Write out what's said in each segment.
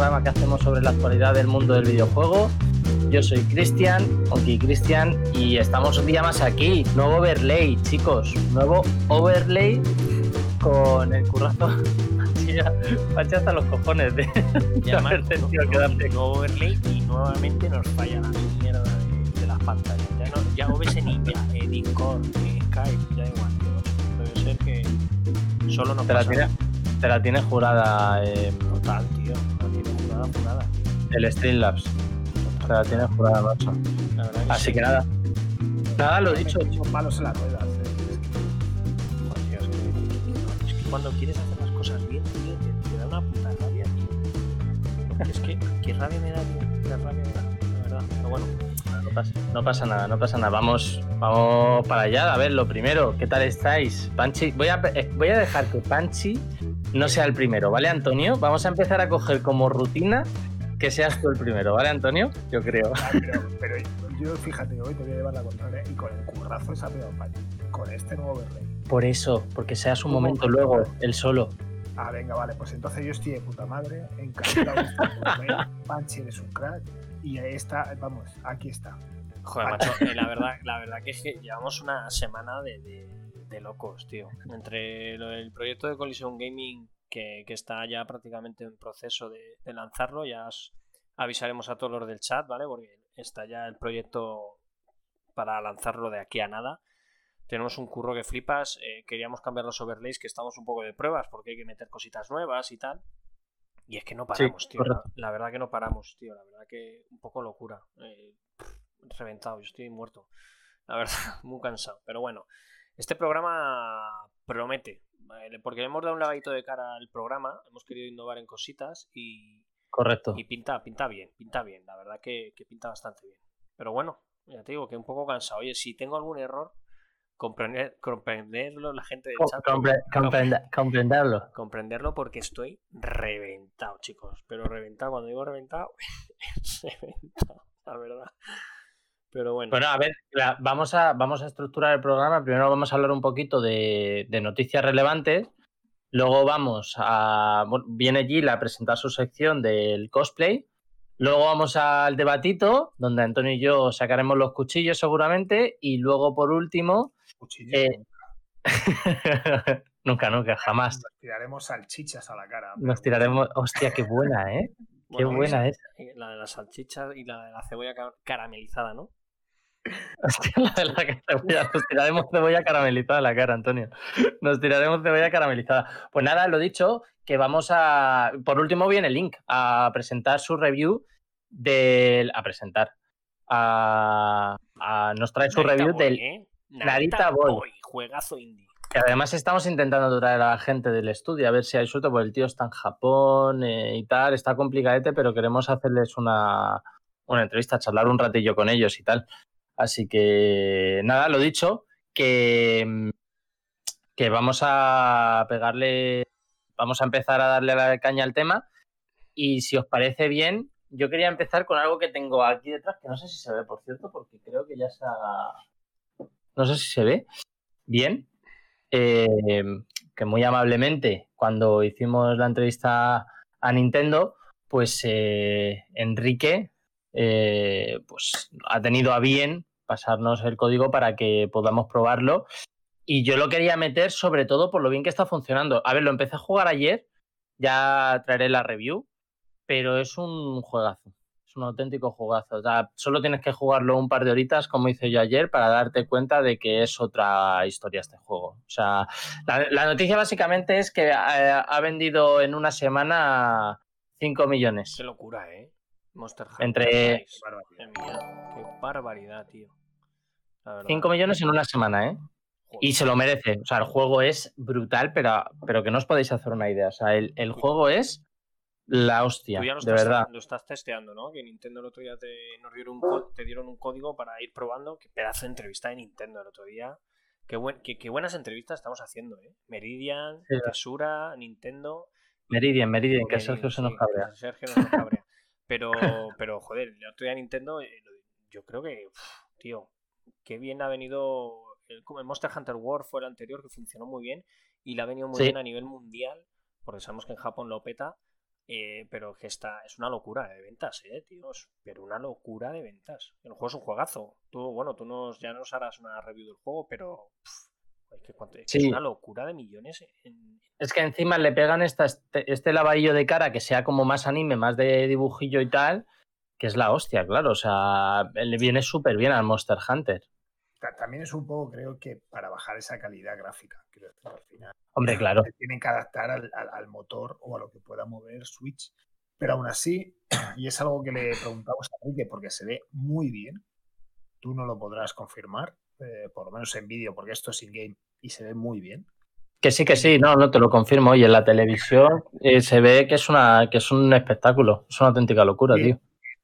programa que hacemos sobre la actualidad del mundo del videojuego. Yo soy Cristian, Onky Cristian, y estamos un día más aquí. Nuevo overlay, chicos. Nuevo overlay con el currazo. Pachi hasta los cojones de, Y además, no- no- nuevo overlay y nuevamente nos falla la mierda de, de las pantallas. Ya, no, ya OBS ni ya, eh, Discord, ni Skype, ya igual. Debe ser que solo nos Te la pasa. tienes, te la tienes jurada eh, el Streamlabs. Te la tienes jurada, macho. Así sí. que nada. Nada, lo dicho. Son palos en las ruedas. eh. Es, que, es que cuando quieres hacer las cosas bien, tío, te, te da una puta rabia, tío. Porque es que, qué rabia me da, tío. Qué rabia me da, la verdad. Pero bueno, No pasa, no pasa nada, no pasa nada. Vamos, vamos para allá. A ver, lo primero, ¿qué tal estáis? Panchi, voy a, eh, voy a dejar que Panchi no sea el primero, ¿vale, Antonio? Vamos a empezar a coger como rutina que seas tú el primero, ¿vale, Antonio? Yo creo. Ah, pero, pero yo, fíjate, hoy te voy a llevar la contraria y con el currazo se ha pegado Pachi. Con este nuevo overlay. Por eso, porque seas un momento luego, el solo. Ah, venga, vale, pues entonces yo estoy de puta madre, encantado de estar. Panchi eres un crack. Y ahí está, vamos, aquí está. Joder, macho, eh, la verdad, la verdad que es que llevamos una semana de, de- de locos, tío. Entre lo del proyecto de Collision Gaming, que, que está ya prácticamente en proceso de, de lanzarlo, ya os avisaremos a todos los del chat, ¿vale? Porque está ya el proyecto para lanzarlo de aquí a nada. Tenemos un curro que flipas, eh, queríamos cambiar los overlays, que estamos un poco de pruebas, porque hay que meter cositas nuevas y tal. Y es que no paramos, tío. La, verdad que no paramos, tío. La verdad que un poco locura. Eh, reventado, yo estoy muerto. La verdad, muy cansado. Pero bueno, este programa promete. Porque le hemos dado un lavadito de cara al programa, hemos querido innovar en cositas y, Correcto. y pinta, pinta bien, pinta bien, la verdad que, que pinta bastante bien. Pero bueno, ya te digo que un poco cansado. Oye, si tengo algún error, comprender, comprenderlo la gente del chat. compre- comprenda- comprenderlo. comprenderlo porque estoy reventado, chicos. Pero reventado, cuando digo reventado, reventado, la verdad. Pero bueno, Bueno, a ver, la- vamos a, vamos a estructurar el programa. Primero vamos a hablar un poquito de, de noticias relevantes. Luego vamos a. bueno, viene Gil a presentar su sección del cosplay. Luego vamos al debatito, donde Antonio y yo sacaremos los cuchillos seguramente. Y luego, por último. Cuchillo. Eh, nunca, nunca, jamás. Nos tiraremos salchichas a la cara. Nos tiraremos. Hostia, qué buena, ¿eh? Qué bueno, buena es. la de la salchicha y la de la cebolla ca- caramelizada, ¿no? Hostia, la de la cebolla. Nos tiraremos cebolla caramelizada a la cara, Antonio. Nos tiraremos cebolla caramelizada. Pues nada, lo dicho, que vamos a. Por último, viene Link a presentar su review del. A presentar. A. a- nos trae su Narita review Boy, del. ¿eh? Narita Boy. Juegazo indie. Que además estamos intentando traer a la gente del estudio a ver si hay suerte, porque el tío está en Japón eh, y tal, está complicadete, pero queremos hacerles una, una entrevista, charlar un ratillo con ellos y tal. Así que nada, lo dicho, que, mm, que vamos a pegarle, vamos a empezar a darle la caña al tema. Y si os parece bien, yo quería empezar con algo que tengo aquí detrás, que no sé si se ve, por cierto, porque creo que ya se ha... No sé si se ve. Bien. Eh, que muy amablemente, cuando hicimos la entrevista a Nintendo, pues eh, Enrique eh, pues, ha tenido a bien pasarnos el código para que podamos probarlo. Y yo lo quería meter sobre todo por lo bien que está funcionando. A ver, lo empecé a jugar ayer, ya traeré la review, pero es un juegazo. Es un auténtico jugazo. O sea, solo tienes que jugarlo un par de horitas, como hice yo ayer, para darte cuenta de que es otra historia este juego. O sea, la, la noticia básicamente es que eh, ha vendido en una semana 5 millones. Qué locura, ¿eh? Monster Hunter Entre-. Madre mía, qué barbaridad, tío. La verdad. 5 millones en una semana, ¿eh? Joder. Y se lo merece. O sea, el juego es brutal, pero, pero que no os podéis hacer una idea. O sea, el, el juego es la hostia, Tú ya lo de estás, verdad. lo estás testeando, ¿no? Que Nintendo el otro día te, nos dieron un, co- te dieron un código para ir probando. Qué pedazo de entrevista de Nintendo el otro día. Qué, buen, qué, qué buenas entrevistas estamos haciendo, ¿eh? Meridian, Sí. Tesura, Nintendo. Meridian, Meridian, que Sergio se nos cabrea. Sergio no nos cabrea. Pero, pero, joder, el otro día Nintendo, eh, yo creo que, uf, tío, qué bien ha venido. El, como el Monster Hunter World fue el anterior, que funcionó muy bien. Y le ha venido muy Sí. bien a nivel mundial. porque sabemos que en Japón lo peta, eh, pero que está, es una locura de ventas, eh, tíos. Pero una locura de ventas. El juego es un juegazo. Tú, bueno, tú nos, ya nos harás una review del juego, pero es una locura de millones. Es que encima le pegan esta, este, este, lavadillo de cara que sea como más anime, más de dibujillo y tal, que es la hostia, claro. O sea, le viene súper bien al Monster Hunter. También es un poco, creo que para bajar esa calidad gráfica. Creo que al final. Hombre, claro. Tienen que adaptar al, motor o a lo que pueda mover Switch. Pero aún así, y es algo que le preguntamos a Enrique porque se ve muy bien, tú no lo podrás confirmar, eh, por lo menos en vídeo, porque esto es in-game y se ve muy bien. Que sí, que sí, no, no te lo confirmo. Y en la televisión eh, se ve que es una que es un espectáculo, es una auténtica locura, tío.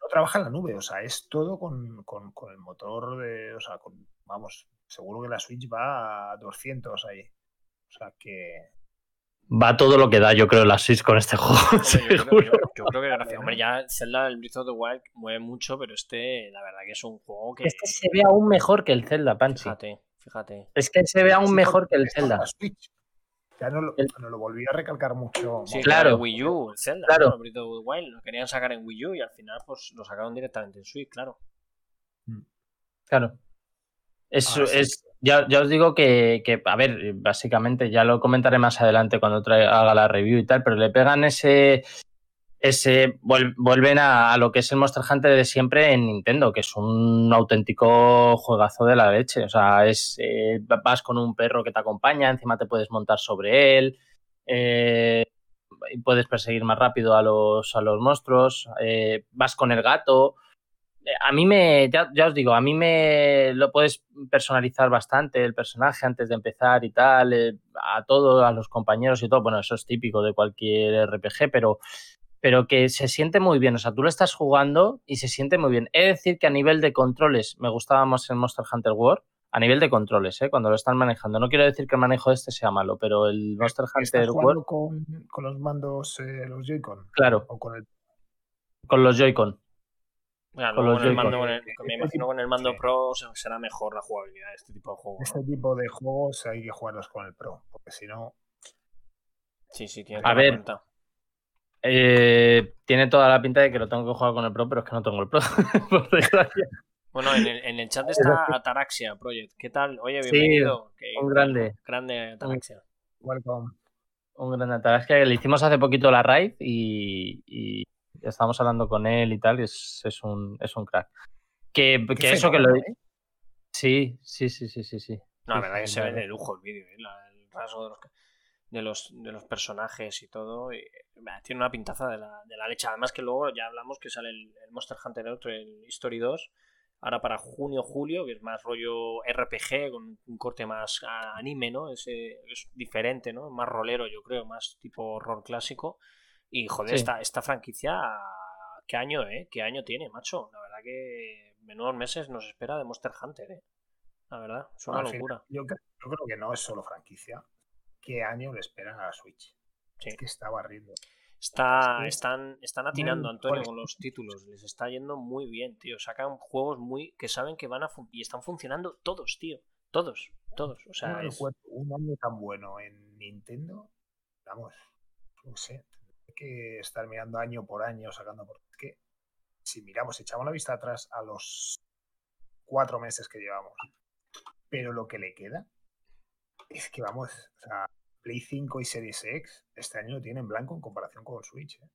No trabaja en la nube, o sea, es todo con, el motor de, o sea, vamos, seguro que la Switch va a 200 ahí. O sea que va todo lo que da, yo creo, la Switch con este juego. yo, creo, que gracias. Hombre, ya Zelda, el Breath of the Wild mueve mucho, pero este, la verdad que es un juego que. Este se ve aún mejor que el Zelda, Panchi. Fíjate, fíjate. Es que se ve aún mejor que el Zelda. Ya no lo, lo, volví a recalcar mucho. Sí, claro. Wii U, el Zelda, claro. el Breath of the Wild, lo querían sacar en Wii U y al final pues lo sacaron directamente en Switch, claro. Mm. Claro. Es, es, ya, os digo que, a ver, básicamente ya lo comentaré más adelante cuando haga la review y tal, pero le pegan ese. Ese vuelven a, lo que es el Monster Hunter de siempre en Nintendo, que es un auténtico juegazo de la leche. O sea, es eh, vas con un perro que te acompaña, encima te puedes montar sobre él. Eh, puedes perseguir más rápido a los, a los monstruos. Eh, vas con el gato a mí me, ya, os digo, a mí me lo puedes personalizar bastante el personaje antes de empezar y tal, eh, a todos, a los compañeros y todo. Bueno, eso es típico de cualquier RPG, pero, pero que se siente muy bien. O sea, tú lo estás jugando y se siente muy bien. He de decir que a nivel de controles me gustaba más el Monster Hunter World. A nivel de controles, ¿eh? cuando lo están manejando. No quiero decir que el manejo de este sea malo, pero el Monster Hunter World. Con, con los mandos, eh, los Joy-Con? Claro. ¿O con el... Con los Joy-Con con el mando, me imagino con el mando Pro será mejor la jugabilidad de este tipo de juegos. Este tipo de juegos hay que jugarlos con el Pro, porque si no. Sí, sí, tiene toda A ver. Eh, tiene toda la pinta de que lo tengo que jugar con el Pro, pero es que no tengo el Pro, por desgracia. Bueno, en el, en el, chat está Ataraxia Project. ¿Qué tal? Oye, bienvenido. un grande. Grande Ataraxia. Welcome. Un grande Ataraxia le hicimos hace poquito la raid y estábamos hablando con él y tal, y es, es, un, es un crack. Que, que eso que lo... ¿eh? Sí, sí, sí, sí, sí, sí. No, la verdad que se ve de lujo el vídeo, ¿eh? el rasgo de los, de los, personajes y todo. tiene una pintaza de la, de la, leche. Además que luego ya hablamos que sale el, Monster Hunter otro, el History 2, ahora para junio, julio, que es más rollo RPG, con un corte más anime, ¿no? Es, es diferente, ¿no? Más rolero, yo creo, más tipo horror clásico. Y joder, esta, esta franquicia, ¿qué año, eh? ¿Qué año tiene, macho? La verdad que menudos meses nos espera de Monster Hunter, eh. La verdad, es una locura. yo, creo que no es solo franquicia. ¿Qué año le esperan a la Switch? Es que está barriendo. Está, están, están atinando, Antonio, con los títulos. Les está yendo muy bien, tío. Sacan juegos muy que saben que van a y están funcionando todos, tío. Todos, todos. O sea, un año tan bueno en Nintendo, vamos, no sé, que estar mirando año por año, sacando por... que si miramos, echamos la vista atrás a los cuatro meses que llevamos, pero lo que le queda es que vamos, o sea, Play 5 y Series X este año tienen en blanco en comparación con Switch. ¿eh?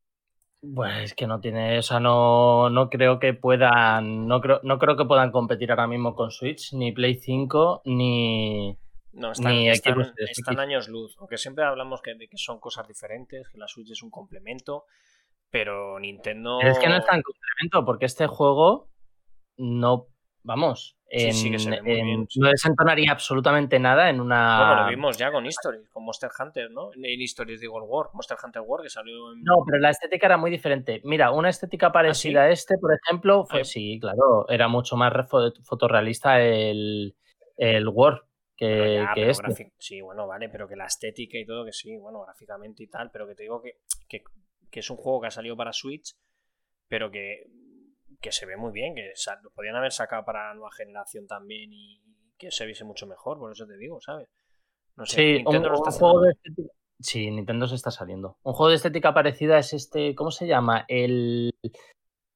Pues es que no tiene, o sea, no, no creo que puedan, no creo, no creo que puedan competir ahora mismo con Switch, ni Play 5, ni, no, están, años luz. Aunque siempre hablamos que, de que son cosas diferentes, que la Switch es un complemento, pero Nintendo. es que no es tan complemento, porque este juego no. Vamos, no desentonaría absolutamente nada en una. Bueno, lo vimos ya con History, con Monster Hunter, ¿no? En History digo el War, Monster Hunter War que salió en... No, pero la estética era muy diferente. Mira, una estética ¿Ah, parecida a este, por ejemplo, fue, sí, claro, era mucho más fotorrealista el, el War que, este. Sí, bueno, vale, pero que la estética y todo, que sí, bueno, gráficamente y tal, pero que te digo que, es un juego que ha salido para Switch, pero que, que se ve muy bien, que lo podían haber sacado para la nueva generación también y que se viese mucho mejor, por eso te digo, ¿sabes? No sé, sí, un, juego Sí, Nintendo se está saliendo. Un juego de estética parecida es este, ¿cómo se llama? El.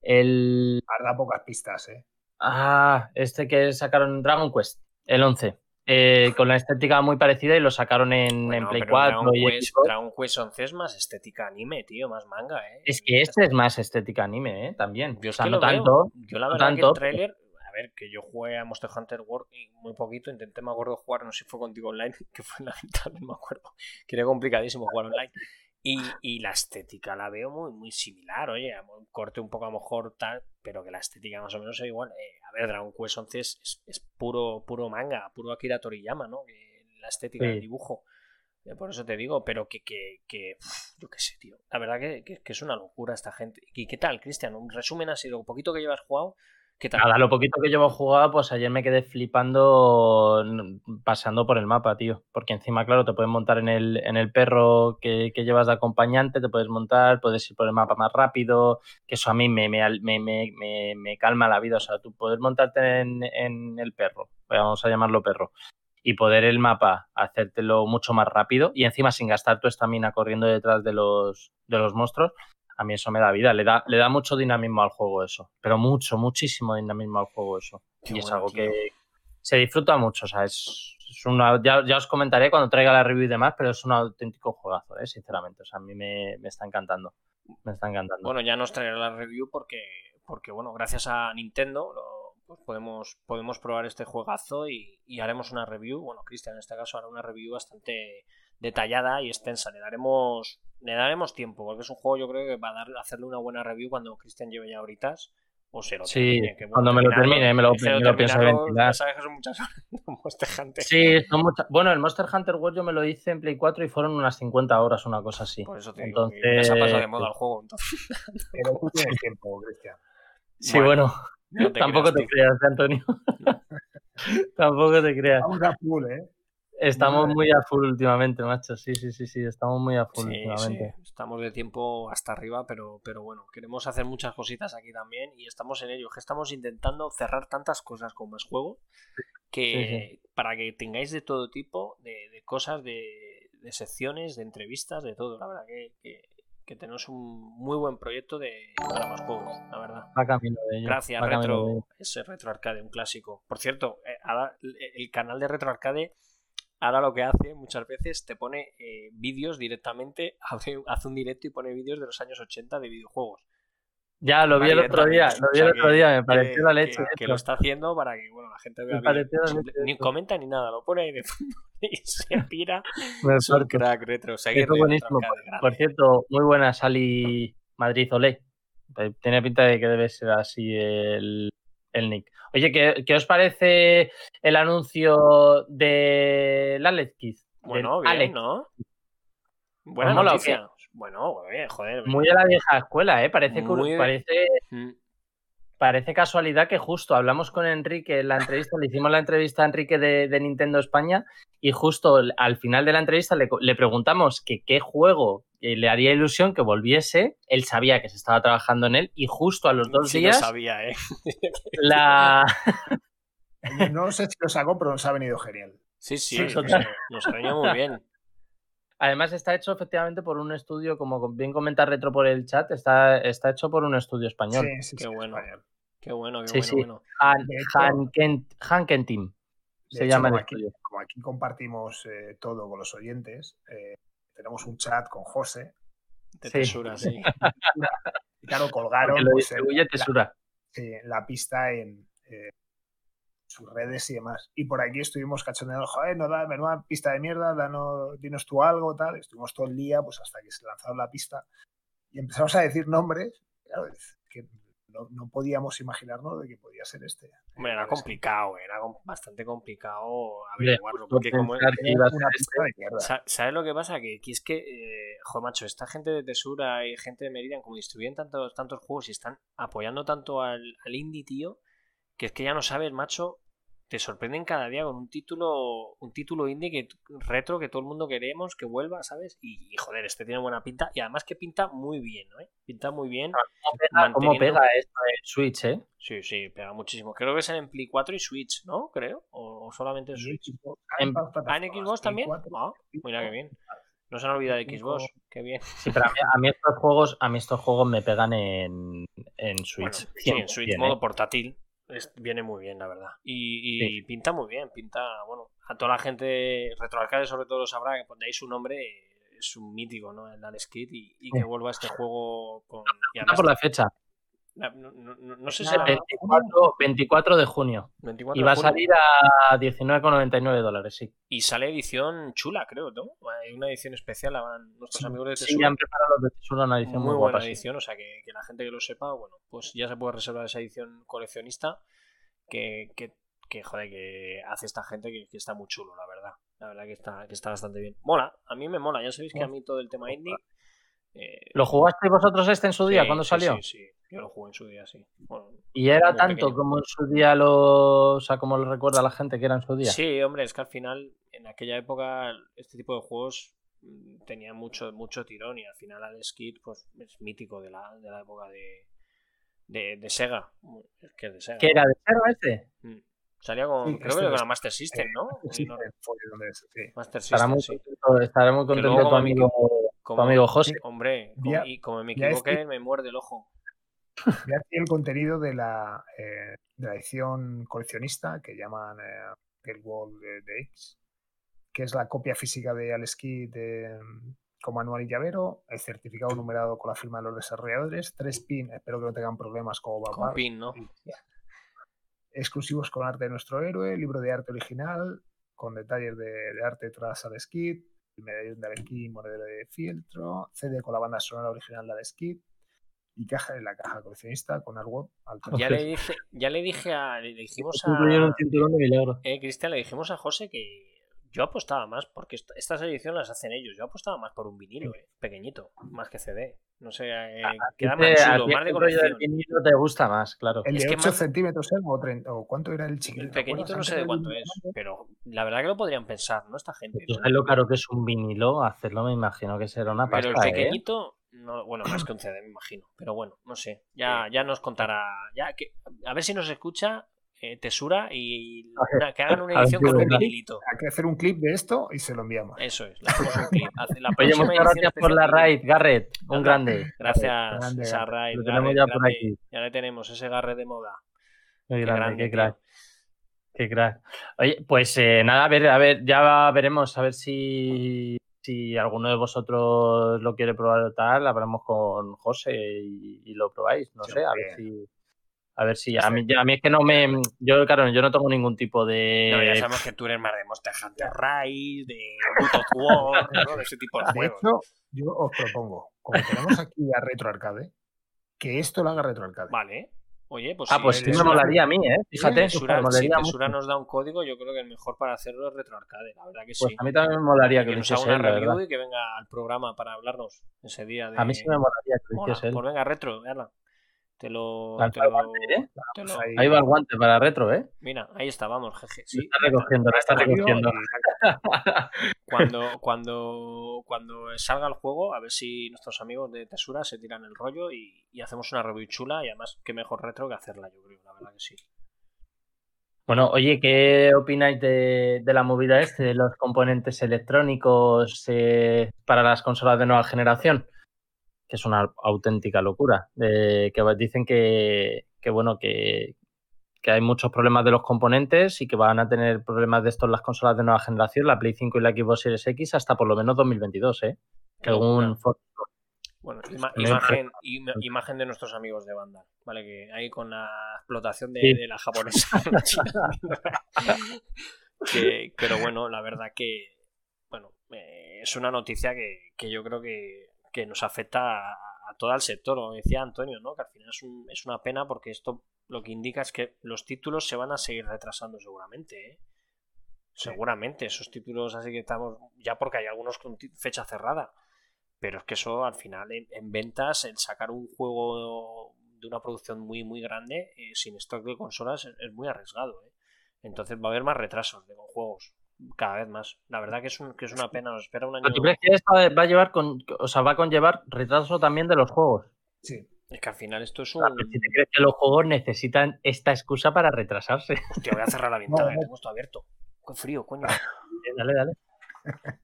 El. Da pocas pistas, ¿eh? Ah, este que sacaron Dragon Quest, el 11. Eh, con la estética muy parecida y lo sacaron en, en Play 4. Dragon, Quest, Dragon Quest 11 es más estética anime, tío, más manga, ¿eh? Es que este es más estética anime, ¿eh? También. Yo, es que no tanto. Yo la verdad tanto, que el trailer ver, que yo jugué a Monster Hunter World y muy poquito, intenté, me acuerdo, jugar, no sé si fue contigo online, que fue en la mitad, no me acuerdo, que era complicadísimo jugar online. Y, y, la estética la veo muy, muy similar, oye, corte un poco a lo mejor tal, pero que la estética más o menos es igual. Eh, a ver, Dragon Quest 11 es, es, puro, puro manga, puro Akira Toriyama, ¿no? la estética del dibujo. Eh, por eso te digo, pero que, que, que yo qué sé, tío. La verdad que, que, es una locura esta gente. ¿Y qué tal, Cristian? Un resumen ha sido un poquito que llevas jugado, Nada, lo poquito que llevo jugado, pues ayer me quedé flipando pasando por el mapa, tío. Porque encima, claro, te puedes montar en el, en el perro que, llevas de acompañante, te puedes montar, puedes ir por el mapa más rápido, que eso a mí me, me, calma la vida. O sea, tú puedes montarte en, en el perro, vamos a llamarlo perro, y poder el mapa hacértelo mucho más rápido y encima sin gastar tu estamina corriendo detrás de los, de los monstruos, a mí eso me da vida, le da, le da mucho dinamismo al juego eso, pero mucho, muchísimo dinamismo al juego eso. y es algo que se disfruta mucho, o sea, es, una, ya, os comentaré cuando traiga la review y demás, pero es un auténtico juegazo, ¿eh? sinceramente, o sea, a mí me, está encantando, me está encantando. Bueno, ya nos traerá la review porque, porque bueno, gracias a Nintendo pues podemos, podemos probar este juegazo y, y haremos una review, bueno, Cristian en este caso hará una review bastante detallada y extensa. Le daremos, le daremos tiempo, porque es un juego yo creo que va a dar, hacerle una buena review cuando Cristian lleve ya horitas. O se lo sí, cuando me lo termine, me lo, me lo pienso ventilar. Sabes que son muchas horas Monster Hunter. Sí, son muchas. Bueno, el Monster Hunter World yo me lo hice en Play 4 y fueron unas 50 horas, una cosa así. Por eso te digo, entonces... se ha pasado de moda el juego. Entonces. Pero tú tienes tiempo, Cristian. Sí, bueno. Tampoco te creas, Antonio. Tampoco te creas. Vamos a full, ¿eh? Estamos muy a full últimamente, macho. Sí, sí, sí, sí, estamos muy a full últimamente. Estamos de tiempo hasta arriba, pero, pero bueno, queremos hacer muchas cositas aquí también y estamos en ello. Que estamos intentando cerrar tantas cosas como es juego que para que tengáis de todo tipo de, cosas, de, secciones, de entrevistas, de todo. La verdad que, que, tenemos un muy buen proyecto de para más juegos, la verdad. Gracias, Retro. Ese Retro Arcade, un clásico. Por cierto, eh, el canal de Retro Arcade ahora lo que hace muchas veces te pone eh, vídeos directamente, hace, un directo y pone vídeos de los años 80 de videojuegos. Ya, lo vi el otro día, lo vi el otro día, me pareció la leche. Que, lo está haciendo para que bueno, la gente vea Ni comenta ni nada, lo pone ahí de fondo y se pira. Crack retro. buenísimo. Por, cierto, muy buena Sally Madrid Olé. Tiene pinta de que debe ser así el, el nick. Oye, ¿qué, os parece el anuncio de la Let's Bueno, bien, ¿no? Buena noticia. Bueno, bien, joder. Muy de la vieja escuela, ¿eh? Parece, parece, mm. parece casualidad que justo hablamos con Enrique en la entrevista, le hicimos la entrevista a Enrique de, Nintendo España y justo al final de la entrevista le, le preguntamos que qué juego le haría ilusión que volviese. Él sabía que se estaba trabajando en él y justo a los dos días. Lo sabía, ¿eh? la... no sé si lo sacó, pero nos ha venido genial. Sí, sí, nos ha venido muy bien. Además está hecho efectivamente por un estudio, como bien comenta Retro por el chat, está, está hecho por un estudio español. Sí, sí, qué bueno. Qué bueno, qué sí, bueno, sí. Han, Team se llama el estudio. como aquí compartimos eh, todo con los oyentes, eh, tenemos un chat con José. De tesura, sí. y claro, colgaron lo pues, tesura. La, la, pista en eh, sus redes y demás. Y por aquí estuvimos cachondeando, joder, no da menuda pista de mierda, danos, dinos tú algo, tal. Estuvimos todo el día, pues hasta que se lanzaron la pista. Y empezamos a decir nombres. Claro, que no, podíamos imaginarnos de que podía ser este. Hombre, era complicado, era bastante complicado averiguarlo. Porque como ¿Sabes lo que pasa? Que aquí es que, eh, joder, macho, esta gente de Tesura y gente de Meridian, como distribuyen tantos, tantos juegos y están apoyando tanto al, al indie, tío, que es que ya no sabes, macho, te sorprenden cada día con un título un título indie que retro que todo el mundo queremos que vuelva, ¿sabes? Y, joder, este tiene buena pinta y además que pinta muy bien, ¿no? Pinta muy bien. Ah, ¿Cómo pega, esto en Switch, eh? Sí, sí, pega muchísimo. Creo que es en Play 4 y Switch, ¿no? Creo. O, solamente en Switch. ¿En, Xbox también? Ah, mira que bien. No se han olvidado de Xbox. Qué bien. Sí, pero a mí, a mí estos juegos, a mí estos juegos me pegan en, en Switch. Bueno, sí, en Switch, Bien, modo ¿eh? portátil. Es- viene muy bien, la verdad. Y, y pinta muy bien, pinta, bueno, a toda la gente, RetroArcade sobre todo lo sabrá, que ahí su nombre es un mítico, ¿no? El Alex Kidd y, y que vuelva este juego con... y además- por la fecha. No, no- no- no sé si Nada, era 24, 24 de junio. 24 Y va a salir a 19,99 dólares, sí. Y sale edición chula, creo, ¿no? Hay una edición especial, la van nuestros Sí, amigos de Sí, Tesura. han preparado los de Tesura una edición muy, muy, buena guapa. sí. edición, o sea que, que la gente que lo sepa, bueno, pues ya se puede reservar esa edición coleccionista que, que, que, joder, que hace esta gente que, que está muy chulo, la verdad. La verdad que está, que está bastante bien. Mola, a mí me mola, ya sabéis que a mí todo el tema indie... eh, ¿Lo jugasteis vosotros este en su día? sí, cuando salió? Sí, sí, yo lo jugué en su día, sí. Bueno, Y era muy tanto pequeño. como en su día lo. O sea, como lo recuerda la gente que era en su día. Sí, hombre, es que al final, en aquella época, este tipo de juegos mm, tenía mucho, mucho tirón y al final Alex Kidd pues, es mítico de la, de la época de, de, de Sega. Que es de Sega. ¿Qué era de cero este? Mm. Salía con, Sí, creo este que con es- la Master System, ¿no? Sí, No, sí. Master Estará System, muy sí. contento, estará muy contento tu amigo, Como- amigo José. Hombre, como- Ya- y como me equivoqué, que- me muerde el ojo. Ya hacía el contenido de la, eh, de la edición coleccionista que llaman eh, el World de, de X, que es la copia física de Alex Kidd con manual y llavero, el certificado numerado con la firma de los desarrolladores, tres pin, espero que no tengan problemas como va Con pin, ¿no? exclusivos con arte de nuestro héroe, libro de arte original, con detalles de, de arte tras Alex Kidd, medallón de Kidd, monedero de fieltro, CD con la banda sonora original de Alex Kidd y caja en la caja coleccionista con artwork alto. Ya le dije, ya le dije a, le dijimos a, de. Eh, Cristian, le dijimos a José que yo apostaba más, porque est- estas ediciones las hacen ellos. Yo apostaba más por un vinilo, eh, pequeñito, más que CD. No sé, eh, queda más chulo, más de el vinilo te gusta más, claro. El Es de que 8 más- centímetros ¿eh? o, 30, o cuánto era el chiquito. El ¿te pequeñito no sé de cuánto es, pero la verdad que lo podrían pensar, ¿no? Esta gente. ¿no? sabes lo caro que es un vinilo, hacerlo me imagino que será una Pero pasta, el ¿eh? pequeñito, no, bueno, más que un CD, me imagino. Pero bueno, no sé. Ya, ya nos contará. Ya que, a ver si nos escucha eh, Tesura y una- que hagan una edición con un vinilito. Hay que hacer un clip de esto y se lo enviamos. Eso es, le hacemos un clip. Hace- La Oye, próxima muchas edición gracias por la raid, Garrett. Un grande. Gracias, Grande, esa raid, Lo tenemos Garrett, ya por grande. aquí. Ya le tenemos, ese garre de moda. Qué Qué grande, grande, qué crack. Qué crack. Oye, pues eh, nada, a ver, a ver, ya veremos, a ver si, si alguno de vosotros lo quiere probar o tal, hablamos con José y, y lo probáis, no Sí, sé, a ver si. A ver si. A mí, ya- a mí es que no me. Yo, claro, yo no tengo ningún tipo de. No, ya sabemos que tú eres más de Monster Hunter Rise, de War, ¿no? de ese tipo de De juegos. hecho, yo os propongo, como tenemos aquí a Retro Arcade, que esto lo haga Retro Arcade. Vale. Oye, pues ah, si pues sí me molaría a mí, ¿eh? Fíjate, si mucho. nos da un código, yo creo que el mejor para hacerlo es RetroArcade, la verdad que Pues sí. a mí también me molaría que que lo nos haga hiciese una review verdad. y que venga al programa para hablarnos ese día de... A mí sí me molaría que lo hiciese él. Pues venga, retro, véala. Te lo... Te lo- guante, ¿eh? te lo- Ahí- va el guante para retro, ¿eh? Mira, ahí está, vamos, jeje. Sí, está recogiendo, lo está recogiendo. cuando, cuando, cuando salga el juego, a ver si nuestros amigos de Tesura se tiran el rollo y, y hacemos una review chula y además qué mejor retro que hacerla, yo creo, la verdad que sí. Bueno, oye, ¿qué opináis de, de la movida este, de los componentes electrónicos eh, para las consolas de nueva generación? Que es una auténtica locura. De, que dicen que, que bueno, que, que hay muchos problemas de los componentes y que van a tener problemas de estos las consolas de nueva generación, la Play 5 y la Xbox Series X, hasta por lo menos 2022, ¿eh? Según Ford- Bueno, ima- imagen, ima- imagen de nuestros amigos de banda, ¿vale? Que ahí con la explotación de, Sí. de la japonesa. Que- pero bueno, la verdad que, bueno, eh, es una noticia que, que yo creo que, que nos afecta a, todo el sector, lo decía Antonio, ¿no? Que al final es, un- es una pena porque esto lo que indica es que los títulos se van a seguir retrasando seguramente, ¿eh? Seguramente, esos títulos así que estamos, ya porque hay algunos con fecha cerrada, pero es que eso al final en, en ventas, el sacar un juego de una producción muy muy grande eh, sin stock de consolas es, es muy arriesgado. ¿eh? Entonces va a haber más retrasos de juegos, cada vez más. La verdad que es, un- que es una pena, nos espera un año... ¿Tú crees que esto va a llevar con, o sea, va a conllevar retraso también de los juegos? Sí. Es que al final esto es un... Si te crees que los juegos necesitan esta excusa para retrasarse. Hostia, voy a cerrar la ventana, No, que no. tengo esto abierto. Qué frío, coño. dale, dale.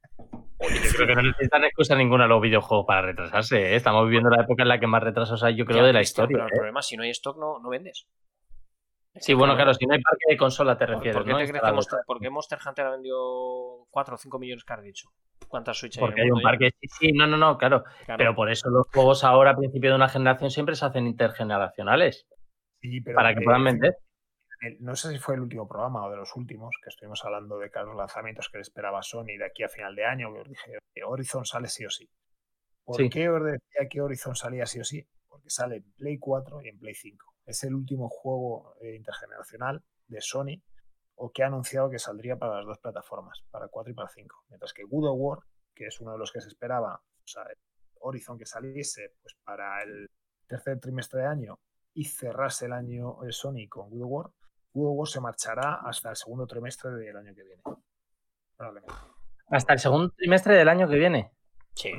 Yo creo que no necesitan excusa ninguna los videojuegos para retrasarse. ¿eh? Estamos viviendo la época en la que más retrasos hay, yo creo, Ya, de la historia. Pero el ¿eh? problema, si no hay stock, no, no vendes. Sí, bueno, claro, si no hay parque de consola te ¿por- refieres, ¿Por qué ¿no? te crees que Instalado. Monster, por qué Monster Hunter ha vendido 4 o 5 millones que has dicho? ¿Cuántas Switch hay Porque hay un parque. Sí, sí, no, no, no, claro. Claro. Pero por eso los juegos ahora, a principio de una generación, siempre se hacen intergeneracionales. Sí, pero, Para que eh, puedan vender. el- no sé si fue el último programa o de los últimos, que estuvimos hablando de los lanzamientos que le esperaba Sony de aquí a final de año, que os dije que Horizon sale sí o sí. ¿Por Sí. qué os decía que Horizon salía sí o sí? Porque sale en Play 4 y en Play 5. Es el último juego eh, intergeneracional de Sony o que ha anunciado que saldría para las dos plataformas, para 4 y para 5. Mientras que God of War, que es uno de los que se esperaba, o sea, Horizon que saliese pues para el tercer trimestre de año y cerrase el año eh, Sony con God of War, God of War se marchará hasta el segundo trimestre del año que viene. Probablemente. Hasta el segundo trimestre del año que viene. Sí,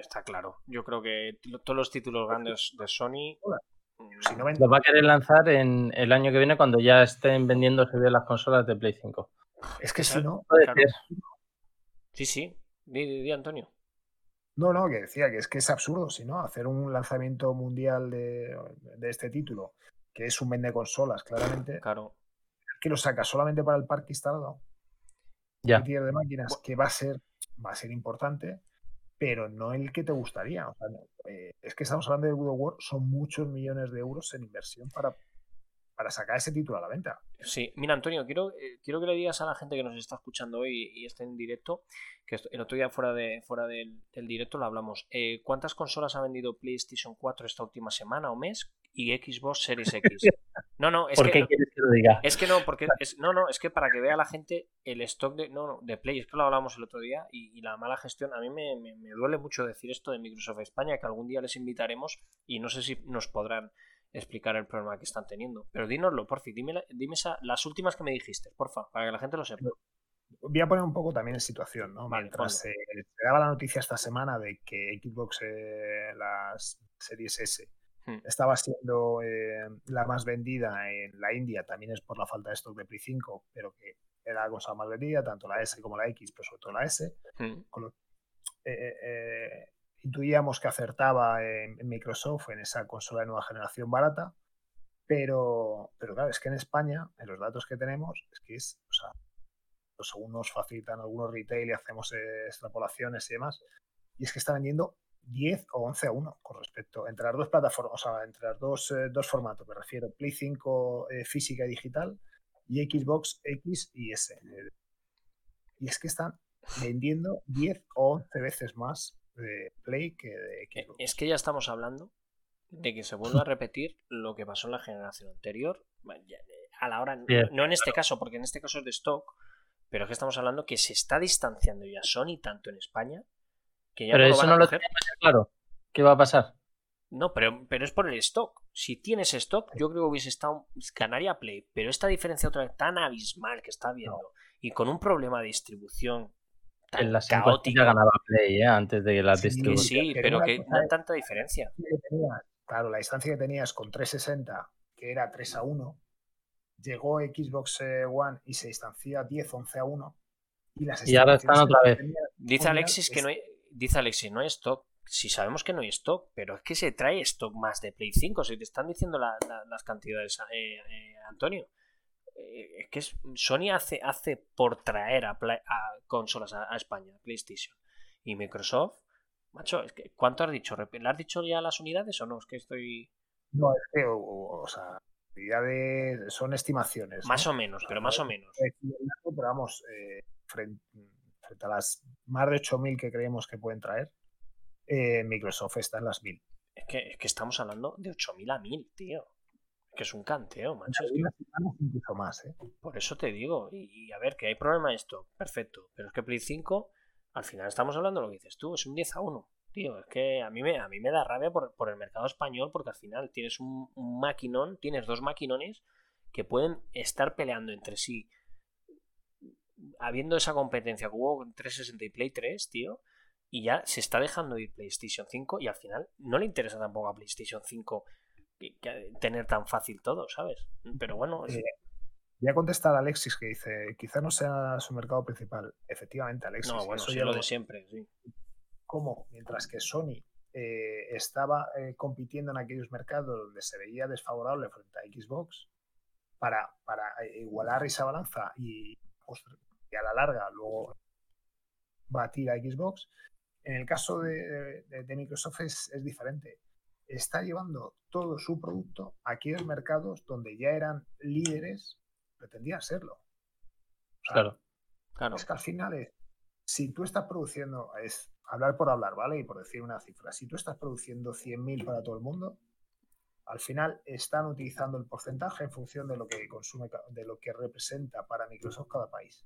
está claro. Yo creo que todos los títulos grandes de Sony. Mm, Si no Los va a querer lanzar en el año que viene cuando ya estén vendiéndose bien las consolas de Play 5. es que si no, Puede Claro. ser. Sí, sí. Di, di, di, Antonio. no, no, que decía que es que es absurdo, si no, hacer un lanzamiento mundial de, de este título, que es un vende consolas, claramente, Claro. que lo saca solamente para el parque instalado, Ya. tier de máquinas, que va a ser, va a ser importante, pero no el que te gustaría. O sea, eh, es que estamos hablando de God of War, son muchos millones de euros en inversión para, para sacar ese título a la venta. Sí, mira, Antonio, quiero, eh, quiero que le digas a la gente que nos está escuchando hoy y está en directo, que el otro día fuera, de, fuera del, del directo lo hablamos. Eh, ¿Cuántas consolas ha vendido PlayStation 4 esta última semana o mes? Y Xbox Series X. No, no, es ¿Por que. qué quieres que lo diga? Es que no, porque es, no, no, es que para que vea la gente el stock de, no, no, de Play, es que lo hablamos el otro día y, y la mala gestión, a mí me, me- me duele mucho decir esto de Microsoft España, que algún día les invitaremos y no sé si nos podrán explicar el problema que están teniendo. Pero dínoslo, por fin, dime, dime esa- las últimas que me dijiste, porfa, para que la gente lo sepa. Voy a poner un poco también en situación, ¿no? Vale, Mientras eh, se daba la noticia esta semana de que Xbox, eh, las series S. estaba siendo eh, la más vendida en la India, también es por la falta de stock de Play 5, pero que era la cosa más vendida, tanto la S como la X, pero sobre todo la S. Mm, con lo- eh, eh, intuíamos que acertaba en, en Microsoft en esa consola de nueva generación barata, pero, pero claro, es que en España, en los datos que tenemos, es que es, o sea, pues según nos facilitan algunos retail y hacemos extrapolaciones y demás, y es que está vendiendo 10 o 11 a 1 con respecto entre las dos plataformas, o sea, entre los dos, eh, dos formatos, me refiero, Play 5 eh, física y digital y Xbox X y S. y es que están vendiendo 10 o 11 veces más de Play que de Eh, Xbox. Es que ya estamos hablando de que se vuelva a repetir lo que pasó en la generación anterior. A la hora, Bien. no en este caso, porque en este caso es de stock, pero es que estamos hablando que se está distanciando ya Sony tanto en España que ya Pero no eso no lo tenemos claro. ¿Qué va a pasar? No, pero, pero es por el stock. Si tienes stock, yo creo que hubiese estado ganaría Play, pero esta diferencia otra vez tan abismal que está viendo y con un problema de distribución tan En ya ganaba Play, ¿eh? Antes de las Sí, Que distribuciones. sí, Pero que no es- tanta diferencia. claro, la distancia que tenías con 360, que era 3 a 1, llegó Xbox eh, One y se distancia 10, 11 a 1. Y, las Y ahora están otra vez. Dice Alexis que no hay, dice Alexis, no hay stock. Si sabemos que no hay stock, pero es que se trae stock más de Play 5. Si te están diciendo la- la- las cantidades, eh, eh, Antonio. Eh, es que es- Sony hace, hace por traer a, Play- a consolas a, a España, PlayStation. Y Microsoft, macho, es que, ¿cuánto has dicho? ¿Le has dicho ya las unidades o no? Es que estoy. No, es que, o, o- sea, son estimaciones. Más ¿no? o menos, pero más o menos. Pero vamos, frente, frente a las más de 8.000 que creemos que pueden traer, eh, Microsoft está en las 1.000. Es que, es que estamos hablando de 8.000 a 1.000, tío. Que es un canteo, macho. es que- más, ¿eh? Por eso te digo, y, y a ver, que hay problema esto, perfecto, pero es que Play 5, al final estamos hablando de lo que dices tú, es un 10 a 1, tío, es que a mí me, a mí me da rabia por, por el mercado español, porque al final tienes un, un maquinón, tienes dos maquinones que pueden estar peleando entre sí, habiendo esa competencia que hubo en 360 y Play 3, tío, y ya se está dejando ir PlayStation 5 y al final no le interesa tampoco a PlayStation 5 que- que tener tan fácil todo, ¿sabes? Pero bueno, es- Eh, Voy a contestar a Alexis que dice, quizá no sea su mercado principal. Efectivamente, Alexis. No, bueno, eso ya lo de siempre, sí. Como mientras que Sony eh, estaba eh, compitiendo en aquellos mercados donde se veía desfavorable frente a Xbox, para, para eh, igualar esa balanza y, y, a la larga luego batir a Xbox, en el caso de, de, Microsoft es, es diferente está llevando todo su producto a aquellos mercados donde ya eran líderes pretendía serlo. claro. claro. Es que al final es, si tú estás produciendo, es hablar por hablar, ¿vale? Y por decir una cifra, si tú estás produciendo 100.000 para todo el mundo, al final están utilizando el porcentaje en función de lo que consume, de lo que representa para Microsoft cada país.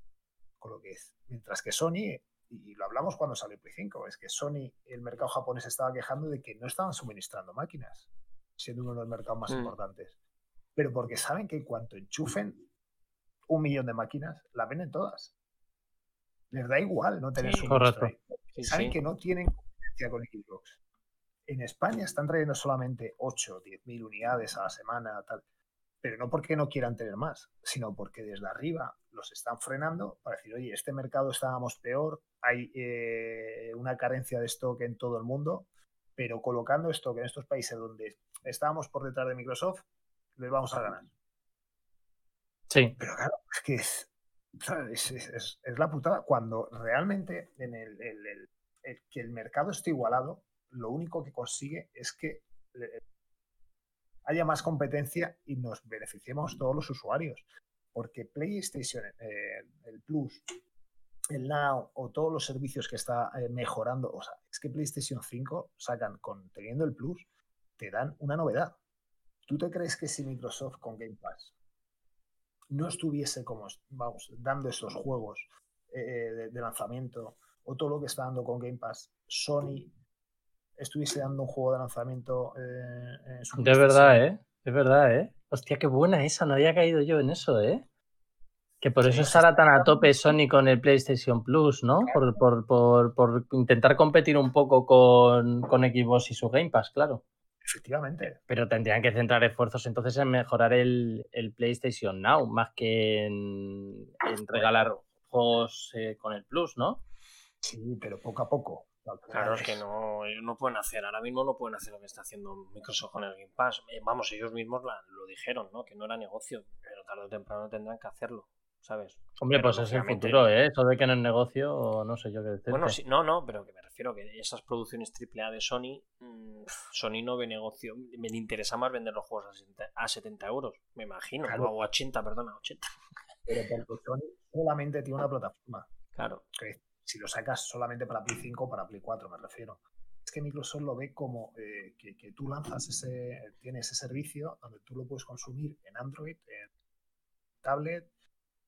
Con lo que es. Mientras que Sony, y lo hablamos cuando salió Play 5, es que Sony, el mercado japonés estaba quejando de que no estaban suministrando máquinas, siendo uno de los mercados más mm. importantes. Pero porque saben que en cuanto enchufen un millón de máquinas, las venden todas. Les da igual no tener su correcto. Saben que no tienen competencia con Xbox. En España están trayendo solamente 8 o 10 mil unidades a la semana, tal. Pero no porque no quieran tener más, sino porque desde arriba los están frenando para decir, oye, este mercado estábamos peor, hay eh, una carencia de stock en todo el mundo, pero colocando stock en estos países donde estábamos por detrás de Microsoft, les vamos a ganar. Sí. Pero claro, es que es, es, es, la putada. Cuando realmente en el, el, que el mercado esté igualado, lo único que consigue es que haya más competencia y nos beneficiemos todos los usuarios. Porque PlayStation, eh, el Plus, el Now o todos los servicios que está eh, mejorando, o sea, es que PlayStation 5 sacan con teniendo el Plus, te dan una novedad. ¿Tú te crees que si Microsoft con Game Pass no estuviese como, vamos, dando esos juegos eh, de, lanzamiento o todo lo que está dando con Game Pass, Sony estuviese dando un juego de lanzamiento eh, en su De verdad, ¿eh? Es verdad, ¿eh? Hostia, qué buena esa, no había caído yo en eso, ¿eh? Que por eso estará tan a tope Sony con el PlayStation Plus, ¿no? Por, por, por, por intentar competir un poco con, con Xbox y su Game Pass, claro. Efectivamente. Pero tendrían que centrar esfuerzos entonces en mejorar el, PlayStation Now, más que en, regalar juegos eh, con el Plus, ¿no? Sí, pero poco a poco. Claro, es que no, no pueden hacer, ahora mismo no pueden hacer lo que está haciendo Microsoft con el Game Pass. Eh, vamos, ellos mismos lo dijeron, ¿no? Que no era negocio, pero tarde o temprano tendrán que hacerlo. ¿sabes? Hombre, pues es el futuro, ¿eh? Eso de que en el negocio, no sé yo qué decir. Bueno, sí, no, no, pero que me refiero que esas producciones AAA de Sony, mm, Sony no ve negocio. Me interesa más vender los juegos a 70, euros, me imagino, o a 80, perdona, 80. Pero porque Sony solamente tiene una plataforma. Claro. Que si lo sacas solamente para Play 5 o para Play 4, me refiero. Es que Microsoft lo ve como eh, que, que, tú lanzas ese, tienes ese servicio donde tú lo puedes consumir en Android, en tablet,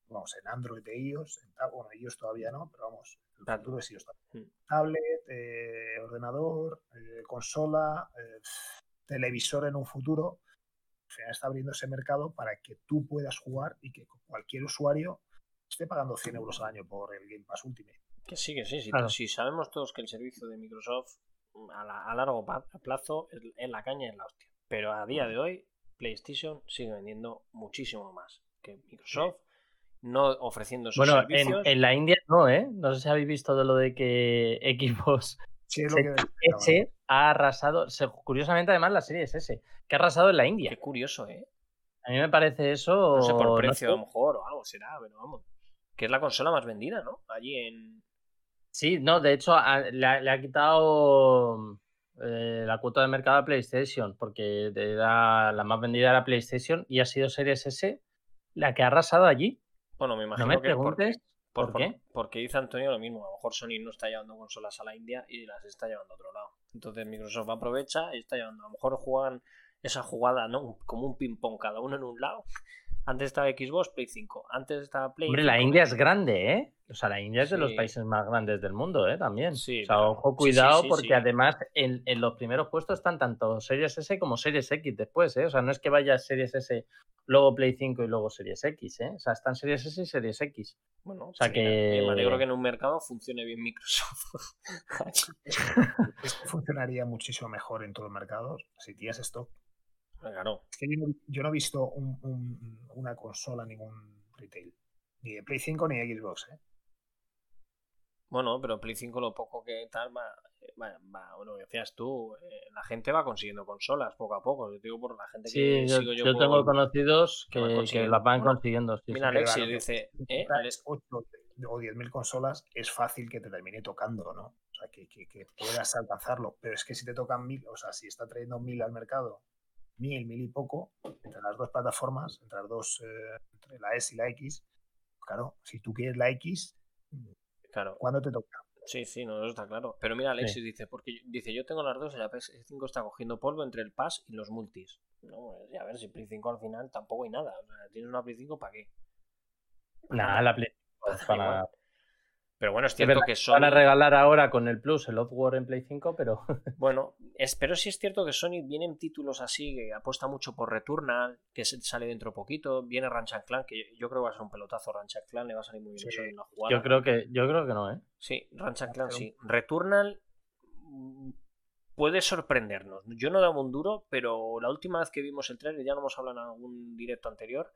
vamos, en Android e iOS, bueno, iOS todavía no, pero vamos, el futuro es iOS también. Hmm. Tablet, eh, ordenador, eh, consola, televisor en un futuro. Al final está abriendo ese mercado para que tú puedas jugar y que cualquier usuario esté pagando 100 euros al año por el Game Pass Ultimate. Que sí, que sí, sí. Si sabemos todos que el servicio de Microsoft a, largo plazo es la caña y es la hostia. Pero a día de hoy, PlayStation sigue vendiendo muchísimo más que Microsoft no ofreciendo sus bueno, servicios. En, en, la India no, ¿eh? No sé si habéis visto de lo de que Xbox sí, lo que S ha arrasado, curiosamente además la serie es S, que ha arrasado en la India. Qué curioso, ¿eh? A mí me parece eso... No sé, por precio a lo mejor o algo será, pero vamos. Que es la consola más vendida, ¿no? Allí en... Sí, no, de hecho le, ha, quitado eh, la cuota de mercado a PlayStation, porque la más vendida era PlayStation y ha sido Series S la que ha arrasado allí. Bueno, me imagino no me que preguntes por, qué. porque dice Antonio lo mismo. A lo mejor Sony no está llevando consolas a la India y las está llevando a otro lado. Entonces Microsoft aprovecha y está llevando. A lo mejor juegan esa jugada, ¿no? Como un ping-pong, cada uno en un lado. Antes estaba Xbox, Play 5. Antes estaba Play. Hombre, la India es grande, ¿eh? O sea, la India es de los países más grandes del mundo, ¿eh? También. Sí, o sea, ojo, cuidado, porque además en, en, los primeros puestos están tanto Series S como Series X después, ¿eh? O sea, no es que vaya Series S luego Play 5 y luego Series X, ¿eh? O sea, están Series S y Series X. Bueno, o sea que... me alegro que en un mercado funcione bien Microsoft. funcionaría muchísimo mejor en todos los mercados si tienes stock. Claro. Es que yo, no, he visto una consola, ningún retail. Ni de Play 5 ni de Xbox, ¿eh? Bueno, pero Play 5 lo poco que tal va, va, va bueno, decías tú, eh, la gente va consiguiendo consolas poco a poco. Yo digo por la gente Sí, que yo, sigo yo, yo por- tengo conocidos que las van Bueno, consiguiendo. sí, Mira, sí. Alexis Claro, dice, ¿eh? Alex- ocho o 10.000 consolas, es fácil que te termine tocando, ¿no? O sea, que, que- que puedas alcanzarlo. Pero es que si te tocan mil, o sea, si está trayendo mil al mercado, mil, mil y poco, entre las dos plataformas, entre las dos, eh, entre la S y la X, claro, si tú quieres la X, Claro, ¿cuándo te toca? sí, sí, no, eso está claro. Pero mira, Alexis dice, porque yo- dice, yo tengo las dos y la PS5 está cogiendo polvo entre el Pass y los multis. No, pues, a ver, si Play 5 al final tampoco hay nada. O sea, tienes una Play 5 para qué. Nah, la Play- Para para- igual. Pero bueno, es cierto que que Van a Sony... regalar ahora con el Plus el Oddworld en Play 5, pero Bueno, es, pero sí es cierto que Sony vienen títulos así, que apuesta mucho por Returnal, que sale dentro poquito, viene Ranch Clan, que yo, creo que va a ser un pelotazo Ranch Clan, le va a salir muy bien Sí. eso en la jugada. yo creo que yo creo que no, ¿eh? Sí, Ranch Clan sí. Returnal mm, puede sorprendernos. Yo no daba un duro, pero la última vez que vimos el trailer, ya lo hemos hablado en algún directo anterior,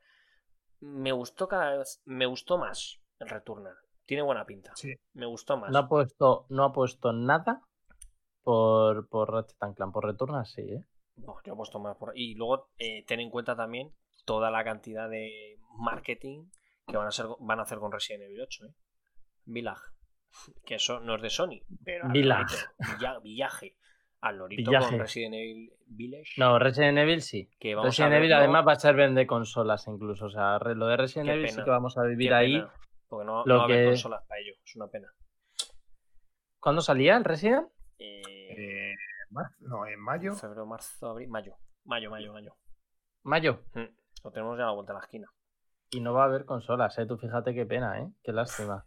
me gustó cada vez, me gustó más el Returnal. Tiene buena pinta. Sí. Me gustó más. No ha puesto no ha puesto nada por por Ratchet and Clank, por Returnal sí, ¿eh? No, yo he puesto más por Y luego eh, ten en cuenta también toda la cantidad de marketing que van a, ser, van a hacer con Resident Evil 8, ¿eh? Village. Que eso no es de Sony, pero Village. Villa- Villaje. Al lorito Villaje. con Resident Evil Village. No, Resident Evil sí. que vamos Resident a Evil además va a ser vende consolas incluso, o sea, lo de Resident Qué Evil sí que vamos a Qué vivir ahí. pena, porque no, Lo no va a haber que- consolas para ello. Es una pena. ¿Cuándo salía el Resident? Eh, Eh, no, en mayo. febrero, marzo, abril, mayo. Mayo, mayo, mayo. Mayo. Mm, Lo tenemos ya a la vuelta de la esquina. Y no va a haber consolas, ¿eh? Tú fíjate qué pena, ¿eh? Qué lástima.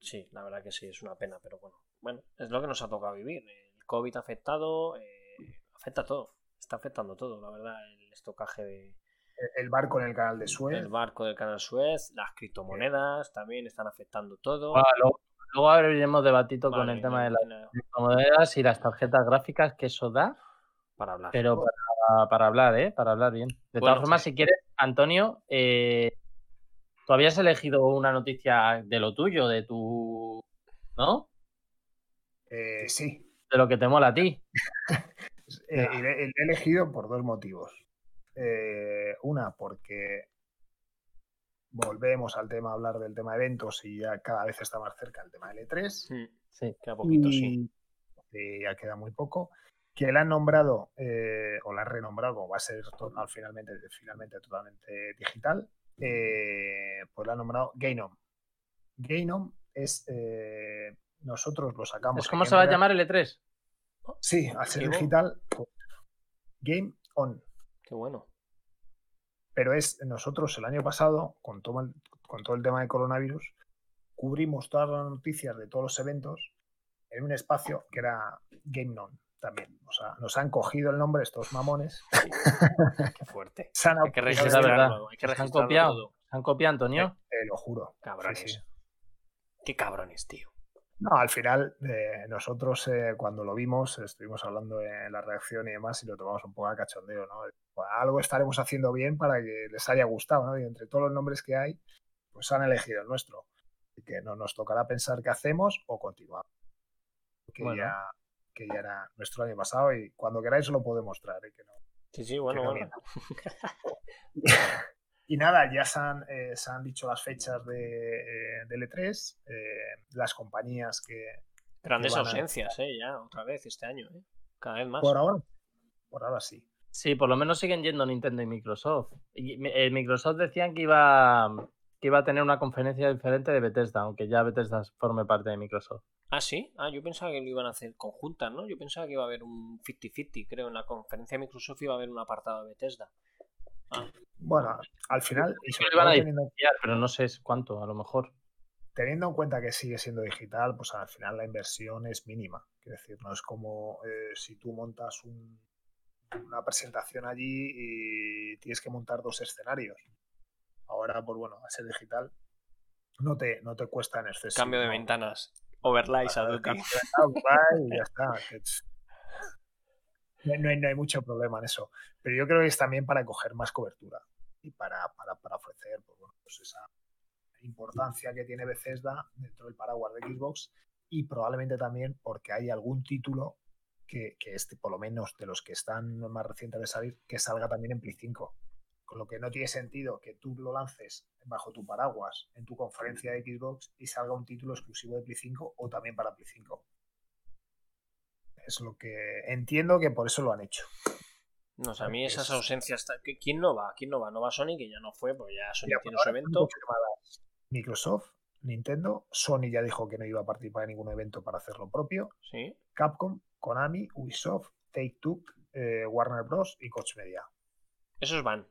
Sí, la verdad que sí, es una pena, pero bueno. Bueno, es lo que nos ha tocado vivir. El COVID ha afectado, eh, afecta a todo. Está afectando todo, la verdad, el estocaje de, El barco en el canal de Suez. del barco del canal Suez, las criptomonedas también están afectando todo. Bueno, luego, luego abriremos debatito con Vale, el tema de las no, criptomonedas y las tarjetas gráficas que eso da, para hablar. pero para, para hablar, ¿eh? Para hablar bien. De Bueno, todas formas, sí. si quieres, Antonio, eh, tú habías elegido una noticia de lo tuyo, de tu... ¿No? Eh, sí. De lo que te mola a ti. Eh, y le- le he elegido por dos motivos. Eh, una, porque volvemos al tema, a hablar del tema de eventos y ya cada vez está más cerca el tema del E3. Mm, Sí. queda poquito, sí. y eh, ya queda muy poco. Que la han nombrado eh, o la han renombrado, va a ser finalmente, finalmente totalmente digital, eh, pues la han nombrado Gainom. Gainom es, eh, nosotros lo sacamos. ¿Es como en se va a llamar el E E3? Sí, al ser digital, pues, Game On. Qué bueno. Pero es nosotros el año pasado, con todo el, con todo el tema de coronavirus, cubrimos todas las noticias de todos los eventos en un espacio que era Game On también. O sea, nos han cogido el nombre estos mamones. Qué fuerte. Se han Hay que la verdad. hay que ¿Se han copiado? todo. ¿Se han copiado, Antonio? Te lo juro. Cabrones. Sí, sí. Qué cabrones, tío. No, al final, eh, nosotros eh, cuando lo vimos, estuvimos hablando en la reacción y demás y lo tomamos un poco a cachondeo, ¿no? Algo estaremos haciendo bien para que les haya gustado, ¿no? Y entre todos los nombres que hay, pues han elegido el nuestro. Así que no nos tocará pensar qué hacemos o continuamos. Que, Bueno. ya, que ya era nuestro año pasado y cuando queráis lo puedo mostrar. ¿eh? Que no, Sí, sí, bueno, que no bueno. Y nada, ya se han, eh, se han dicho las fechas de, eh, del E3, eh, las compañías que, Grandes que van a- ausencias, eh, ya, otra vez este año, eh. Cada vez más. por ahora, por ahora sí. Sí, por lo menos siguen yendo Nintendo y Microsoft. Y, eh, Microsoft decían que iba, que iba a tener una conferencia diferente de Bethesda, aunque ya Bethesda forme parte de Microsoft. Ah, sí. Ah, yo pensaba que lo iban a hacer conjuntas, ¿no? Yo pensaba que iba a haber un 50-50, creo. En la conferencia de Microsoft iba a haber un apartado de Bethesda. Ah, Bueno, al final, Lo iban a teniendo, pero no sé cuánto, a lo mejor. teniendo en cuenta que sigue siendo digital, pues al final la inversión es mínima. Quiero decir, no es como eh, si tú montas un- una presentación allí y tienes que montar dos escenarios. Ahora, pues bueno, al ser digital, no te, no te cuesta en exceso. cambio de ventanas. Overlays a Duty. y ya está. no hay, no hay mucho problema en eso. Pero yo creo que es también para coger más cobertura y para, para, para ofrecer pues, bueno, pues esa, importancia que tiene Bethesda dentro del paraguas de Xbox y probablemente también porque hay algún título que, que este, por lo menos de los que están más recientes de salir, que salga también en Play 5. Con lo que no tiene sentido que tú lo lances bajo tu paraguas en tu conferencia de Xbox y salga un título exclusivo de Play 5 o también para Play 5. Es lo que entiendo que por eso lo han hecho. No, sé, a mí esas ausencias. ¿Quién no va? ¿Quién no va? No va Sony, que ya no fue, pues ya Sony tiene su evento. Microsoft, Nintendo, Sony ya dijo que no iba a participar en ningún evento para hacer lo propio. Sí. Capcom, Konami, Ubisoft, Take Two, eh, Warner Bros. y Coach Media. Esos van.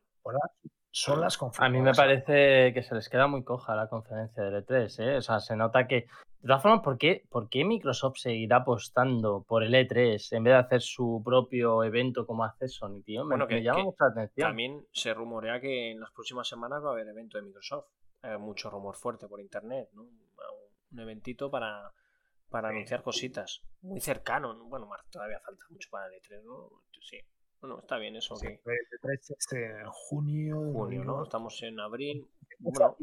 son las A mí me parece que se les queda muy coja la conferencia de E3, ¿eh? O sea, se nota que de todas formas, ¿por qué, ¿por qué Microsoft seguirá apostando por el E3 en vez de hacer su propio evento como hace Sony, tío? Me, bueno, que, llama mucha atención. También se rumorea que en las próximas semanas va a haber evento de Microsoft. Hay mucho rumor fuerte por internet, ¿no? Un eventito para, para anunciar cositas. Muy cercano, bueno, todavía falta mucho para el E3, ¿no? Sí. Bueno, está bien eso. Sí, el E3 es en junio. Junio, ¿no? Estamos en abril. Bueno,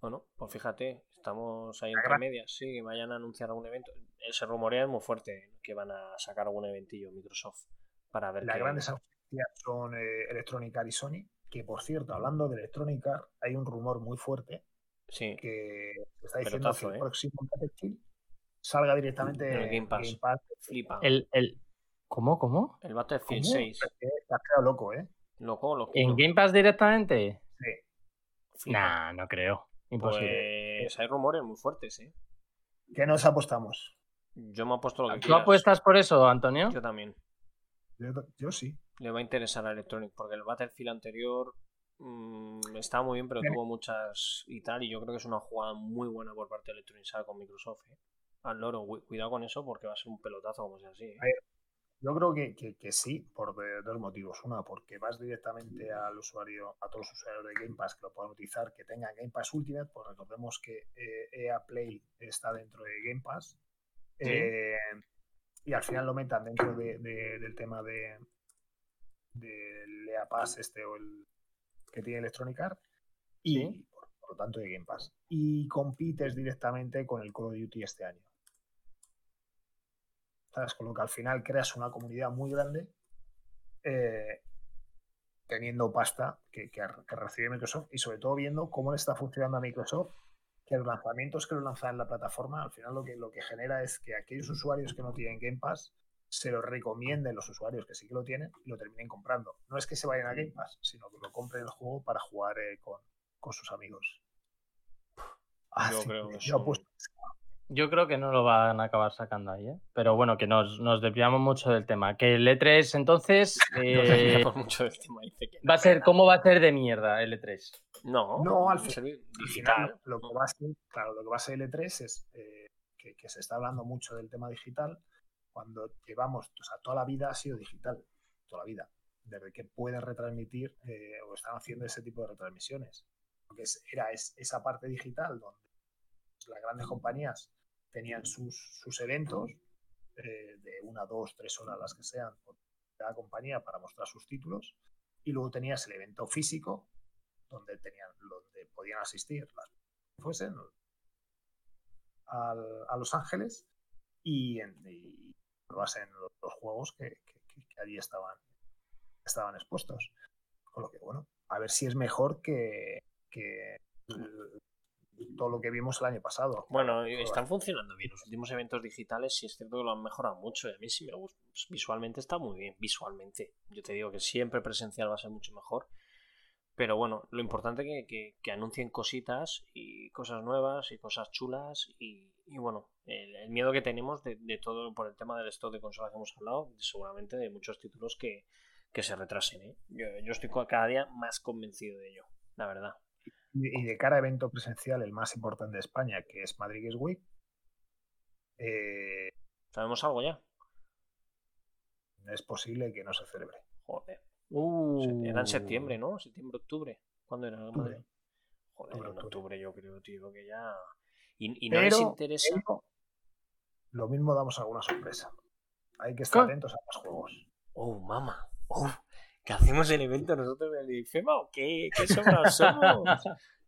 bueno, pues fíjate, estamos ahí entre medias, sí, que vayan a anunciar algún evento. Se rumorea es muy fuerte que van a sacar algún eventillo Microsoft para ver. Las grandes anuncias son eh, Electronic Arts y Sony, que por cierto, hablando de Electronic Arts, hay un rumor muy fuerte sí. que está diciendo que el ¿eh? próximo Battlefield salga directamente en el Game Pass. Flipa. El, el... ¿Cómo, cómo? El Battlefield 6. Está quedado loco, ¿eh? Loco, loco. ¿En Game Pass directamente? Sí. Nah, no creo. Imposible. Pues hay rumores muy fuertes, ¿eh? ¿Qué nos apostamos? Yo me apuesto lo que ¿Tú apuestas por eso, Antonio? Yo también. Yo, sí. Le va a interesar a Electronic porque el Battlefield anterior mmm, estaba muy bien, pero tuvo muchas y tal. Y yo creo que es una jugada muy buena por parte de Electronic con Microsoft. ¿eh? Al loro, cuidado con eso porque va a ser un pelotazo como sea así. ¿eh? Yo creo que, que, sí, por dos motivos. Una, porque vas directamente al usuario, a todos los usuarios de Game Pass que lo puedan utilizar, que tengan Game Pass Ultimate, pues recordemos que EA eh, e Play está dentro de Game Pass. Eh, y al final lo metan dentro de, del tema de del EA Pass este o el que tiene Electronic Arts y por, por, lo tanto de Game Pass. Y compites directamente con el Call of Duty este año. Con lo que al final creas una comunidad muy grande eh, teniendo pasta que, recibe Microsoft y sobre todo viendo cómo le está funcionando a Microsoft que los lanzamientos que lo lanzan en la plataforma al final lo que, lo que genera es que aquellos usuarios que no tienen Game Pass se lo recomienden los usuarios que sí que lo tienen y lo terminen comprando. No es que se vayan a Game Pass, sino que lo compren el juego para jugar eh, con, sus amigos. yo creo que yo creo que no lo van a acabar sacando ahí, ¿eh? Pero bueno, que nos, nos desviamos mucho del tema. Que el E3 entonces. Eh, mucho del tema, va a ser, ¿Cómo va a ser de mierda el E3? No, no al final, digital. Lo que va a ser, claro, lo que va a ser el E3 es eh, que, se está hablando mucho del tema digital cuando llevamos, o sea, toda la vida ha sido digital, toda la vida, desde que pueden retransmitir eh, o están haciendo ese tipo de retransmisiones. Porque era esa parte digital donde las grandes compañías tenían sus, sus eventos eh, de una, dos, tres horas, las que sean, por cada compañía para mostrar sus títulos. Y luego tenías el evento físico, donde, tenían, donde podían asistir las fuesen a Los Ángeles y, en, y en los, juegos que, allí estaban, estaban expuestos. Con lo que, bueno, a ver si es mejor que, que todo lo que vimos el año pasado. Bueno, están funcionando bien. Los últimos eventos digitales sí es cierto que lo han mejorado mucho. Y a mí sí me gusta. Pues, visualmente está muy bien, visualmente. Yo te digo que siempre presencial va a ser mucho mejor. Pero bueno, lo importante es que, anuncien cositas y cosas nuevas y cosas chulas. Y, bueno, el, miedo que tenemos de, todo por el tema del stock de consolas que hemos hablado, seguramente de muchos títulos que, se retrasen. ¿eh? Yo, yo estoy cada día más convencido de ello, la verdad. Y de cara a evento presencial, el más importante de España, que es Madrid Games Week. Eh, ¿Sabemos algo ya? Es posible que no se celebre. Joder. Uh. Era en septiembre, ¿no? Septiembre, octubre. ¿Cuándo era? Joder, en octubre yo creo, tío, que ya. Y, no les interesa. lo mismo damos alguna sorpresa. Hay que estar atentos a los juegos. Oh, mamá. Oh, ¿Que hacemos el evento nosotros en el IFEMA o qué? ¿Qué somos?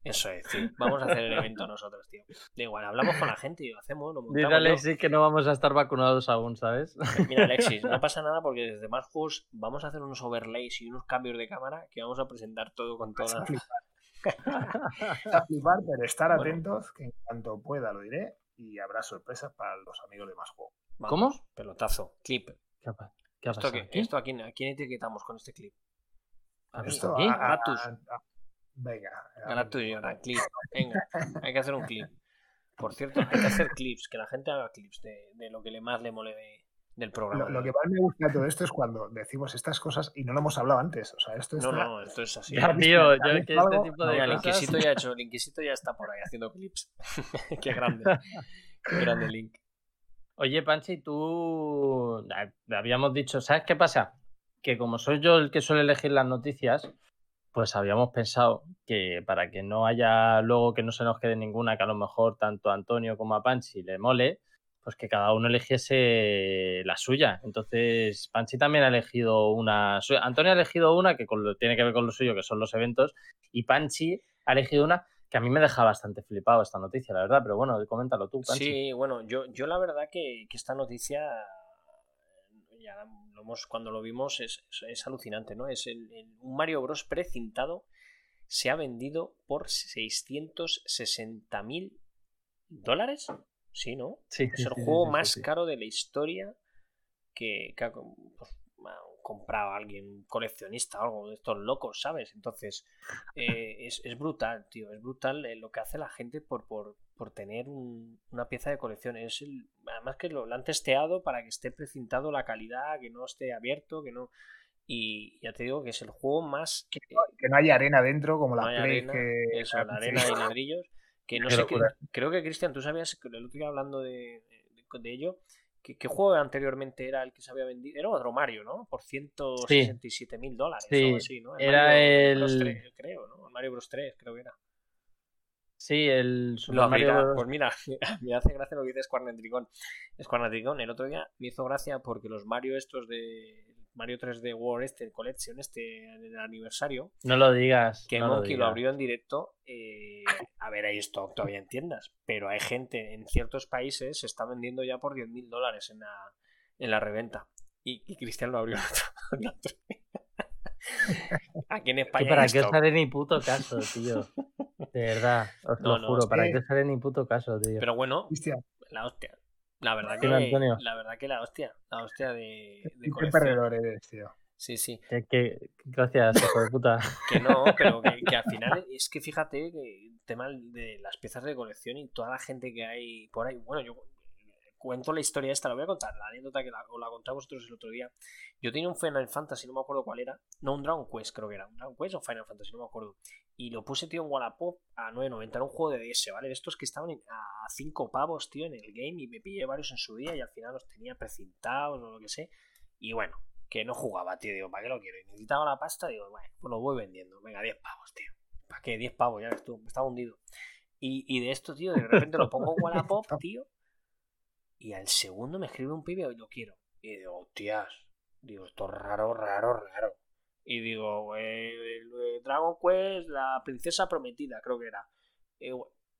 Eso es, tío. Vamos a hacer el evento nosotros, tío. Da igual, hablamos con la gente y lo hacemos. Lo Dile a Alexis que no vamos a estar vacunados aún, ¿sabes? Mira, Alexis, no pasa nada porque desde más juegos vamos a hacer unos overlays y unos cambios de cámara que vamos a presentar todo con todas las. a flipar, pero estar atentos, que en cuanto pueda lo diré y habrá sorpresas para los amigos de más. ¿Cómo? Pelotazo, clip. ¿Qué, ¿Esto, ¿Esto a quién, a quién etiquetamos con este clip? A esto, Venga. Ahora tú y ahora, clip. Venga, hay que hacer un clip. Por cierto, hay que hacer clips, que la gente haga clips de, de lo que le más le mole del programa. Lo, que más me gusta de todo esto es cuando decimos estas cosas y no lo hemos hablado antes. O sea, esto es no, no, esto es así. Ya, tío, yo que este tipo de. el, Inquisito ya hecho, el Inquisito ya está por ahí haciendo clips. Qué grande. Qué grande link. Oye, Panchi, tú. Habíamos dicho, ¿sabes qué pasa? Que como soy yo el que suele elegir las noticias, pues habíamos pensado que para que no haya luego que no se nos quede ninguna, que a lo mejor tanto a Antonio como a Panchi le mole, pues que cada uno eligiese la suya. Entonces, Panchi también ha elegido una. Antonio ha elegido una que tiene que ver con lo suyo, que son los eventos, y Panchi ha elegido una que a mí me deja bastante flipado esta noticia, la verdad, pero bueno, coméntalo tú. Sí, bueno, yo, yo la verdad que, que esta noticia ya cuando lo vimos es, alucinante, ¿no? Es el, un Mario Bros precintado se ha vendido por 660 mil dólares. Sí, ¿no? Sí, es el juego más caro de la historia que, que pues, comprado a alguien coleccionista o algo de estos locos, ¿sabes? Entonces, eh, es, brutal, tío. Es brutal eh, lo que hace la gente por, por, por tener una pieza de colección. Es el, además que lo, han testeado para que esté precintado la calidad, que no esté abierto, que no. Y ya te digo que es el juego más. Que, no haya arena dentro, como la Play. Eso, la arena y ladrillos. Que no sé, creo que Cristian, tú sabías que el otro día hablando de, de ello, ¿Qué, juego anteriormente era el que se había vendido? Era otro Mario, ¿no? Por 167 mil dólares. Sí, ¿no? era el. creo, ¿no? Mario Bros 3, creo que era. Sí, el Mario Pues mira, me hace gracia lo que dice Square Square el otro día me hizo gracia porque los Mario estos de Mario 3D World, este Collection, este del aniversario. No lo digas. Que no Monkey lo, abrió en directo. Eh, a ver, ahí esto todavía en tiendas. Pero hay gente en ciertos países se está vendiendo ya por 10 mil dólares en la, en la reventa. Y, Cristian lo abrió Aquí en España. ¿Para qué os haré ni puto caso, tío? De verdad, os lo juro, ¿para qué os haré ni puto caso, tío? Pero bueno, la hostia. La verdad que la verdad que la hostia, la hostia de, de Qué perdedor eres, tío. Sí, sí. Que, gracias, hijo de puta. que no, pero que, al final es que fíjate que el tema de las piezas de colección y toda la gente que hay por ahí. Bueno, yo cuento la historia esta, la voy a contar, la anécdota que la, os la conté vosotros el otro día. Yo tenía un Final Fantasy, no me acuerdo cuál era. No, un Dragon Quest creo que era. Un Dragon Quest o Final Fantasy, no me acuerdo. Y lo puse, tío, en Wallapop a 9.90. Era un juego de DS, ¿vale? De estos que estaban a 5 pavos, tío, en el game. Y me pillé varios en su día y al final los tenía precintados o lo que sé. Y bueno, que no jugaba, tío. Digo, ¿para qué lo quiero? Y necesitaba la pasta. Digo, bueno, pues lo voy vendiendo. Venga, 10 pavos, tío. ¿Para qué? 10 pavos, ya ves tú. Me estaba hundido. Y, y de esto, tío, de repente lo pongo en Wallapop, tío y al segundo me escribe un pibe y lo quiero. Y digo, hostias. Digo, esto es raro, raro, raro. Y digo, eh, Dragon Quest, la princesa prometida, creo que era.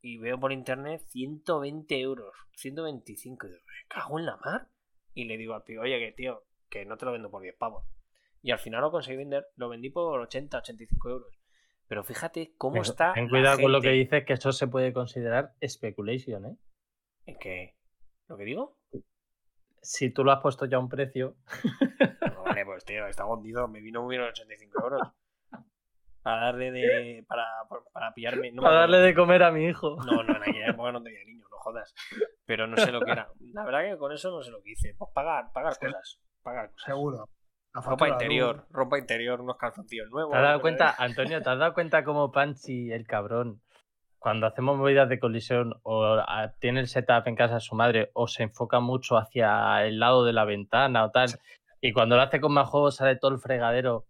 y veo por internet 120 euros, 125. Y digo, me cago en la mar. Y le digo al pibe, oye, que tío, que no te lo vendo por 10 pavos. Y al final lo conseguí vender, lo vendí por 80, 85 euros. Pero fíjate cómo está. Ten cuidado con lo que dices, que eso se puede considerar speculation, ¿eh? ¿En qué? ¿Lo que digo? Si tú lo has puesto ya a un precio. pues tío, está hundido. Me vino muy bien 85 euros. Para darle de. Para, para pillarme. para darle de comer a mi hijo. No, no, en aquella época no tenía niño, no jodas. Pero no sé lo que era. La verdad que con eso no sé lo que hice. Pues pagar, pagar cosas. Pagar cosas. Seguro. ropa interior, ropa interior, unos calzoncillos nuevos. ¿Te has dado cuenta, Antonio, te has dado cuenta cómo Panchi, el cabrón, cuando hacemos movidas de colisión o tiene el setup en casa de su madre o se enfoca mucho hacia el lado de la ventana o tal, y cuando lo hace con más juegos sale todo el fregadero.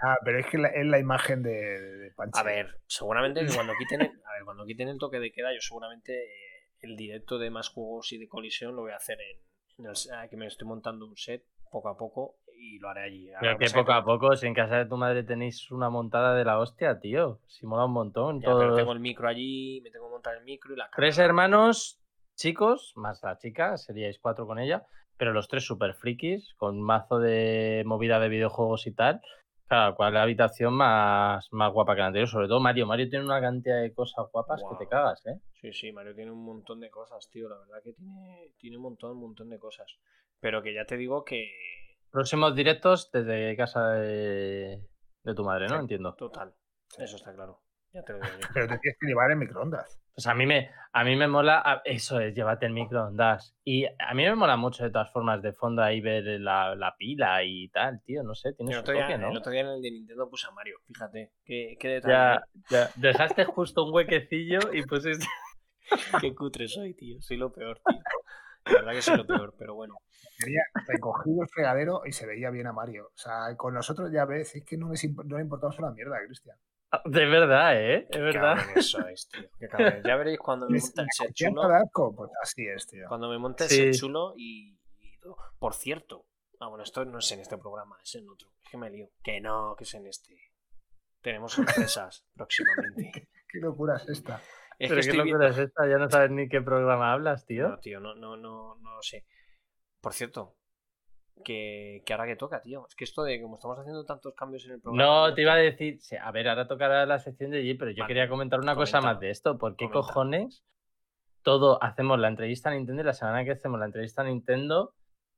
Ah, pero es que es la imagen de, de A ver, seguramente que cuando quiten, el, a ver, cuando quiten el toque de queda, yo seguramente eh, el directo de más juegos y de colisión lo voy a hacer en, el, que me estoy montando un set poco a poco y lo haré allí. Pero que poco a poco, si en casa de tu madre tenéis una montada de la hostia, tío. Si mola un montón. Ya, pero todos- tengo el micro allí, me tengo que montar el micro y la Tres cámara. hermanos chicos, más la chica, seríais cuatro con ella, pero los tres super frikis, con mazo de movida de videojuegos y tal. Claro, cuál la habitación más, más guapa que la anterior, sobre todo Mario. Mario tiene una cantidad de cosas guapas que te cagas, ¿eh? Sí, sí, Mario tiene un montón de cosas, tío. La verdad que tiene, tiene un montón, un montón de cosas. Pero que ya te digo que. Próximos directos desde casa de, de tu madre, ¿no? Sí. Entiendo. Total. Eso está claro. Ya te lo digo yo. Pero te tienes que llevar en microondas. Pues a mí me, a mí me mola, a- eso es, llévate el microondas. Y a mí me mola mucho de todas formas de fondo ahí ver la, la pila y tal, tío, no sé, tiene su día, toque, ¿no? el otro día en el de Nintendo puse a Mario, fíjate. Qué, qué detalle. Ya, ya, dejaste justo un huequecillo y pusiste... Qué cutre soy, tío. Soy lo peor, tío. La verdad que soy lo peor, pero bueno. Tenía recogido el fregadero y se veía bien a Mario. O sea, con nosotros ya ves, es que no, imp- no le importamos una mierda, Cristian. De verdad, ¿eh? Es verdad. Cabrones sois, tío. Qué cabrones. Ya veréis cuando me monte el la set confianza chulo. pues así es, tío. Cuando me monte el Sí. set chulo y. Por cierto. Ah, bueno, esto no es en este programa, es en otro. Es que me lío. Que no, que es en este. Tenemos sorpresas próximamente. Qué locura es esta. Es Pero que qué locura es esta, ya no sabes ni qué programa hablas, tío. No, tío, no, no, no, no sé. Por cierto, que, que ahora que toca, tío. Es que esto de como estamos haciendo tantos cambios en el programa. No, te iba a decir, a ver, ahora tocará la sección de allí, pero yo Vale, quería comentar una cosa más de esto. ¿Por qué Comenta. cojones todo hacemos la entrevista a Nintendo y la semana que hacemos la entrevista a Nintendo,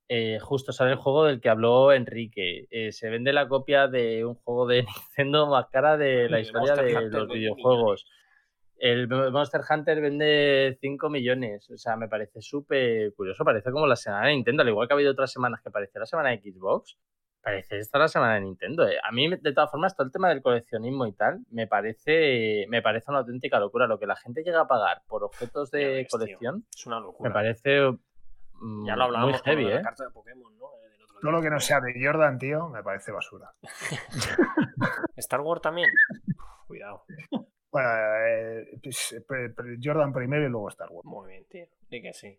eh, justo sale el juego del que habló Enrique? Eh, se vende la copia de un juego de Nintendo más cara de la historia de los videojuegos. El Monster Hunter vende 5 millones. O sea, me parece súper curioso. Parece como la semana de Nintendo. Al igual que ha habido otras semanas que parecía la semana de Xbox, parece esta la semana de Nintendo. eh. A mí, de todas formas, todo el tema del coleccionismo y tal, me parece, me parece una auténtica locura. Lo que la gente llega a pagar por objetos de ves, tío. colección Es una locura. me parece mm, Ya lo hablábamos muy heavy, ¿eh? carta de Pokémon, ¿no? Eh, otro Todo lo que no sea de Jordan, tío, me parece basura. Star Wars también. Cuidado. Bueno, eh, pues, pre- Jordan primero y luego Star Wars. Muy bien, tío. Di que sí.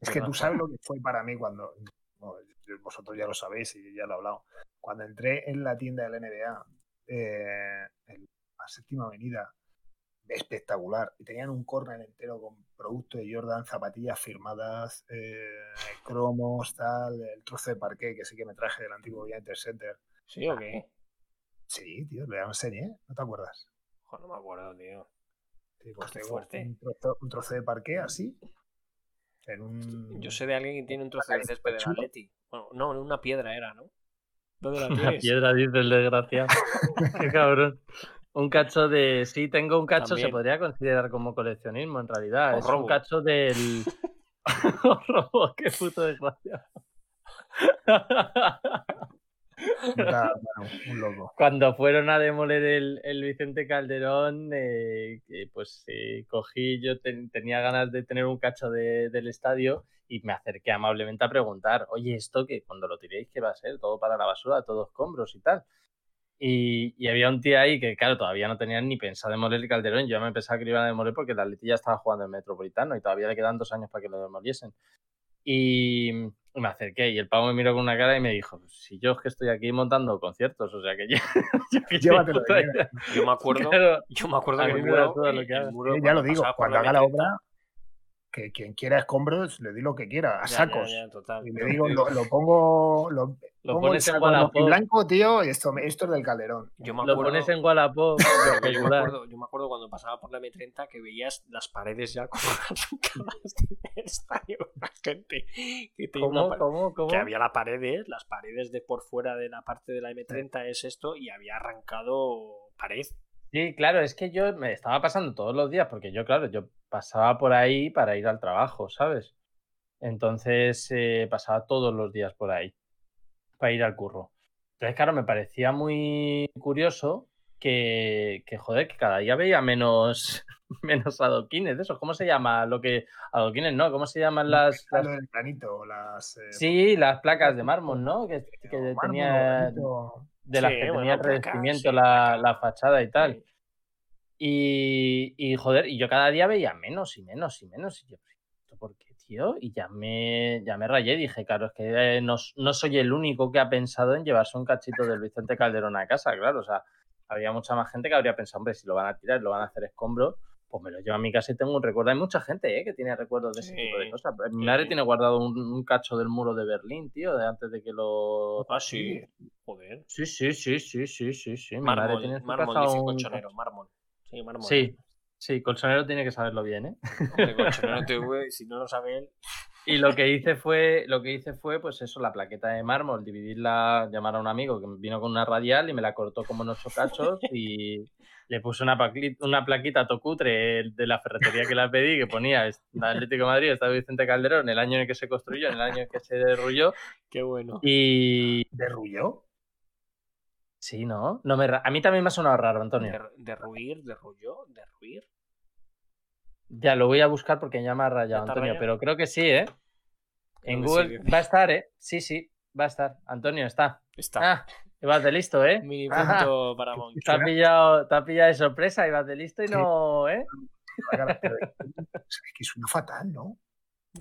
Es que Jordan tú sabes lo que fue para mí cuando, bueno, vosotros ya lo sabéis y ya lo he hablado, cuando entré en la tienda del NBA, eh, en la séptima avenida, espectacular, y tenían un corner entero con productos de Jordan, zapatillas firmadas, eh, cromos, tal, el trozo de parqué que sí que me traje del antiguo United Center. ¿Sí o qué? Sí, tío, le enseñé, ¿no te acuerdas? Joder, no me acuerdo, tío. Sí, pues tengo fuerte. Un trozo, un trozo de parqué así. En un... Yo sé de alguien que tiene un trozo de césped de chulo. Atleti. Bueno, no, una piedra era, ¿no? ¿Dónde la Una piedra, dice el desgraciado. Qué cabrón. Un cacho de. Sí, tengo un cacho, se podría considerar como coleccionismo en realidad. O es robo. un cacho del. O robo, qué puto desgraciado. Era, bueno, un loco. Cuando fueron a demoler el, el Vicente Calderón, eh, pues eh, cogí, yo ten- tenía ganas de tener un cacho de- del estadio y me acerqué amablemente a preguntar, oye, esto que cuando lo tiréis, ¿qué va a ser? Todo para la basura, todos escombros y tal. Y, y había un tío ahí que, claro, todavía no tenían ni pensado demoler el Calderón. Yo me pensaba que lo iban a demoler porque la Atleti ya estaba jugando en Metropolitano y todavía le quedan dos años para que lo demoliesen. Y, me acerqué y el pavo me miró con una cara y me dijo, "Pues si yo es que estoy aquí montando conciertos, o sea que yo, yo que Llévatelo, puta llévatelo. idea". Yo me acuerdo, Claro, yo me acuerdo A que el muro, todo lo el- que el haga. muro ya lo digo, cuando haga la M30, obra, que quien quiera escombros, le di lo que quiera, a ya, sacos. Ya, ya, total. Y le digo, lo, pongo, lo, lo pones en Wallapop, blanco, tío, y esto, esto es del Calderón. yo me lo acuerdo, pones en Wallapop, yo, me acuerdo, yo me acuerdo cuando pasaba por la M30 que veías las paredes ya como arrancadas del estadio. La gente que tenía ¿Cómo, cómo, cómo? que había la paredes, las paredes de por fuera de la parte de la M30 es esto y había arrancado pared. Sí, claro, es que yo me estaba pasando todos los días, porque yo, claro, yo pasaba por ahí para ir al trabajo, ¿sabes? Entonces eh, pasaba todos los días por ahí para ir al curro. Entonces, claro, me parecía muy curioso que, que joder, que cada día veía menos, menos adoquines de esos. ¿Cómo se llama lo que... Adoquines, ¿no? ¿Cómo se llaman las... las- Lo del granito, las... eh, Sí, las placas de mármol, ¿no? Que, mármol, tenía... granito. De las Sí, que bueno, tenía el placas, revestimiento sí, la, la fachada y tal. Sí. Y, y, joder, y yo cada día veía menos y menos y menos. Y yo, "¿Pero ¿esto por qué, y ya me, ya me rayé. Dije, claro, es que eh, no, no soy el único que ha pensado en llevarse un cachito del Vicente Calderón a casa, claro. O sea, habría mucha más gente que habría pensado, hombre, si lo van a tirar, lo van a hacer escombros, pues me lo llevo a mi casa y tengo un recuerdo. Hay mucha gente ¿eh? que tiene recuerdos de ese tipo de cosas. Mi sí. madre tiene guardado un, un cacho del muro de Berlín, tío, de antes de que lo. Ah, sí. Joder. Sí, sí, sí, sí, sí, sí, sí. Mi madre Mármol, tiene mármol, casa dice un mármol. Sí, mármol. Sí, sí, colchonero tiene que saberlo bien, ¿eh? Hombre, colchonero TV, si no lo sabe él. Y lo que hice fue, lo que hice fue, pues eso, la plaqueta de mármol, dividirla, llamar a un amigo que vino con una radial y me la cortó como en ocho cachos y le puse una, plaquita tocutre de la ferretería que la pedí, que ponía "Es- Atlético de Madrid, Estado Vicente Calderón, el año en el que se construyó, en el año en que se derrulló. Qué bueno. Y ¿Derrulló? Sí, ¿no? no me a mí también me ha sonado raro, Antonio. De, derruir, derrulló, derruir. Ya lo voy a buscar porque ya me ha ¿Ya rayado, Antonio, rayado? pero creo que sí, ¿eh? En Google sí, va a estar, ¿eh? Sí, sí, va a estar. Antonio, está. Está. Ah, vas de listo, ¿eh? Mini Ajá. punto para Monk. Te ha pillado, te ha pillado de sorpresa y vas de listo y no, ¿eh? Es que suena fatal, ¿no?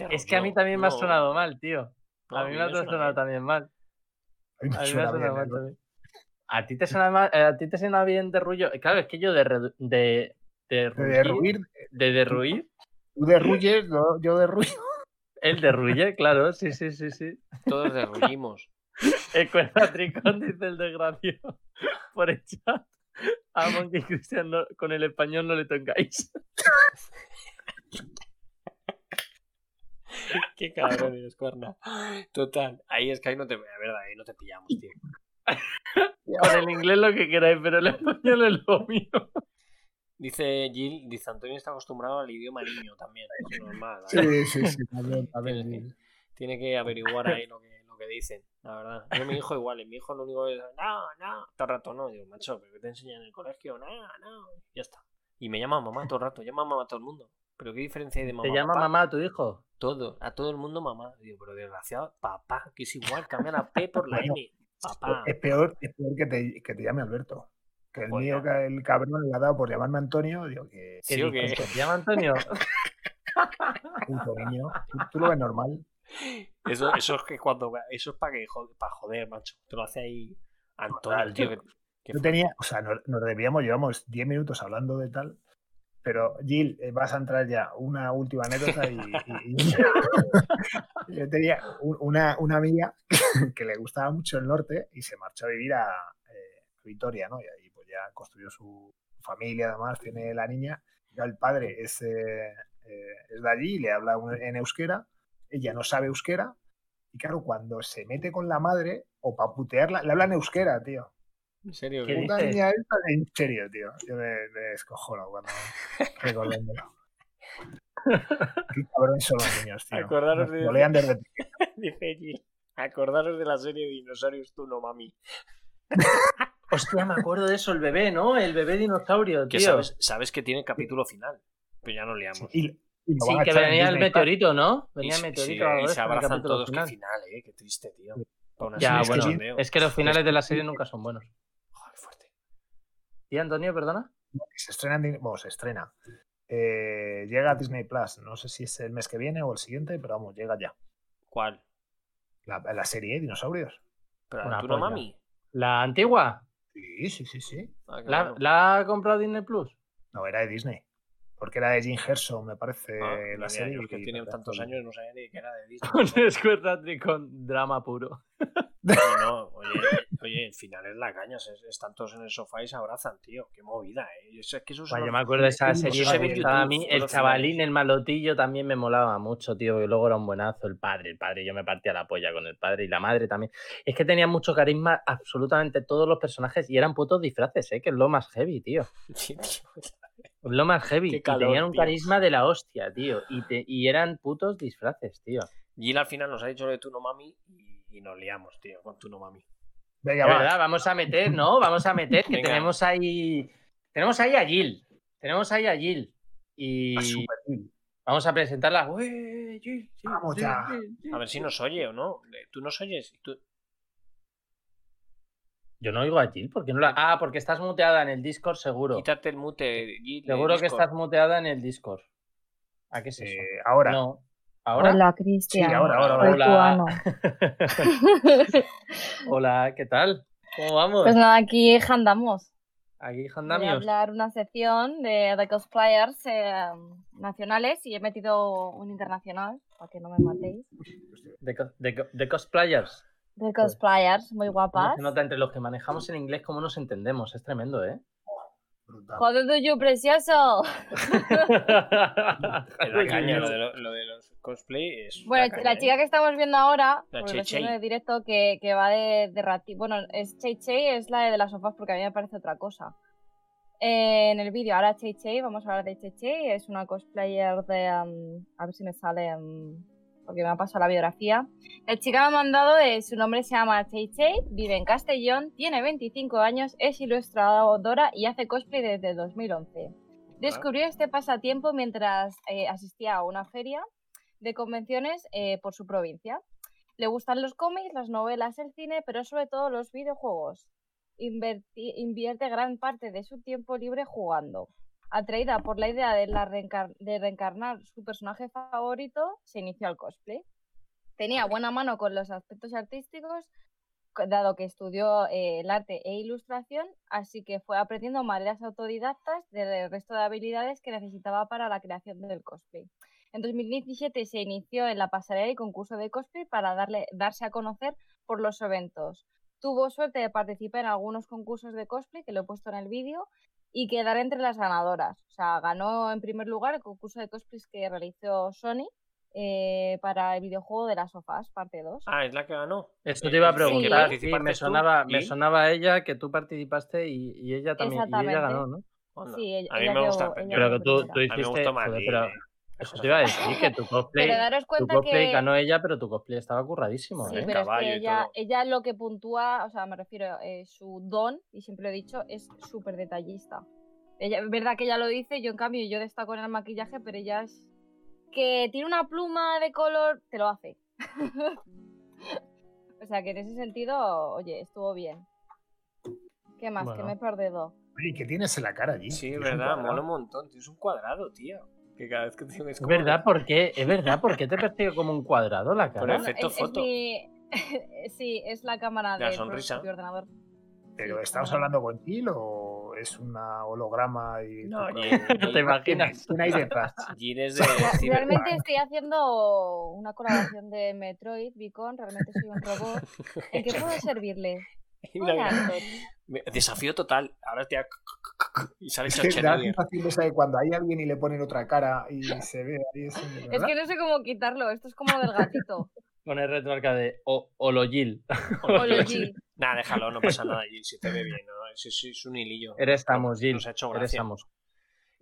Es que a mí también me ha sonado mal, tío. A mí me ha sonado también mal. A mí me A mí me ha suena sonado bien, mal ¿eh? también. ¿A ti te suena mal, eh, a ti te suena bien derrullo? Claro, es que yo de de de De derruir- de derruir, tú derruyes, yo, yo derruyo. el derruye, claro, sí, sí, sí, sí. Todos derrullimos. El cuerdatricón dice el desgraciado por el chat. A Monkey Christian no- con el español no le tengáis. Qué cabrón eres, cuerna. Total. Ahí es que ahí no te. Verdad, ahí no te pillamos, tío. Con el inglés lo que queráis, pero el español es lo mío. Dice Jill, dice Antonio está acostumbrado al idioma niño también. Es normal. Sí, sí, sí, también, también. Tiene, tiene que averiguar ahí lo que, lo que dicen, la verdad. Yo mi hijo igual, y mi hijo lo único que es, no, no, todo el rato no. Digo, macho, ¿pero qué te enseñan en el colegio? No, no, ya está. Y me llama mamá todo el rato, llama mamá a todo el mundo. ¿Pero qué diferencia hay de mamá? ¿Te llama papá? mamá tu hijo? Todo, a todo el mundo mamá. Digo, pero desgraciado, papá, que es igual, cambia la P por la M. Papá. Es peor, es peor que, te, que te llame Alberto. Que el Joder. mío, que el cabrón le ha dado por llamarme Antonio, digo que Sí, llama Antonio? puto niño. ¿Tú, lo ves normal. Eso, eso es que cuando. Eso es para que para joder, macho. Te lo hace ahí Antonio, tío. tío. que- que Yo tenía, o sea, nos, nos debíamos, llevamos 10 minutos hablando de tal. Pero Gil, eh, vas a entrar ya una última anécdota y, y- y- yo tenía un- una, una amiga que le gustaba mucho el norte y se marchó a vivir a eh, Vitoria, ¿no? Y ahí pues ya construyó su familia, además tiene la niña. Ya el padre es, eh, eh, es de allí le habla en euskera, ella no sabe euskera y claro, cuando se mete con la madre o para putearla, le habla en euskera, tío. En serio, ¿Qué que- Puta dices? niña esta, en serio, tío. Yo me, me descojono cuando recordándolo. Qué cabrón son los niños, tío. Acordaros de- golean desde Dice Gil. Acordaros de la serie de dinosaurios, tú no mami. Hostia, me acuerdo de eso, el bebé, ¿no? El bebé dinosaurio, Que tío. sabes, sabes que tiene capítulo final. Pero ya no liamos. Y, y lo Sí, que venía el meteorito, ¿no? Venía el meteorito. sí, y se abrazan todos. final. Qué final, eh. Qué triste, tío. Ya, serie de bueno, es que los finales de la serie nunca son buenos. ¿Y Antonio, perdona? Se estrena, en Disney- bueno, se estrena. Eh, llega a Disney Plus. No sé si es el mes que viene o el siguiente, pero vamos, llega ya. ¿Cuál? La, la serie de dinosaurios. ¿Pero Una polla. mami? ¿La antigua? Sí, sí, sí, sí. Ah, ¿La, ha comprado Disney Plus? No, era de Disney. Porque era de Jim Herson, me parece, Ah, la mira, serie. yo que me tantos parece- años no sabía ni que era de Disney. Con Square con drama puro. No, no, oye, oye, el final es la caña. se- Están todos en el sofá y se abrazan, tío. Qué movida, eh. Sé que eso es Vaya, una- yo me acuerdo de esa serie. se a mí. El chavalín, el malotillo también me molaba mucho, tío. Que luego era un buenazo. El padre, el padre. Yo me partía la polla con el padre y la madre también. Es que tenían mucho carisma absolutamente todos los personajes y eran putos disfraces, ¿eh? Que es lo más heavy, tío. Sí, tío. Es lo más heavy. Y calor, tenían un tío. carisma de la hostia, tío. Y, te- y eran putos disfraces, tío. Jill al final nos ha dicho lo de tu no mami y, y nos liamos, tío, con tu no mami. Venga, De va. verdad, vamos a meter, ¿no? Vamos a meter que Venga. tenemos ahí. Tenemos ahí a Jill. Tenemos ahí a Jill. Y A Super Gil. vamos a presentarla. Ué, Jill, Jill, Vamos Jill, ya. Jill, Jill. A ver si nos oye o no. Eh, ¿Tú nos oyes? ¿Tú... Yo no oigo a Jill, ¿por qué no la.? Ah, porque estás muteada en el Discord, seguro. Quítate el mute, Jill. Seguro que estás muteada en el Discord. ¿A qué es eso? Eh, ahora, No. ¿Ahora? Hola, Cristian. Sí, ahora, ahora, Soy Hola. Hola, ¿qué tal? ¿Cómo vamos? Pues nada, aquí andamos. Aquí Voy a hablar una sección de, de cosplayers eh, nacionales y he metido un internacional, para que no me matéis. De, de de cosplayers. De cosplayers muy ¿Cómo guapas. se nota entre los que manejamos en inglés cómo nos entendemos? Es tremendo, ¿eh? Brutal. Joder, tuyo, precioso. La caña, lo de, lo, lo de los cosplay es. Bueno, la, caña, la ¿eh? chica que estamos viendo ahora, La Chei. de directo, que, que va de, de rati- Bueno, es Chei Chei, es la de las sofás, porque a mí me parece otra cosa. Eh, en el vídeo, ahora Chei Chei, vamos a hablar de Chei Chei, es una cosplayer de... um, a ver si me sale... um, porque me ha pasado la biografía. La chica me ha mandado, eh, su nombre se llama Chei Chei, vive en Castellón, tiene 25 años, es ilustradora y hace cosplay desde 2011. Descubrió este pasatiempo mientras eh, asistía a una feria de convenciones eh, por su provincia. Le gustan los cómics, las novelas, el cine, pero sobre todo los videojuegos. Inverti- invierte gran parte de su tiempo libre jugando. Atraída por la idea de, la de reencarnar su personaje favorito, se inició al cosplay. Tenía buena mano con los aspectos artísticos, co- dado que estudió eh, el arte e ilustración, así que fue aprendiendo maneras autodidactas del resto de habilidades que necesitaba para la creación del cosplay. En 2017 se inició en la pasarela y concurso de cosplay para darle, darse a conocer por los eventos. Tuvo suerte de participar en algunos concursos de cosplay, que lo he puesto en el vídeo, y quedar entre las ganadoras. O sea, ganó en primer lugar el concurso de cosplays que realizó Sony eh, para el videojuego de las sofás, parte 2. Ah, es la que ganó. Eso te iba a Sí. preguntar. Sí, ¿Participaste me sonaba, me sonaba ella que tú participaste y, y ella también. Y ella ganó, ¿no? Sí, ella- a mí ella me gusta. yo- Pero que tú, tú primera. A mí me hiciste. gustó más joder, pero eh. Eso te iba a decir que tu cosplay. Pero daros Tu cuenta cosplay que... ganó ella, pero tu cosplay estaba curradísimo, Sí, ¿eh? pero es Caballo que y ella, ella lo que puntúa, o sea, me refiero, eh, su don, y siempre lo he dicho, es súper detallista. Ella, es verdad que ella lo dice, yo en cambio, yo destaco en el maquillaje, pero ella es que tiene una pluma de color, te lo hace. o sea, que en ese sentido, oye, estuvo bien. ¿Qué más? Que Bueno. me he perdido. Oye, ¿qué tienes en la cara allí? Sí, es verdad, mola un montón. Tienes un cuadrado, tío. Que cada vez que te ves Es como- verdad, ¿por qué? Es verdad, ¿por qué te persigue como un cuadrado la Por cara? el efecto es, es foto. mi- sí, es la cámara La del sonrisa. ordenador. ¿Pero Sí, estamos hablando con Gil o es una holograma y No, Gil- ¿Te imaginas? ¿Quién hay detrás? De. Realmente estoy haciendo una colaboración de Metroid, Beacon, realmente soy un robot. ¿En qué puedo servirle? Hola, Desafío total. Ahora te ha... Y sale Es Schwarzenegger. de cuando hay alguien y le ponen otra cara y se ve ahí Es que no sé cómo quitarlo, esto es como del gatito. Pone retroarca de o, Ologil. Hola, Gil. Nah, déjalo, no pasa nada, Gil. Si te ve bien, ¿no? Es, es- es un hilillo. Eres Samus, Gil. Nos ha hecho gracia.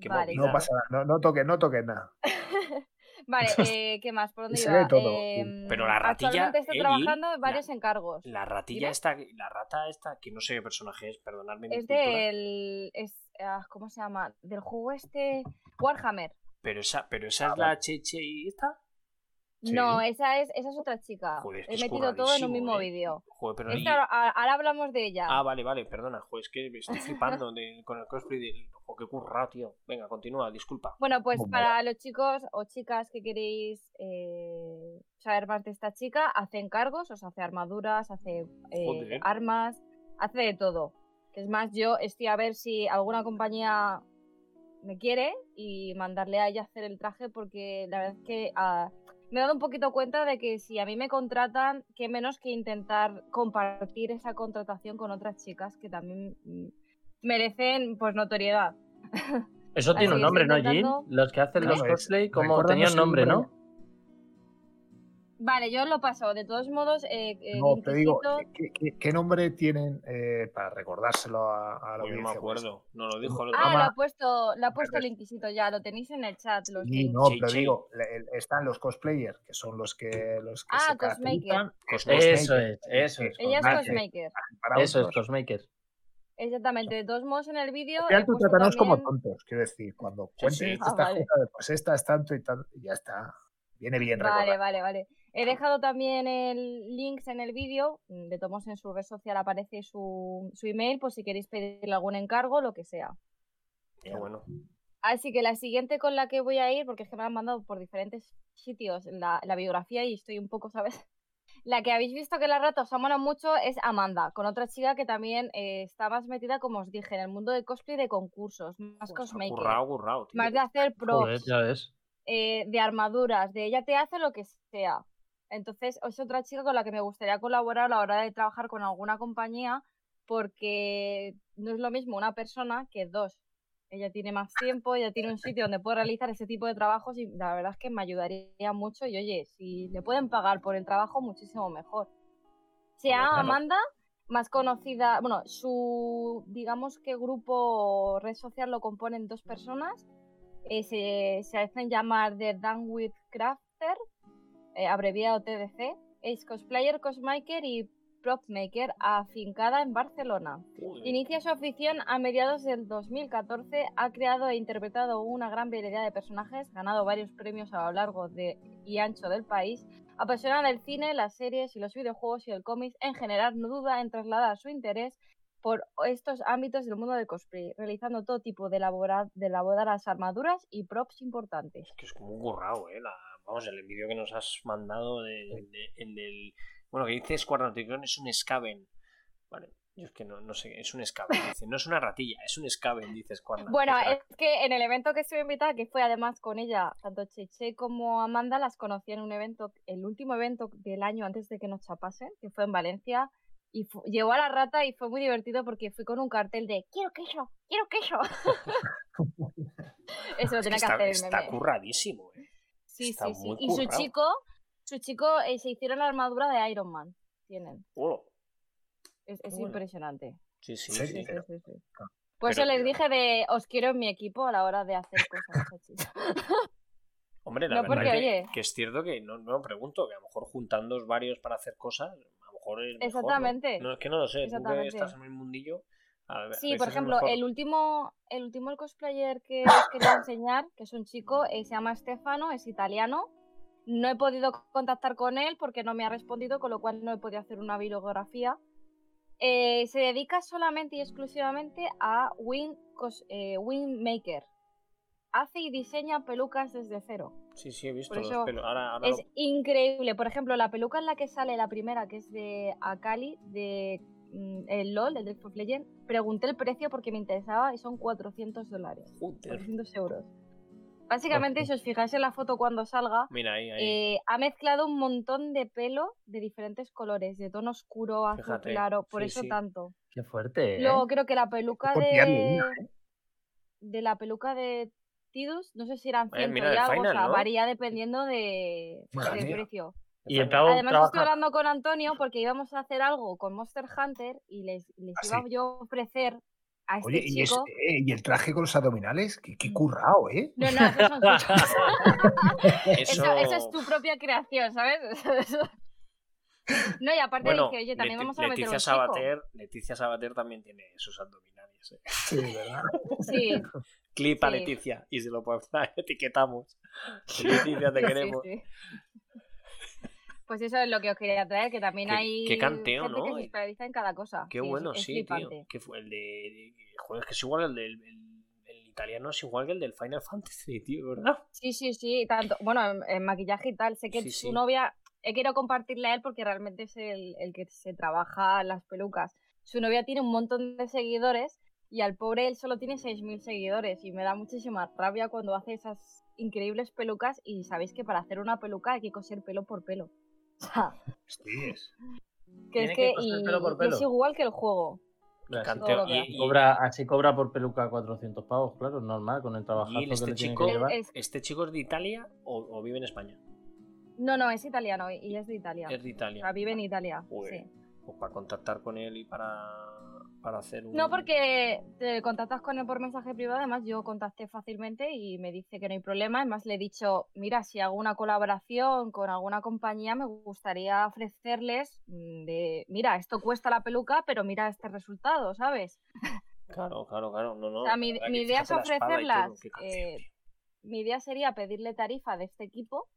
Vale. No pasa nada, no, no toques, no toques nada. Vale, eh, ¿qué más? ¿Por dónde Se iba? todo, Eh, Pero la ratilla, Actualmente estoy trabajando en varios la- encargos. La ratilla Dime. esta, la rata esta, que no sé qué personaje es, perdonadme Es del. Es, ah, ¿Cómo se llama? Del juego este. Warhammer. Pero esa, pero Ah, esa es la Cheche y esta. Sí. No, esa es, esa es otra chica. Joder, es que He metido todo en un mismo eh. vídeo. Joder, pero Esta y- ahora, ahora hablamos de ella. Ah, vale, vale, perdona, joder, es que me estoy flipando de- con el cosplay del. Jo, qué currado, tío. Venga, continúa, disculpa. Bueno, pues Bomba. para los chicos o chicas que queréis eh, saber más de esta chica, hace encargos, os hace armaduras, hace eh, armas, hace de todo. Que es más, yo estoy a ver si alguna compañía me quiere y mandarle a ella hacer el traje porque la verdad es que ah, me he dado un poquito cuenta de que si a mí me contratan, qué menos que intentar compartir esa contratación con otras chicas que también mm, merecen pues notoriedad. Eso Así tiene un nombre, ¿no, intentando- Los que hacen los cosplay, como tenían nombre. ¿no? Vale, yo lo paso. De todos modos, eh, eh, No, te digo, ¿qué, qué- qué nombre tienen eh, para recordárselo a, a la Uy, no me? Pues, acuerdo, no lo dijo el otro Ah, lo ha puesto, lo ha puesto el Inquisito ya, lo tenéis en el chat. Los Sí, links. no, pero digo, le- están los cosplayers, que son los que, los que Ah, se cosmaker. Cosmaker. Eso es, eso es. Ella es. Cosmaker. Para Eso es. Cosmaker. Exactamente. De todos modos, en el vídeo. Al tú trátanos como tontos, quiero decir, cuando cuentes sí. esta Ah, vale. cosa de, pues esta es tanto y tanto, y ya está. Viene bien Vale, recordar. vale, vale. He dejado también el links en el vídeo. mm, De tomos en su red social aparece su, su email, por si queréis pedirle algún encargo, lo que sea. Qué bueno. Así que la siguiente con la que voy a ir, porque es que me la han mandado por diferentes sitios la, la biografía y estoy un poco, ¿sabes? La que habéis visto que la rata os mola mucho es Amanda, con otra chica que también eh, está más metida, como os dije, en el mundo de cosplay de concursos, más Pues, cosmaker, currao, currao, tío. más de hacer Joder, props, ya ves. eh, de armaduras, de ella te hace lo que sea. Entonces, es otra chica con la que me gustaría colaborar a la hora de trabajar con alguna compañía, porque no es lo mismo una persona que dos. Ella tiene más tiempo, ella tiene un sitio donde puede realizar ese tipo de trabajos y la verdad es que me ayudaría mucho. Y oye, si le pueden pagar por el trabajo, muchísimo mejor. Se Hombre, llama claro. Amanda, más conocida, bueno, su, digamos que grupo red social lo componen dos personas. Eh, se, se hacen llamar The Danwith Crafter, eh, abreviado TDC. Es cosplayer, cosmaker y prop maker afincada en Barcelona. Inicia su afición a mediados del 2014, ha creado e interpretado una gran variedad de personajes, ganado varios premios a lo largo de y ancho del país, apasionada del cine, las series y los videojuegos y el cómic, en general no duda en trasladar su interés por estos ámbitos del mundo del cosplay, realizando todo tipo de, elaborar, de elaboradas armaduras y props importantes. Es que es como un currao, eh. La, vamos, el vídeo que nos has mandado de, de- en del. Bueno, que dice Squadron Triclón es un Skaven. Vale. Yo es que no, no sé, es un Skaven. Dice, no es una ratilla, es un Skaven, dice Squadron. Bueno, es que en el evento que estuve invitada, que fue además con ella, tanto Cheche como Amanda, las conocí en un evento, el último evento del año antes de que nos chapasen, que fue en Valencia, y llegó a la rata y fue muy divertido porque fui con un cartel de quiero queso, quiero queso. Eso lo Es que tenía que está, hacer el está meme. curradísimo, eh. Sí, está sí, Y su chico, su chico eh, se hicieron la armadura de Iron Man. Tienen. Oh, Es, es bueno. impresionante. sí, sí, Sí, sí. Sí, sí, pero- sí, sí. Por pero- eso les dije de os quiero en mi equipo a la hora de hacer cosas. Hombre, la No, verdad porque, que, oye. que es cierto que no, no pregunto, que a lo mejor juntando varios para hacer cosas, a lo mejor es mejor, ¿no? Exactamente. ¿no? es que no lo sé, tú que estás en el mundillo. A Sí, por ejemplo, el último, el último cosplayer que os quería enseñar, que es un chico, eh, se llama Stefano, es italiano. No he podido contactar con él porque no me ha respondido, con lo cual no he podido hacer una bibliografía. Eh, se dedica solamente y exclusivamente a Wing, cos- eh, Wing Maker. Hace y diseña pelucas desde cero. Sí, sí, he visto por los pelos. Ahora, ahora Es lo- increíble. Por ejemplo, la peluca en la que sale la primera, que es de Akali, de el LOL, el League of Legends, pregunté el precio porque me interesaba y son 400 dólares. Joder. 400 euros. Básicamente, si os fijáis en la foto cuando salga, Mira ahí, ahí. eh, ha mezclado un montón de pelo de diferentes colores, de tono oscuro, azul Fíjate, claro, por sí, eso sí. tanto. Qué fuerte, ¿eh? Luego creo que la peluca de. una, De la peluca de Tidus, no sé si eran Eh, 100 mira, y algo, final, o sea, ¿no? varía dependiendo de, del precio. Y el Además, estoy hablando con Antonio porque íbamos a hacer algo con Monster Hunter y les, les ¿Ah, iba sí? yo a ofrecer a este Oye, y, es- chico. eh, y el traje con los abdominales, qué, qué currao, ¿eh? No, no, esos son Eso, eso, eso es tu propia creación, ¿sabes? Eso- no, y aparte bueno, dije, oye, también Leti- vamos a meter Leticia un chico. Sabater, Leticia Sabater también tiene sus abdominales. eh. Sí, ¿verdad? Sí, Clip a Sí. Leticia y se lo podemos- etiquetamos. Leticia, te sí, queremos. sí. Pues eso es lo que os quería traer, que también Qué- hay qué canteo, gente que ¿no? se especializa en cada cosa. Qué Sí, bueno, es sí, tío. Que fue el de. Joder, es que es igual el del. El, el italiano es igual que el del Final Fantasy, tío, ¿verdad? Sí, sí, sí, tanto, bueno, en, en maquillaje y tal, sé que Sí, su sí. novia, he querido compartirle a él porque realmente es el, el que se trabaja las pelucas. Su novia tiene un montón de seguidores y al pobre él solo tiene 6.000 seguidores y me da muchísima rabia cuando hace esas increíbles pelucas y sabéis que para hacer una peluca hay que coser pelo por pelo. O sea, Sí, es. que Tiene es que que coser y- pelo es igual que el juego. Así, Canteo. Y, cobra, así cobra por peluca 400 pavos, claro, es normal, con el trabajazo y que este le chico, que llevar. Es- ¿este chico es de Italia o, o vive en España? No, no, es italiano y es de Italia. Es de O Italia. sea, vive en Italia. Joder. sí. Pues para contactar con él y para, para hacer un. No, porque te contactas con él por mensaje privado, además yo contacté fácilmente y me dice que no hay problema, además le he dicho, mira, si hago una colaboración con alguna compañía me gustaría ofrecerles mm, de, mira, esto cuesta la peluca, pero mira este resultado, ¿sabes? Claro, claro, claro. No, no, O sea, mi- idea es todo, ofrecerlas, eh. Mi idea sería pedirle tarifa de este equipo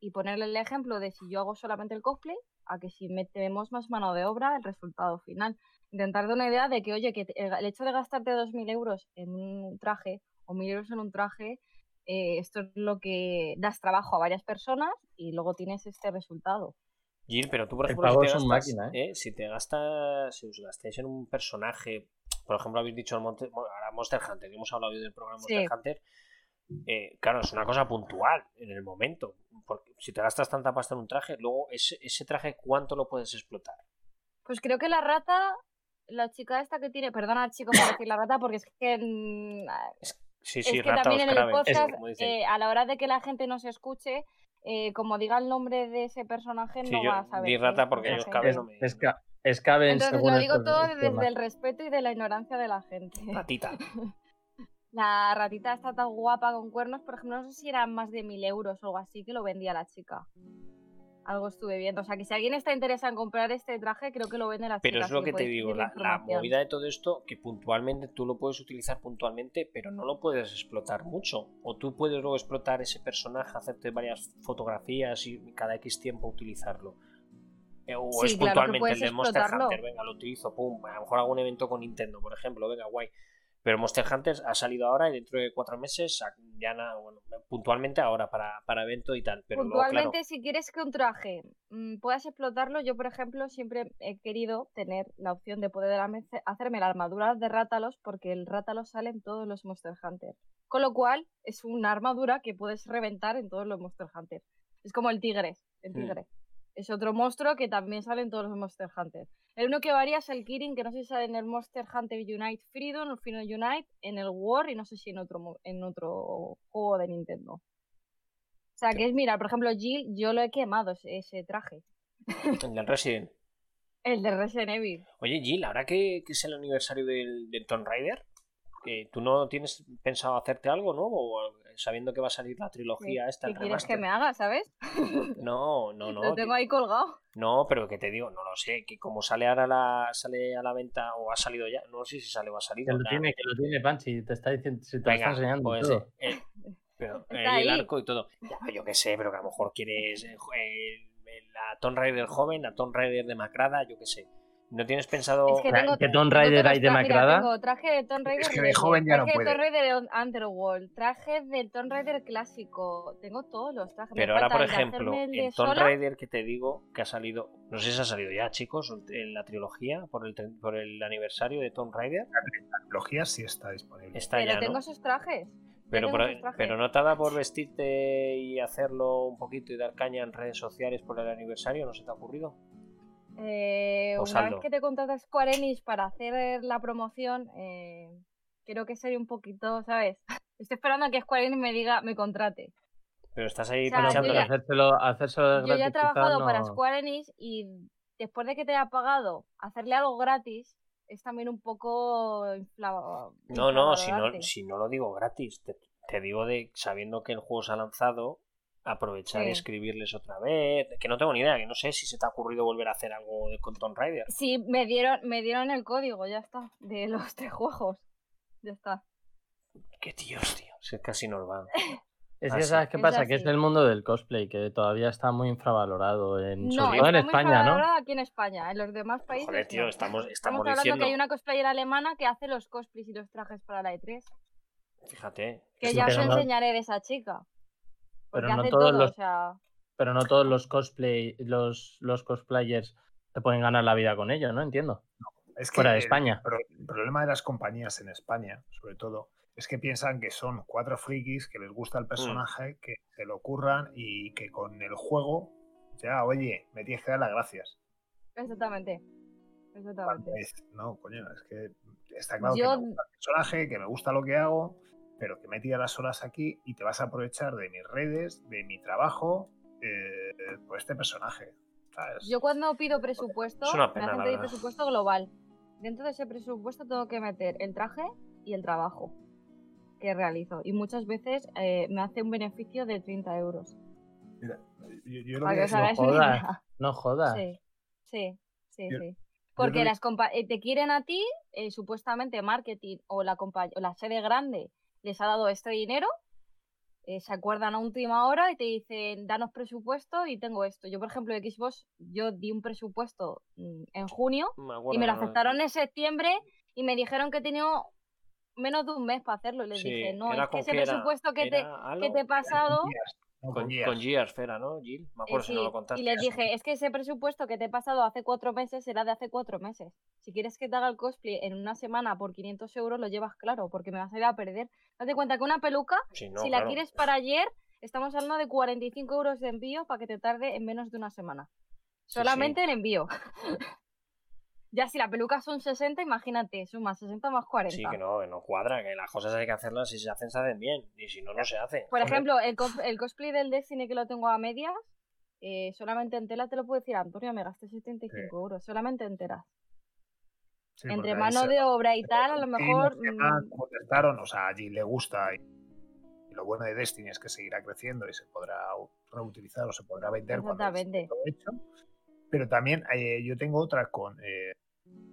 y ponerle el ejemplo de si yo hago solamente el cosplay, a que si metemos más mano de obra, el resultado final. Intentar dar una idea de que, oye, que el hecho de gastarte 2.000 euros en un traje o mil euros en un traje, eh, esto es lo que das trabajo a varias personas y luego tienes este resultado. Gil, pero tú, por ejemplo, si te, gastas, máquina, ¿eh? si te gastas, si os gastáis en un personaje, por ejemplo, habéis dicho el Monte, bueno, ahora Monster Hunter, que hemos hablado hoy del programa Sí. Monster Hunter, eh, claro, es una cosa puntual en el momento, porque si te gastas tanta pasta en un traje, luego ese, ese traje, ¿cuánto lo puedes explotar? Pues creo que la rata, la chica esta que tiene, perdona chico por decir la rata, porque es que mm, Sí, es sí, que rata también en el podcast, dicen. eh, a la hora de que la gente no se escuche, eh, como diga el nombre de ese personaje, Sí, no yo va a saber. di rata es porque ellos caben Es, no me- es, ca- es caben Entonces según lo digo todo el desde el respeto y de la ignorancia de la gente. Ratita. La ratita está tan guapa con cuernos, por ejemplo, no sé si eran más de mil euros o algo así que lo vendía la chica. Algo estuve viendo. O sea, que si alguien está interesado en comprar este traje, creo que lo vende la chica. Pero es lo que te digo, la, movida de todo esto, que puntualmente tú lo puedes utilizar puntualmente, pero no lo puedes explotar mucho. O tú puedes luego explotar ese personaje, hacerte varias fotografías y cada X tiempo utilizarlo. Eh, O Sí, es claro puntualmente el de Monster. Hunter, venga, lo utilizo, pum, a lo mejor hago un evento con Nintendo, por ejemplo, venga, guay. Pero Monster Hunter ha salido ahora y dentro de cuatro meses, ya nada, bueno, puntualmente ahora para, para evento y tal. Pero luego, claro, Puntualmente, si quieres que un traje mm, puedas explotarlo, yo, por ejemplo, siempre he querido tener la opción de poder hacerme la armadura de Rátalos, porque el Rátalos sale en todos los Monster Hunter. Con lo cual, es una armadura que puedes reventar en todos los Monster Hunter. Es como el tigre, el Mm. Es otro monstruo que también sale en todos los Monster Hunter. El único que varía es el Kirin, que no sé si sale en el Monster Hunter Unite Freedom o Freedom Unite, en el War y no sé si en otro, en otro juego de Nintendo. O sea, que es, mira, por ejemplo, Jill, yo lo he quemado ese, ese traje. el del Resident. El de Resident Evil. Oye, Jill, ahora que, que es el aniversario del, del Tomb Raider, eh, ¿tú no tienes pensado hacerte algo nuevo? O, Sabiendo que va a salir la trilogía esta, ¿Qué quieres que me haga, sabes? No, no, no. lo que- tengo ahí colgado. No, pero que te digo, no lo sé, que como sale ahora la, sale a la venta o ha salido ya, no sé si sale o ha salido. Que lo tiene, que lo tiene Panchi, te está diciendo, si te lo Venga, está enseñando pues, todo. eh, pero Está eh, el arco y todo. Ya, yo qué sé, pero que a lo mejor quieres eh, eh, la Tomb Raider joven, la Tomb Raider demacrada, yo qué sé. ¿No tienes pensado...? Es que tengo, ¿qué Tomb tengo Raider hay de macrada? tengo traje de Tomb Raider Es que de joven ya no traje de Tomb puede. Raider de Underworld, traje del Tomb Raider clásico. Tengo todos los trajes. me Pero ahora, por de ejemplo, el de el Tomb. Raider que te digo que ha salido, no sé si ha salido ya, chicos, en la trilogía por el, por el aniversario de Tomb Raider. La trilogía sí está disponible. Está Pero ya, tengo ¿no? esos trajes. Pero, por- pero no te da por vestirte y hacerlo un poquito y dar caña en redes sociales por el aniversario, ¿no se te ha ocurrido? Eh, una vez que te contratas Square Enix para hacer la promoción, eh, creo que sería un poquito, ¿sabes? Estoy esperando a que Square Enix me diga, me contrate. Pero estás ahí O sea, pero ya- hacérselo, hacérselo Yo ya he trabajado para Square Enix y después de que te haya pagado, hacerle algo gratis es también un poco infla- No, no, si no, si no lo digo gratis, te, te digo de sabiendo que el juego se ha lanzado, aprovechar y escribirles otra vez. Que no tengo ni idea, que no sé si se te ha ocurrido volver a hacer algo de con Tomb Raider. Sí, me dieron, me dieron el código, ya está, de los tres juegos. Ya está. Qué tíos, tío. Si es casi nos van. Es que sabes qué Es pasa, que es así. el mundo del cosplay, que todavía está muy infravalorado, en, No, sobre todo en España, ¿no? infravalorado aquí en España, en los demás países. Joder, tío, estamos, Estamos estamos hablando diciendo. que hay una cosplayer alemana que hace los cosplays y los trajes para la E3. Fíjate. Que ya os enseñaré de esa chica. Pero no todos todo, los- o sea. Pero no todos los cosplay, los, los cosplayers se pueden ganar la vida con ello, ¿no? Entiendo. Es que Fuera de el España. pro- El problema de las compañías en España, sobre todo, es que piensan que son cuatro frikis que les gusta Mm. el personaje, que se lo curran y que con el juego, ya, oye, me tienes que dar las gracias. Exactamente. Exactamente. No, coño, es que está claro Yo- que me gusta el personaje, que me gusta lo que hago, pero que me tira las horas aquí y te vas a aprovechar de mis redes, de mi trabajo, eh, por este personaje. ¿sabes? Yo cuando pido presupuesto, Es una me pena, hacen pedir presupuesto global. Dentro de ese presupuesto tengo que meter el traje y el trabajo que realizo. Y muchas veces eh, me hace un beneficio de 30 euros. Mira, yo, yo lo que que hagáis jodas. No jodas. Sí, sí, sí, Yo- sí. Porque que- las compa- eh, te quieren a ti, eh, supuestamente marketing o la, compa- o la sede grande les ha dado este dinero, eh, se acuerdan a última hora y te dicen, danos presupuesto y tengo esto. Yo, por ejemplo, de Xbox, yo di un presupuesto mm, en junio Me y me lo aceptaron en septiembre y me dijeron que tenía menos de un mes para hacerlo. Y les Sí, dije, no, es que ese presupuesto que te, que te he pasado. Con, con Gears, Fera, ¿no, Jill? Me eh, acuerdo si no lo contaste. y les dije, es que ese presupuesto que te he pasado hace cuatro meses será de hace cuatro meses. Si quieres que te haga el cosplay en una semana por 500 euros, lo llevas claro, porque me vas a ir a perder. Date cuenta que una peluca, Sí, no, si la quieres para ayer, estamos hablando de 45 euros de envío para que te tarde en menos de una semana. Sí, Solamente el envío. ya si la peluca son 60, imagínate, suma 60 más 40. Sí, que no, que no cuadra, que las cosas hay que hacerlas, si se hacen, se hacen bien, y si no, no se hacen. Por ejemplo, el, cos- el cosplay del Destiny que lo tengo a medias, eh, solamente en tela te lo puedo decir, Antonio, me gasté 75 euros, solamente en telas. Sí, Entre mano se- de obra y tal, a lo Sí, mejor... mm, contestaron, o sea, allí le gusta y, lo bueno de Destiny es que seguirá creciendo y se podrá reutilizar o se podrá vender cuando esté Exactamente. todo hecho. Pero también eh, yo tengo otra con, eh,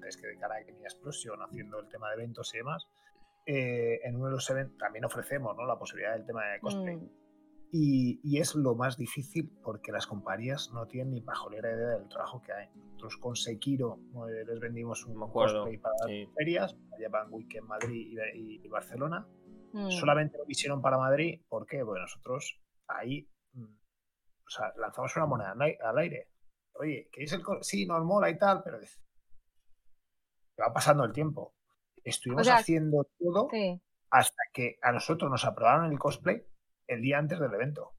es que de cara a Kenia Explosion, haciendo el tema de eventos y demás, eh, en uno de los eventos también ofrecemos ¿no? la posibilidad del tema de cosplay. mm, Y, y es lo más difícil porque las compañías no tienen ni pajolera idea del trabajo que hay. Nosotros con Sekiro eh, les vendimos un cosplay para sí. las ferias, llevan Weekend Madrid y, y- y Barcelona. mm. Solamente lo hicieron para Madrid, ¿por qué? Bueno, nosotros ahí mm, o sea, lanzamos una moneda al ai- al aire. Oye, ¿queréis el Sí, nos mola y tal, pero va pasando el tiempo. Estuvimos sea, haciendo todo Sí. hasta que a nosotros nos aprobaron el cosplay el día antes del evento.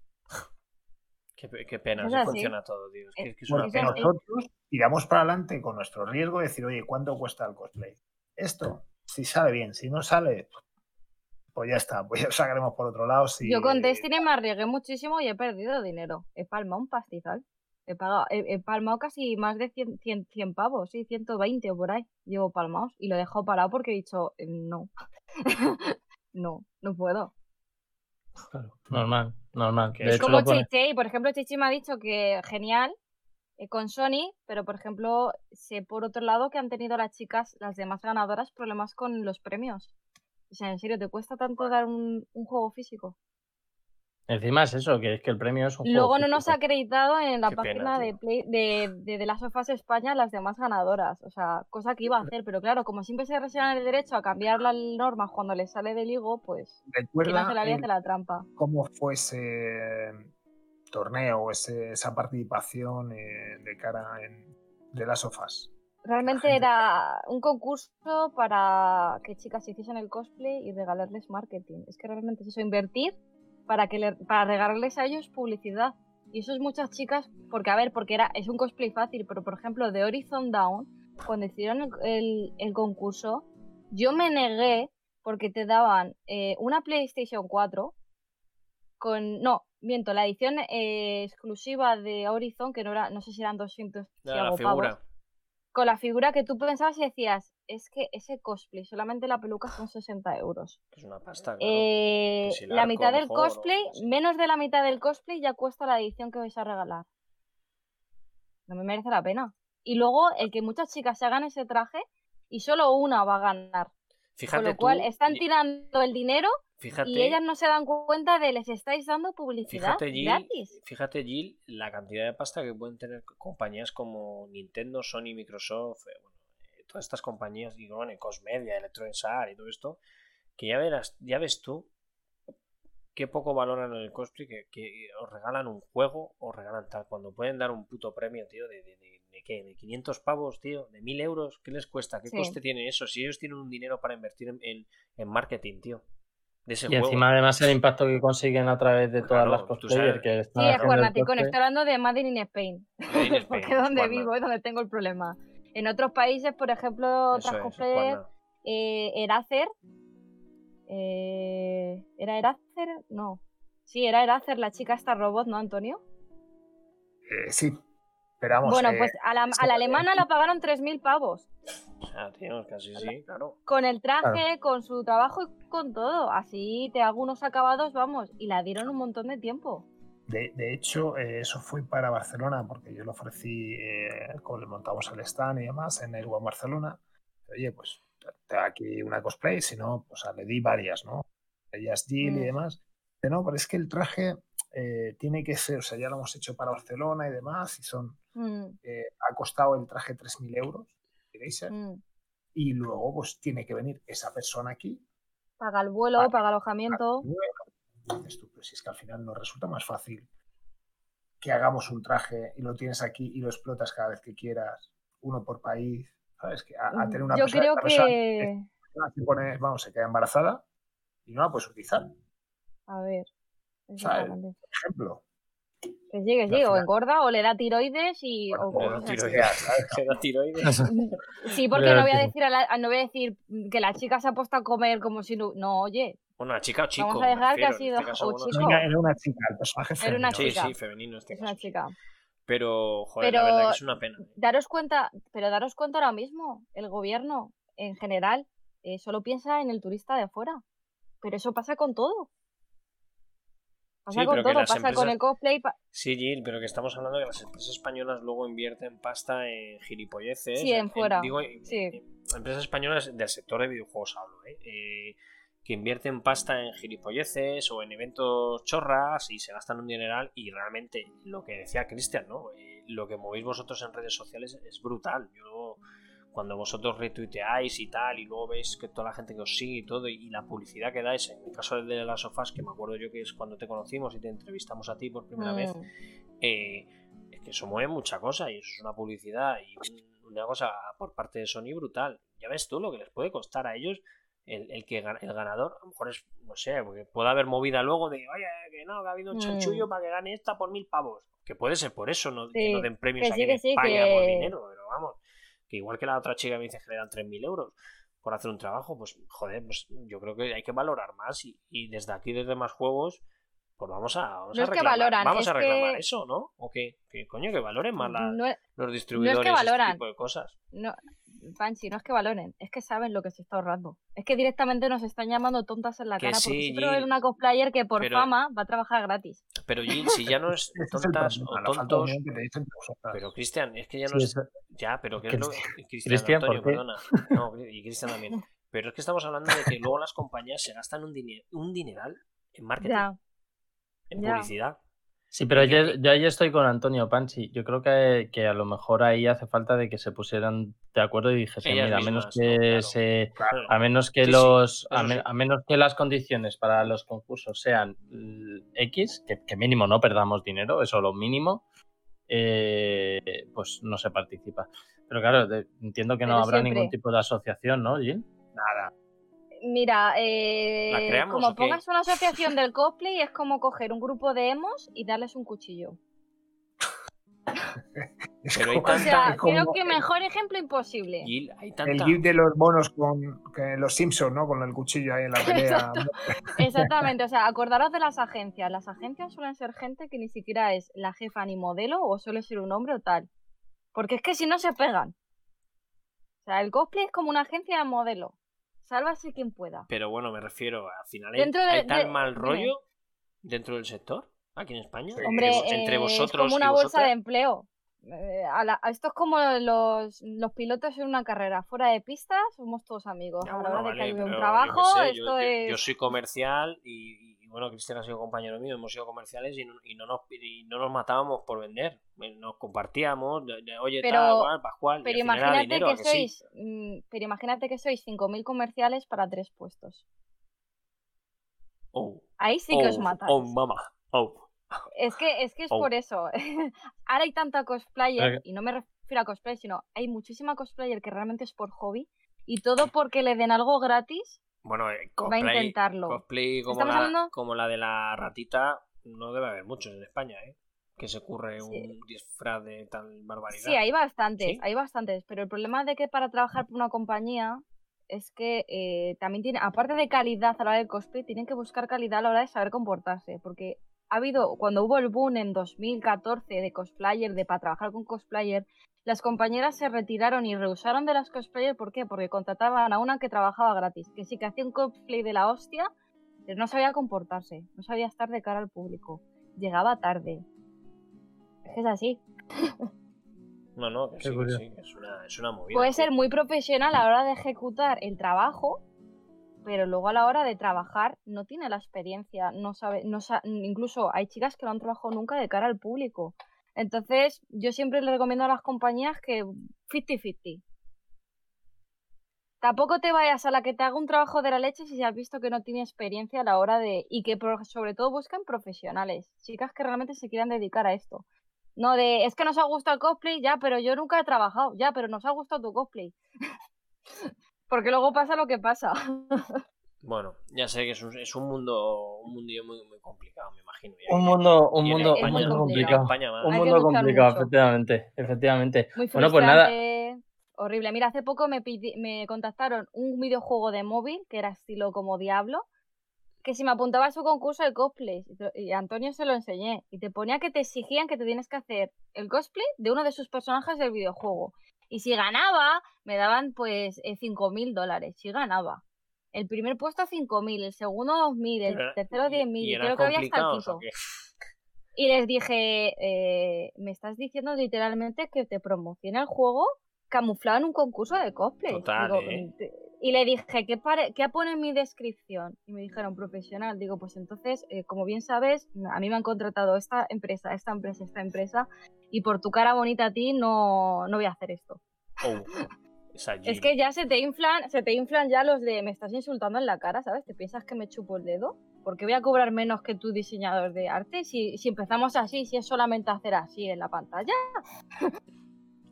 Qué, pe- qué pena, así funciona todo, tío. Es que, es que es una Porque es pena. así. nosotros tiramos para adelante con nuestro riesgo de decir, oye, ¿cuánto cuesta el cosplay? Esto, si sale bien, si no sale, pues ya está, pues ya lo sacaremos por otro lado. Si, Yo con Destiny me arriesgué muchísimo y he perdido dinero. He palmado un pastizal. He, pagado, he, he palmado casi más de 100, 100, 100 pavos, sí, 120 o por ahí. Llevo palmados y lo he dejado parado porque he dicho, eh, no. no, no puedo. Claro, normal, normal. Que De es hecho, Como Chichi, por ejemplo, Chichi me ha dicho que genial eh, con Sony, pero por ejemplo, sé por otro lado que han tenido las chicas, las demás ganadoras, problemas con los premios. O sea, en serio, ¿te cuesta tanto dar un, un juego físico? Encima es eso, que es que el premio es un juego Luego no nos ha acreditado en la Qué pena, página de. Play, de, de, de las sofás España las demás ganadoras. O sea, cosa que iba a hacer, pero claro, como siempre se reservan el derecho a cambiar las normas cuando les sale del higo, pues recuerda hace la hace la trampa. cómo fue ese torneo, ese, esa participación eh, de cara en, de las sofás. Realmente era un concurso para que chicas hiciesen el cosplay y regalarles marketing. Es que realmente es eso, invertir para que le- para regalarles a ellos publicidad. Y eso es muchas chicas, porque a ver, porque era, es un cosplay fácil, pero por ejemplo de Horizon Down, cuando hicieron el, el- el concurso, yo me negué porque te daban eh, una PlayStation 4 con, no, miento, la edición eh, exclusiva de Horizon, que no era, no sé si eran 200 y La, la algo figura. pavos, con la figura que tú pensabas y decías, es que ese cosplay, solamente la peluca son 60 euros. Es una pasta, claro. Eh, si la mitad del o cosplay, menos de la mitad del cosplay ya cuesta la edición que vais a regalar. No me merece la pena. Y luego el que muchas chicas se hagan ese traje y solo una va a ganar. Fíjate Con lo cual tú, están tirando el dinero fíjate, y ellas no se dan cuenta de les estáis dando publicidad Fíjate, Jill, gratis. fíjate, Jill, la cantidad de pasta que pueden tener compañías como Nintendo, Sony, Microsoft, eh, bueno, eh, todas estas compañías, digo, bueno, Cosmedia, Electronic Arts y todo esto, que ya verás, ya ves tú qué poco valoran el cosplay, que, que os regalan un juego, os regalan tal, cuando pueden dar un puto premio, tío, de, de, de, de qué, de 500 pavos, tío, de 1000 euros, ¿qué les cuesta? ¿Qué Sí. coste tiene eso? Si ellos tienen un dinero para invertir en, en, en marketing, tío, de ese Y juego. encima, además, el impacto que consiguen a través de todas Claro, las cosplayers que Sí, están el Cuernaticón, cosplay. estoy hablando de Made in Spain. Porque es donde Juana. vivo, es donde tengo el problema. En otros países, por ejemplo, otras es, cosplayers, eh, Eraser. eh, ¿Era Eraser? No. Sí, era Eraser, la chica esta robot, ¿no, Antonio? Eh, sí, pero vamos, bueno, eh, pues a la, a la alemana la pagaron 3.000 pavos. Sea, tío, casi sí, claro. Con el traje, con su trabajo y con todo. Así te hago unos acabados, vamos. Y la dieron un montón de tiempo. De, de hecho, eh, eso fue para Barcelona, porque yo lo ofrecí, eh, como le montamos el stand y demás en el One Barcelona. Oye, pues te da aquí una cosplay, si no, pues le di varias, ¿no? Ellas Jill y Mm. demás. Pero no, pero es que el traje eh, tiene que ser, o sea, ya lo hemos hecho para Barcelona y demás, y son, Mm, eh, ha costado el traje 3.000 euros, mm. y luego pues tiene que venir esa persona aquí Paga el vuelo, paga alojamiento. Dices tú, pero si es que al final nos resulta más fácil que hagamos un traje y lo tienes aquí y lo explotas cada vez que quieras, uno por país, ¿sabes? Que a, a tener una Yo persona, creo persona que. se pone- vamos, se queda embarazada y no la puedes utilizar. A ver. ¿Sabes? exactamente. Por ejemplo. Que sí, que sí, o engorda o le da tiroides y. Bueno, o o tiroides. da tiroides. Sí, porque no voy a decir. a la- no voy a decir que la chica se ha puesto a comer como si no. No, oye, Bueno, chica o chico. Vamos a dejar que ha en sido- este o chico. Venga, era una chica, el personaje Era una femenino. Sí, chica. sí, femenino en este es una chica. Pero, joder, la verdad que es una pena. ¿eh? Daros cuenta, pero daros cuenta ahora mismo, el gobierno en general eh, solo piensa en el turista de afuera. Pero eso pasa con todo. Pasa Sí, con todo, pasa con el cosplay. pa- Sí, Gil, pero que estamos hablando de que las empresas españolas luego invierten pasta en gilipolleces. Sí, en fuera. digo, en- Sí. en- empresas españolas del sector de videojuegos hablo, ¿eh? Eh, que invierten pasta en gilipolleces o en eventos chorras y se gastan un dineral y realmente lo que decía Cristian, ¿no? Eh, lo que movéis vosotros en redes sociales es brutal. Yo cuando vosotros retuiteáis y tal y luego veis que toda la gente que os sigue y todo y la publicidad que dais, en el caso de las sofás que me acuerdo yo que es cuando te conocimos y te entrevistamos a ti por primera vez, Mm, eh, es que eso mueve mucha cosa y eso es una publicidad y un- una cosa por parte de Sony brutal. Ya ves tú lo que les puede costar a ellos el, el que el ganador, a lo mejor es, no sé, porque puede haber movida luego de, oye, que no, que ha habido un Mm. chanchullo para que gane esta por mil pavos. Que puede ser por eso, no, que no den premios que sí, en que sí, España por dinero, pero vamos, que igual que la otra chica me dice que le dan 3.000 euros por hacer un trabajo, pues joder, pues yo creo que hay que valorar más y, y desde aquí, desde más juegos, pues vamos a, vamos No a es que reclamar, valoran, vamos es a reclamar que- eso, ¿no? ¿O qué? Que coño, que valoren más la- no, los distribuidores este valoran. tipo de cosas. no, Fancy, no es que valoren, es que saben lo que se está ahorrando. Es que directamente nos están llamando tontas en la Que cara porque sí, siempre va a haber Gil, una cosplayer que por pero- fama va a trabajar gratis. Pero Gil, si ya no es tontas problema, o tontos, pero Cristian, es que ya no Sí, es Ya, pero ¿qué es lo Cristian- Cristian, Cristian, ¿por Antonio, qué? perdona. No, y Cristian también. Pero es que estamos hablando de que luego las compañías se gastan un, dine- un dineral en marketing, Ya, en ya. publicidad. Sí, pero yo, yo ahí estoy con Antonio Panchi. Yo creo que, que a lo mejor ahí hace falta de que se pusieran de acuerdo y dijesen, mira, a menos mismas, que se, Claro, a menos que Sí, sí, los, a, me- a menos que las condiciones para los concursos sean X, que, que mínimo no perdamos dinero, eso lo mínimo, eh, pues no se participa. Pero claro, de- entiendo que no Pero habrá siempre. ningún tipo de asociación, ¿no, Gil? nada. Mira, eh, ¿La creamos como pongas una asociación del cosplay es como coger un grupo de emos y darles un cuchillo. Es Pero hay O sea, como creo que mejor ejemplo imposible. Gil, hay El gif de los monos con que los Simpsons, ¿no? Con el cuchillo ahí en la pelea. Exactamente, o sea, acordaros de las agencias. Las agencias suelen ser gente que ni siquiera es la jefa ni modelo o suele ser un hombre o tal. Porque es que si no se pegan. O sea, el cosplay es como una agencia de modelo. Sálvase quien pueda. Pero bueno, me refiero, al final hay, Dentro de- hay tal de- mal rollo dentro del sector, aquí en España. Hombre, entre, entre eh, vosotros es como una y bolsa de empleo. Eh, a la- a esto es como los, los pilotos en una carrera. Fuera de pistas somos todos amigos. Ya, a la bueno, hora de que hay un yo trabajo, sé, esto yo, es... yo soy comercial y, y, bueno, Cristian ha sido compañero mío, hemos sido comerciales y no, y no nos, y no nos matábamos por vender. Eh, Nos compartíamos, de- de, oye, Pero- tal, cual, Pascual, y Pero imagínate dinero, que sois, mm, pero imagínate que sois 5.000 comerciales para tres puestos. Oh, Ahí sí que os oh, matáis. Oh, mamá. Oh. Es que es, que es Oh. por eso. Ahora hay tanta cosplayer, y no me refiero a cosplay, sino hay muchísima cosplayer que realmente es por hobby, y todo porque le den algo gratis, Bueno, eh, va a cosplay, intentarlo. cosplay como ¿Estamos la, hablando? como la de la ratita, no debe haber muchos en España, ¿eh? Que se ocurre Sí. un disfraz de tal barbaridad. Sí, hay bastantes, ¿Sí? hay bastantes, pero el problema de que para trabajar por una compañía es que eh, también tiene, aparte de calidad a la hora del cosplay, tienen que buscar calidad a la hora de saber comportarse, porque ha habido, cuando hubo el boom en 2014 de cosplayer, de para trabajar con cosplayer, las compañeras se retiraron y rehusaron de las cosplayer, ¿por qué? Porque contrataban a una que trabajaba gratis, que sí que hacía un cosplay de la hostia, pero no sabía comportarse, no sabía estar de cara al público, llegaba tarde. Es que es así. No, no, que sí, que curioso. sí, que es una, es una movida. Puede ser muy profesional a la hora de ejecutar el trabajo, pero luego a la hora de trabajar no tiene la experiencia, no sabe, no incluso hay chicas que no han trabajado nunca de cara al público. Entonces, yo siempre le recomiendo a las compañías que 50-50. tampoco te vayas a la que te haga un trabajo de la leche si has visto que no tiene experiencia a la hora de... Y que sobre todo buscan profesionales, chicas que realmente se quieran dedicar a esto. No de, es que nos ha gustado el cosplay, ya, pero yo nunca he trabajado, ya, pero nos ha gustado tu cosplay. Porque luego pasa lo que pasa. Bueno, ya sé que es un, es un mundo un mundillo muy, muy complicado, me imagino. un mundo, un mundo, muy complicado. un mundo complicado, efectivamente, efectivamente. bueno, pues nada. Horrible. Mira, hace poco me, me contactaron un videojuego de móvil que era estilo como Diablo, que si me apuntaba a su concurso de cosplay, y Antonio se lo enseñé, y te ponía que te exigían que te tienes que hacer el cosplay de uno de sus personajes del videojuego. Y si ganaba, me daban pues 5.000 eh, dólares, si ganaba. El primer puesto 5.000, el segundo 2.000, el tercero 10.000, y, creo que había hasta el quinto. Y les dije, eh, me estás diciendo literalmente que te promociona el juego camuflado en un concurso de cosplay. ¿eh? Y le dije, ¿qué, ¿qué pone en mi descripción? Y me dijeron, profesional. Digo, pues entonces, eh, como bien sabes, a mí me han contratado esta empresa, esta empresa, esta empresa, y por tu cara bonita a ti no, no voy a hacer esto. Oh. Es que ya se te inflan, se te inflan ya los de me estás insultando en la cara, ¿sabes? ¿Te piensas que me chupo el dedo? ¿Por qué voy a cobrar menos que tu diseñador de arte si, si empezamos así, si es solamente hacer así en la pantalla?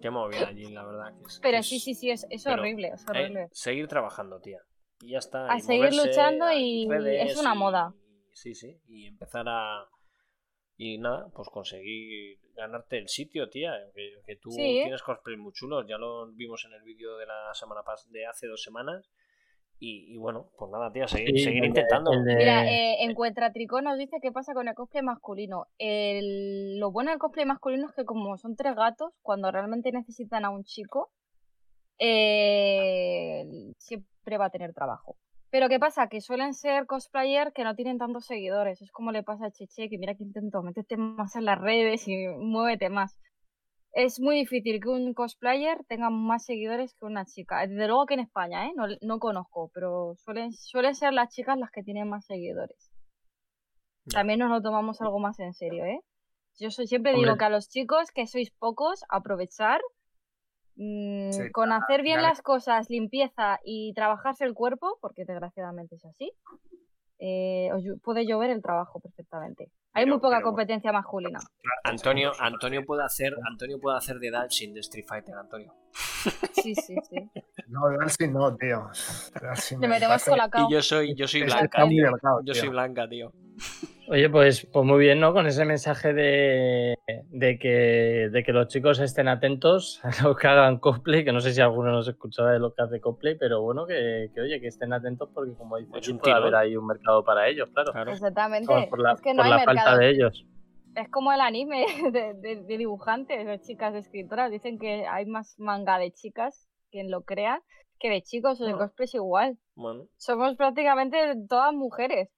Qué movida la verdad. Pero sí, sí, sí, es, horrible, es eh, horrible. seguir trabajando, tía. Y ya está. A seguir luchando y es una moda. sí, sí. Y empezar a. Y nada, pues conseguir ganarte el sitio, tía. Que, tú tienes cosplay muy chulos. Ya lo vimos en el vídeo de la semana de hace dos semanas. Y, bueno, pues nada, tía, seguir, intentando. Mira, eh, Encuentra Tricó nos dice qué pasa con el cosplay masculino. Lo bueno del cosplay masculino es que como son tres gatos, cuando realmente necesitan a un chico, eh, siempre va a tener trabajo. Pero ¿qué pasa? Que suelen ser cosplayers que no tienen tantos seguidores. Es como le pasa a Cheche, que mira que intento meterte más en las redes y muévete más. Es muy difícil que un cosplayer tenga más seguidores que una chica. Desde luego que en España, ¿eh? No, conozco, pero suelen, suelen ser las chicas las que tienen más seguidores. También nos lo tomamos algo más en serio, ¿eh? Yo siempre digo que a los chicos, que sois pocos, aprovechar Mm, con hacer bien las cosas, limpieza y trabajarse el cuerpo, porque desgraciadamente es así, eh, puede llover el trabajo perfectamente. Hay muy poca competencia masculina. Antonio, Antonio puede hacer, Antonio puede hacer de Dalsin de Street Fighter, Antonio. Sí, sí, sí. No, Dalsin no, tío. Le metemos Y yo soy, yo soy blanca, tío. Yo soy blanca, tío. Oye, pues, pues muy bien, ¿no? Con ese mensaje de, que, de que los chicos estén atentos a lo que hagan cosplay, que no sé si alguno nos escuchaba de lo que hace cosplay, pero bueno, que, oye, que estén atentos porque como dice, puede haber ahí un mercado para ellos, claro. Exactamente. por la, es que no hay falta de ellos. Es como el anime de, dibujantes, de chicas escritoras. Dicen que hay más manga de chicas, quien lo crea, que de chicos. El cosplay es igual. Bueno. Somos prácticamente todas mujeres.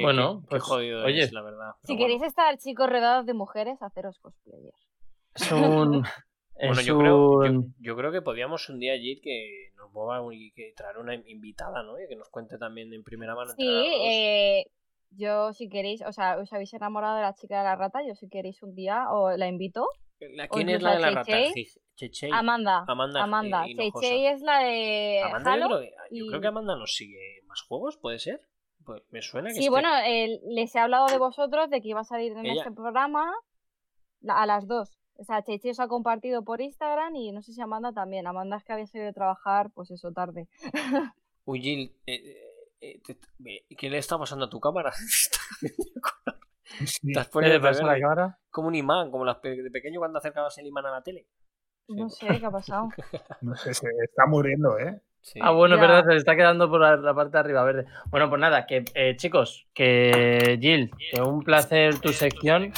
Bueno, pues, jodido es, la verdad. si queréis estar chicos rodeados de mujeres, haceros cosplayers. Es un... bueno, yo, creo, yo, creo que podíamos un día allí que nos mueva y que traer una invitada, ¿no? Y que nos cuente también en primera mano. Sí, eh, yo si queréis, o sea, os habéis enamorado de la chica de la rata, yo si queréis un día o la invito. ¿Quién es la de la rata? Amanda. Amanda. Amanda. es la de Halo. Yo creo que Amanda nos sigue más juegos, ¿puede ser? Pues me suena que Sí, bueno, les he hablado de vosotros, de que iba a salir en este programa a las dos. O sea, Cheche os ha compartido por Instagram y no sé si Amanda también. Amanda es que había salido de trabajar, pues eso, tarde. Uy, Jill, eh, eh, ¿qué le está pasando a tu cámara? ¿Estás poniendo la cámara? Como un imán, como las de pequeño cuando acercabas el imán a la tele. No sé qué ha pasado. no sé, se está muriendo, ¿eh? Ah, bueno, es verdad, se está quedando por la, parte de arriba verde. Bueno, pues nada, que eh, chicos, que Jill, que un placer tu sección.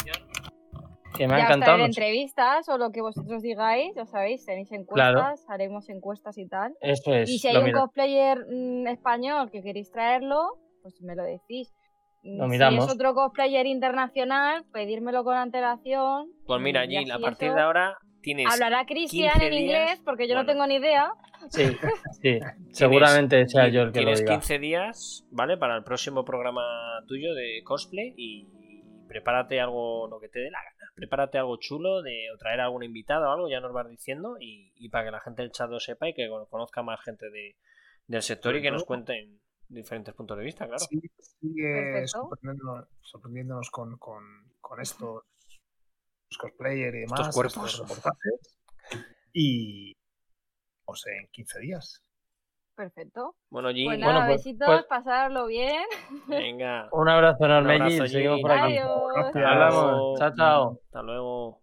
Que me ha encantado. entrevistas o lo que vosotros digáis, ya sabéis, tenéis encuestas, haremos encuestas y tal. Eso es. Y si hay un cosplayer mm, español que queréis traerlo, pues me lo decís. Lo miramos. Si es otro cosplayer internacional, pedírmelo con antelación. Pues mira, Jill, a partir de ahora tienes. Hablará Cristian en inglés, porque yo no tengo ni idea. Sí, sí, seguramente sea yo el que lo diga. Tienes 15 días, ¿vale? Para el próximo programa tuyo de cosplay y prepárate algo lo que te dé la gana. prepárate algo chulo de, o traer algún invitado o algo, ya nos vas diciendo, y, y para que la gente del chat lo sepa y que conozca más gente de, del sector y que nos cuenten diferentes puntos de vista, claro. Sí, sigue sorprendiéndonos, sorprendiéndonos con, con, con, estos cosplayers y demás. Estos cuerpos. reportajes. Y, o sea, en 15 días. Perfecto. Bueno, G, Pues bueno, nada, pues- besitos, pues- pasarlo bien. venga. Un abrazo enorme, Gil. Seguimos por aquí. Hablamos. Chao, chao. Hasta luego.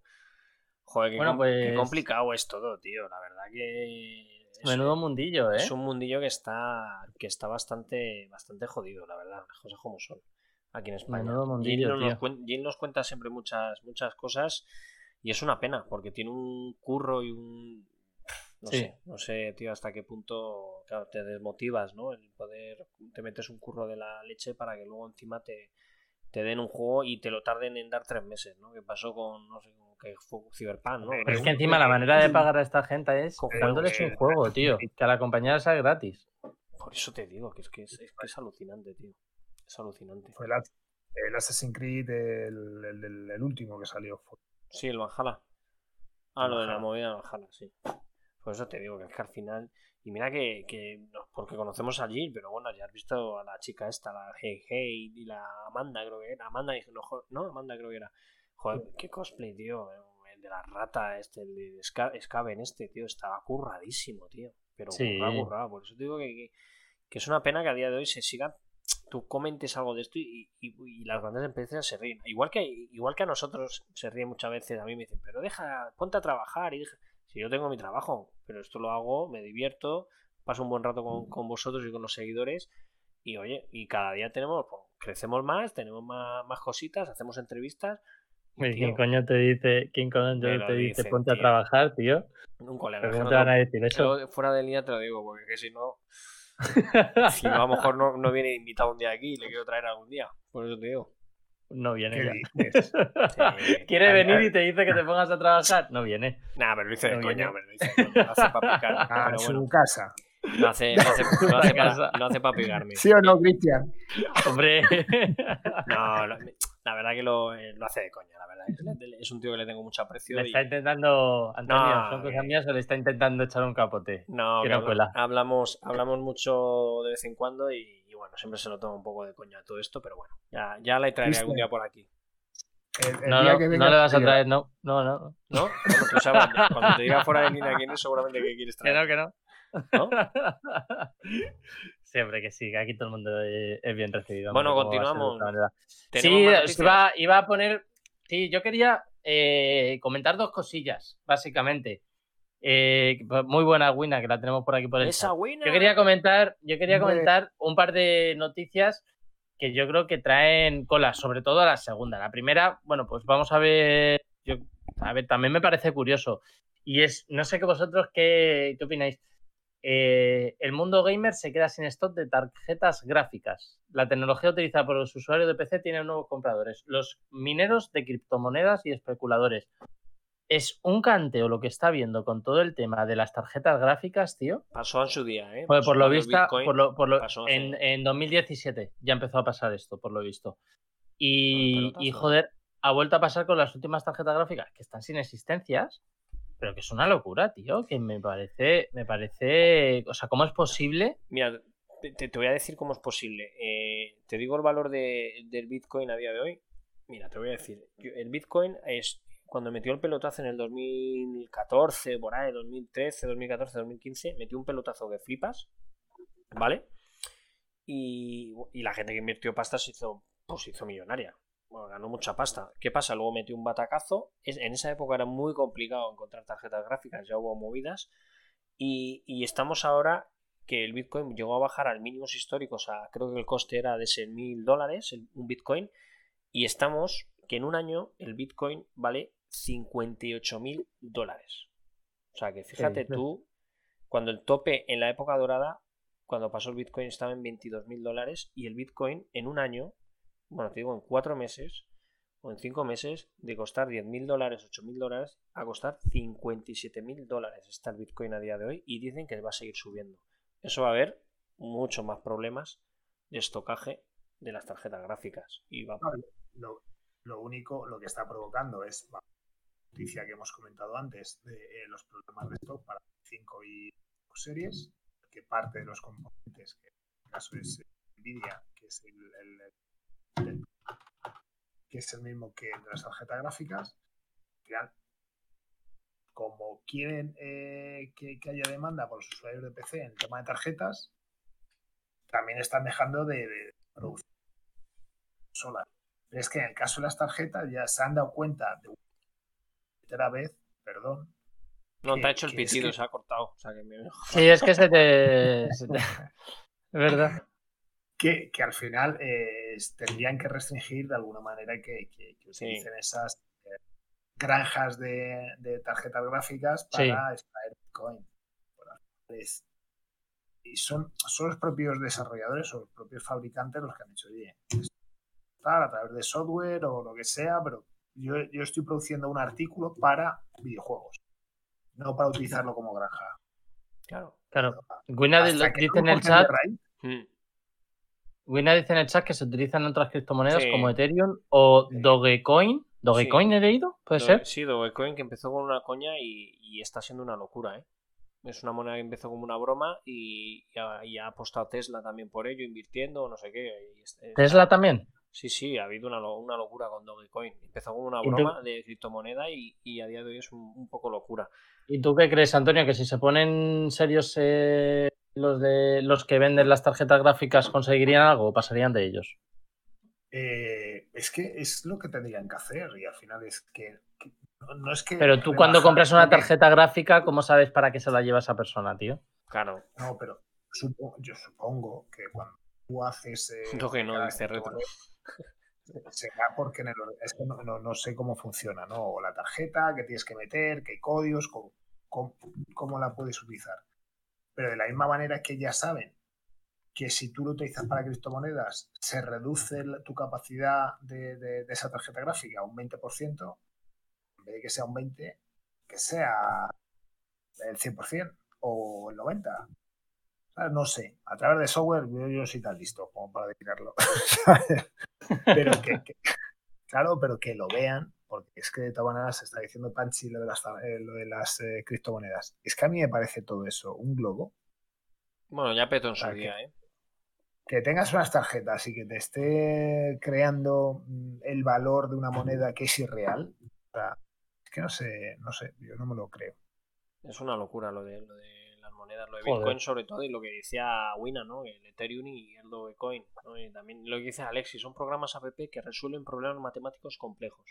Joder, qué, Bueno, com- pues- qué complicado es todo, tío. La verdad que. es- Menudo mundillo, ¿eh? Es un mundillo que está, que está bastante, bastante jodido, la verdad, las cosas como son, aquí en España. Menudo mundillo, Jill, nos, cuenta siempre muchas, muchas cosas y es una pena, porque tiene un curro y un... No Sí. sé, no sé, tío, hasta qué punto claro, te desmotivas, ¿no? El poder, te metes un curro de la leche para que luego encima te, te den un juego y te lo tarden en dar tres meses, ¿no? Que pasó con, no sé, con que fue Cyberpunk, ¿no? Pero es que encima la manera de pagar a esta gente es juegos. un juego, tío. Que a la compañía sea gratis. Por eso te digo, que es que es, es que es alucinante, tío. Es alucinante. Fue el, el Assassin's Creed, el, el- el- el último que salió. Fue- Sí, el Valhalla. Ah, lo de la movida del Valhalla, sí. Por eso te digo que es que al final. Y mira que, que no, porque conocemos a Jill, pero bueno, ya has visto a la chica esta, la Hey Hey y la Amanda, creo que era. Amanda, dije, no, no, Amanda creo que era. Joder, qué cosplay, tío. El de la rata, este, el de Skaven, este, tío, estaba curradísimo, tío. Pero Sí. currado, currado. Por eso te digo que, que, que es una pena que a día de hoy se sigan. Tú comentes algo de esto y, y- y las grandes empresas se ríen. Igual que, igual que a nosotros se ríen muchas veces. A mí me dicen, pero deja, ponte a trabajar y deja. Si yo tengo mi trabajo, pero esto lo hago, me divierto, paso un buen rato con, con vosotros y con los seguidores. Y oye, y cada día tenemos, pues, crecemos más, tenemos más, más cositas, hacemos entrevistas. y, ¿Quién coño te dice, quién coño te dice dicen, ponte a trabajar, tío? un colega. ¿Pero que cómo no van a decir eso? fuera de línea te lo digo, porque que si no, si no, a lo mejor no, no viene invitado un día aquí y le quiero traer algún día. Por eso te digo. No viene ¿Qué ya. dices? Sí. Quiere venir y te dice que te pongas a trabajar. No viene. Nah, pero lo hice de No coña, hombre, lo hice de coña, lo hace para picar. A Pero su bueno, casa. lo hace, lo hace, lo hace para, lo hace para picarme. ¿Sí o no, Cristian? Hombre. No, lo- la verdad que lo, eh, lo hace de coña, la verdad. Es, es un tío que le tengo mucho aprecio. Le y- está intentando. Antonio, No, son cosas que- mías o le está intentando echar un capote. No, que que no cuela. hablamos, hablamos mucho de vez en cuando y, y bueno, siempre se lo toma un poco de coña todo esto, pero bueno, ya, ya la traeré algún día por aquí. El, el No, día no, que no venga le vas a traer, no. No, no. ¿No? Sabes, cuando te diga fuera de línea quién es, seguramente que quieres Que no, traer. que no. ¿No? Siempre que sí, que aquí todo el mundo es es bien recibido. Bueno, ¿cómo va a ser de continuamos. Sí, os iba, iba a poner. Sí, yo quería eh, comentar dos cosillas, básicamente. Eh, muy buena Wina, que la tenemos por aquí por el Esa chat. Yo quería comentar, yo quería comentar un par de noticias que yo creo que traen cola, sobre todo a la segunda. La primera, bueno, pues vamos a ver. Yo, a ver, también me parece curioso. Y es, no sé que vosotros qué, qué opináis. Eh, el mundo gamer se queda sin stock de tarjetas gráficas. La tecnología utilizada por los usuarios de PC tiene nuevos compradores. Los mineros de criptomonedas y especuladores. Es un canteo lo que está viendo con todo el tema de las tarjetas gráficas, tío. Pasó en su día, ¿eh? Pasó por lo visto, por lo, por lo- pasó en, en 2017 ya empezó a pasar esto, por lo visto. Y, y, joder, ha vuelto a pasar con las últimas tarjetas gráficas que están sin existencias, pero que es una locura, tío, que me parece, me parece, o sea, ¿cómo es posible? Mira, te, voy a decir cómo es posible. Eh, te digo el valor de- del Bitcoin a día de hoy. Mira, te voy a decir. El Bitcoin es cuando metió el pelotazo en el 2014, por ahí, 2013, 2014, 2015, metió un pelotazo que flipas, ¿vale? Y, y la gente que invirtió pasta se hizo, pues se hizo millonaria. Bueno, ganó mucha pasta. ¿Qué pasa? Luego metió un batacazo. Es, en esa época era muy complicado encontrar tarjetas gráficas, ya hubo movidas. Y, y estamos ahora que el Bitcoin llegó a bajar al mínimos históricos, a, creo que el coste era de 6.000 dólares, un Bitcoin, y estamos que en un año el Bitcoin vale 58.000 dólares. O sea que fíjate tú, cuando el tope en la época dorada, cuando pasó el Bitcoin estaba en 22.000 dólares y el Bitcoin en un año, bueno, te digo, en cuatro meses o en cinco meses, de costar 10.000 dólares, 8.000 dólares, a costar 57.000 dólares está el Bitcoin a día de hoy y dicen que va a seguir subiendo. Eso va a haber muchos más problemas de estocaje de las tarjetas gráficas. Y Lo, único, lo que está provocando es la noticia que hemos comentado antes de eh, los problemas de stock para 5 y series, que parte de los componentes, que en este caso es Nvidia, que es el, que es el mismo que de las tarjetas gráficas, como quieren eh, que, haya demanda por los usuarios de PC en el tema de tarjetas, también están dejando de, de producir solas. es que en el caso de las tarjetas ya se han dado cuenta de una vez, perdón. No, te ha hecho el pitido, se ha cortado. Sí, es que se te... Es verdad. Que, al final eh, tendrían que restringir de alguna manera que, que, utilicen esas eh, granjas de, tarjetas gráficas para extraer Bitcoin. y son, son los propios desarrolladores o los propios fabricantes los que han dicho, oye, a través de software o lo que sea, pero yo, estoy produciendo un artículo para videojuegos, no para utilizarlo como granja. Claro, claro. Wina dice en el chat. Hmm. Wina dice en el chat que se utilizan otras criptomonedas como Ethereum o Dogecoin. ¿Dogecoin he leído? ¿Puede ser? Sí, Dogecoin que empezó con una coña y, está siendo una locura, ¿eh? Es una moneda que empezó como una broma y, ha, apostado Tesla también por ello, invirtiendo, no sé qué. ¿Tesla también? Sí, sí, ha habido una, una locura con Dogecoin. Empezó como una broma de criptomoneda y, a día de hoy es un, poco locura. ¿Y tú qué crees, Antonio? Que si se ponen serios eh, los de los que venden las tarjetas gráficas, ¿conseguirían algo o pasarían de ellos? Eh, es que es lo que tendrían que hacer y al final es que, no, es que. Pero tú cuando compras una tarjeta gráfica, ¿cómo sabes para qué se la lleva esa persona, tío? Claro. No, pero yo supongo que cuando tú haces. Eh, que no dice retro será porque en el, es que no, no, sé cómo funciona, ¿no? O la tarjeta que tienes que meter, qué códigos, cómo, cómo, la puedes utilizar. Pero de la misma manera que ya saben que si tú lo utilizas para criptomonedas se reduce tu capacidad de, esa tarjeta gráfica un 20%, en vez de que sea un 20%, que sea el 100% o el 90%. No sé, a través de software yo, yo soy tan listo como para decirlo. pero que, claro, pero que lo vean, porque es que de todas maneras se está diciendo Panchi lo de las, eh, lo de las eh, criptomonedas. Es que a mí me parece todo eso un globo. Bueno, ya peto en su día, que, ¿eh? Que tengas unas tarjetas y que te esté creando mm, el valor de una moneda que es irreal. es que no sé, no sé, yo no me lo creo. Es una locura lo de, lo de lo de Bitcoin sobre todo y lo que decía Wina, ¿no? El Ethereum y el Dogecoin. Y también lo que dice Alexis, son programas app que resuelven problemas matemáticos complejos.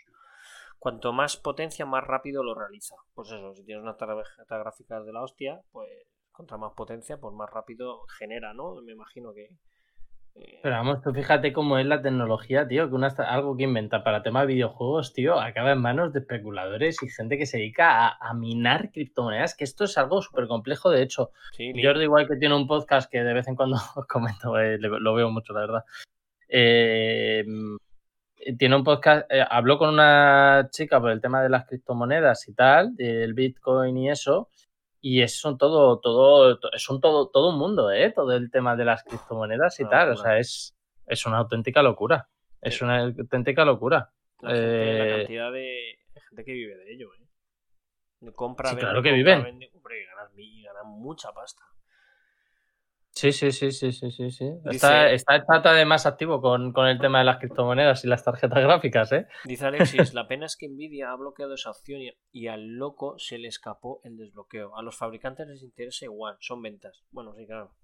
Cuanto más potencia, más rápido lo realiza. Pues eso, si tienes unas tarjetas gráficas de la hostia, pues contra más potencia, pues más rápido genera, ¿no? Me imagino que, pero vamos, tú fíjate cómo es la tecnología, tío, que una, algo que inventa para temas de videojuegos, tío, acaba en manos de especuladores y gente que se dedica a, minar criptomonedas, que esto es algo súper complejo. De hecho, Jordi, igual que tiene un podcast que de vez en cuando comento, eh, lo veo mucho, la verdad. Eh, tiene un podcast, eh, habló con una chica por el tema de las criptomonedas y tal, del Bitcoin y eso, y eso todo, todo, es un todo, todo un mundo, ¿eh? Todo el tema de las criptomonedas y tal. O sea, es, es una auténtica locura. Es una auténtica locura. La, eh, cantidad de gente que vive de ello, ¿eh? compra, sí, claro que viven. ganan mucha pasta. Sí, sí, sí, sí, sí, sí, sí. está, está el Tata además activo con, el tema de las criptomonedas y las tarjetas gráficas, ¿eh? Dice Alexis, la pena es que Nvidia ha bloqueado esa opción y, al loco se le escapó el desbloqueo. A los fabricantes les interesa igual, son ventas. Bueno, sí, claro.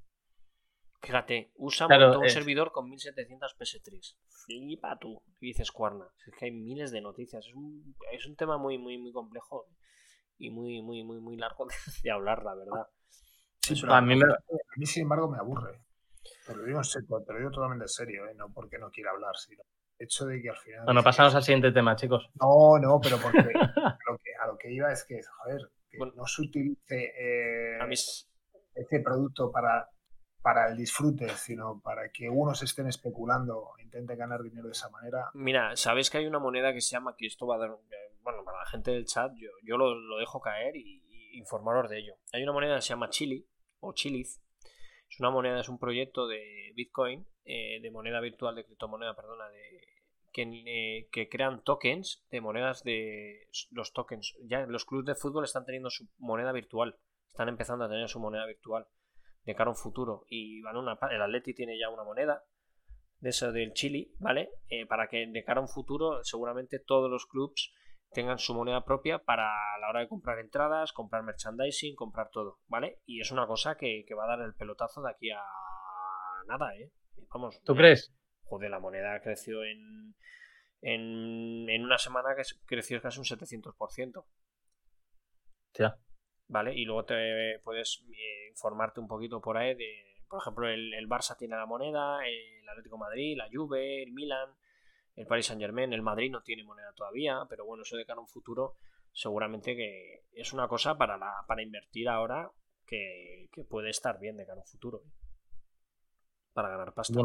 Fíjate, usa un servidor con 1700 PS3. Flipa tú, dices Cuarna. Es que hay miles de noticias. Es un, es un tema muy, muy, muy complejo y muy, muy, muy, muy largo de hablar, la verdad a, mí mí, sin embargo, me aburre. Pero digo, te lo digo totalmente en serio, ¿eh? no porque no quiera hablar, sino el hecho de que al final. Bueno, pasamos al siguiente tema, chicos. No, no, pero porque a, lo que, iba es que, joder, que no se utilice eh, este producto para, para el disfrute, sino para que unos estén especulando e intenten ganar dinero de esa manera. Mira, sabéis que hay una moneda que se llama, que esto va a dar, eh, bueno, para la gente del chat, yo, yo lo, lo dejo caer y, informaros de ello. Hay una moneda que se llama Chili o Chiliz. Es una moneda, es un proyecto de Bitcoin, eh, de moneda virtual, de criptomoneda, perdona, de, que, eh, que crean tokens de monedas de los tokens. Ya los clubes de fútbol están teniendo su moneda virtual. Están empezando a tener su moneda virtual de cara a un futuro. Y van el Atleti tiene ya una moneda de eso del Chile, ¿vale? Eh, para que de cara a un futuro seguramente todos los clubes tengan su moneda propia para la hora de comprar entradas, comprar merchandising, comprar todo, ¿vale? Y es una cosa que, va a dar el pelotazo de aquí a nada, ¿eh? Vamos. ¿Tú crees? Joder, la moneda creció en, en, en una semana que creció casi un 700%. Ya. ¿Vale? Y luego te puedes eh, informarte un poquito por ahí de, por ejemplo, el, el Barça tiene la moneda, el Atlético Madrid, la Juve, el Milan, el Paris Saint Germain, el Madrid no tiene moneda todavía, pero bueno, eso de cara a un futuro seguramente que es una cosa para, la, para invertir ahora que, puede estar bien de cara a un futuro. ¿eh? Para ganar pasta.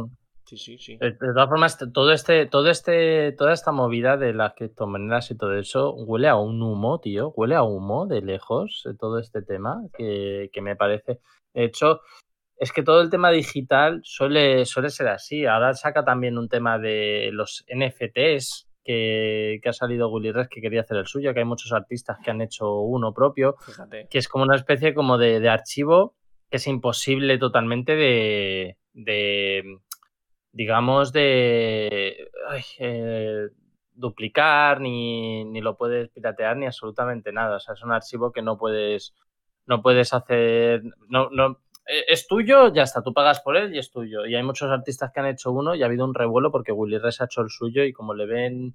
Sí, sí, sí. De, todas formas, todo este, todo este, toda esta movida de las criptomonedas y todo eso huele a un humo, tío. Huele a humo de lejos todo este tema que, que me parece. De hecho, es que todo el tema digital suele, suele ser así. Ahora saca también un tema de los NFTs, que, ha salido Willy Res que quería hacer el suyo, que hay muchos artistas que han hecho uno propio, que es como una especie como de, archivo que es imposible totalmente de, de digamos, de eh, duplicar, ni, ni, lo puedes piratear, ni absolutamente nada. O sea, es un archivo que no puedes, no puedes hacer, no, no, es tuyo, ya está, tú pagas por él y es tuyo. Y hay muchos artistas que han hecho uno y ha habido un revuelo porque Willy Res ha hecho el suyo y como le ven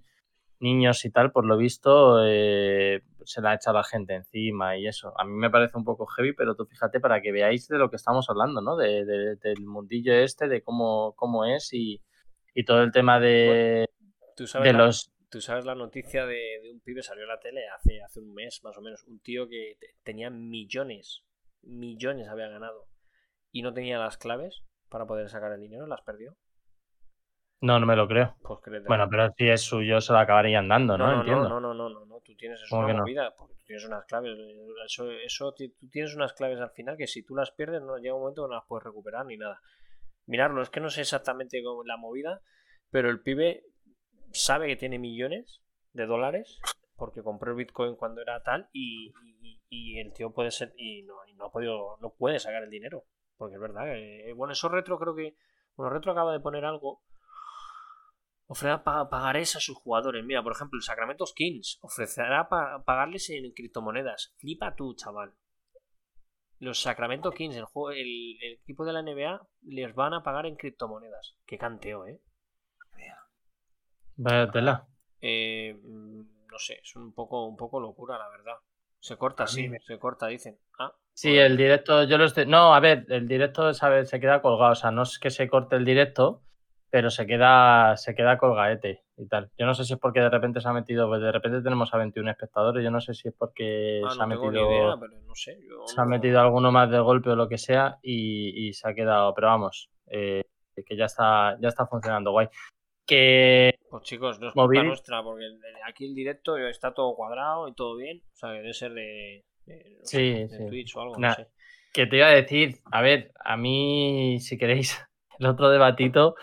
niños y tal, por lo visto, eh, se la ha echado la gente encima y eso. A mí me parece un poco heavy, pero tú fíjate para que veáis de lo que estamos hablando, ¿no? De, del mundillo este, de cómo, cómo es y, todo el tema de, ¿tú sabes la, los... Tú sabes la noticia de, un pibe, salió a la tele hace, hace un mes más o menos, un tío que tenía millones, millones había ganado y no tenía las claves para poder sacar el dinero, las perdió. No, no me lo creo. Pues bueno, pero si es suyo se lo acabarían dando, ¿no? No, no, Entiendo. no, no, no, no, no, tú tienes eso una movida, porque tú tienes unas claves. Eso, eso, tú tienes unas claves al final que si tú las pierdes, no llega un momento que no las puedes recuperar ni nada. Mirarlo, es que no sé exactamente cómo la movida, pero el pibe sabe que tiene millones de dólares porque compró el Bitcoin cuando era tal y, y, el tío puede ser y no, y no ha podido, no puede sacar el dinero. Porque es verdad, que, bueno, eso retro creo que. Bueno, retro acaba de poner algo. Ofrecerá pagarés a sus jugadores. Mira, por ejemplo, el Sacramento Kings ofrecerá pagarles en criptomonedas. Flipa tú, chaval. Los Sacramento Kings, el, juego, el, equipo de la NBA, les van a pagar en criptomonedas. Qué canteo, ¿eh? Vaya tela. Eh, mm, no sé, es un poco, un poco locura, la verdad. Se corta, sí, se corta, dicen. Ah, sí, el directo, yo lo estoy. No, a ver, el directo ¿sabes? se queda colgado. O sea, no es que se corte el directo, pero se queda, se queda colgaete y tal. Yo no sé si es porque de repente se ha metido, pues de repente tenemos a 21 espectadores. Yo no sé si es porque ah, se ha metido. no sé, se ha metido alguno más de golpe o lo que sea y, se ha quedado. Pero vamos, eh, que ya está, ya está funcionando guay. Que pues chicos, no es culpa nuestra, porque aquí el directo está todo cuadrado y todo bien. O sea, debe ser de, sí, Twitch o algo, Que te iba a decir, a ver, a mí, si queréis, el otro debatito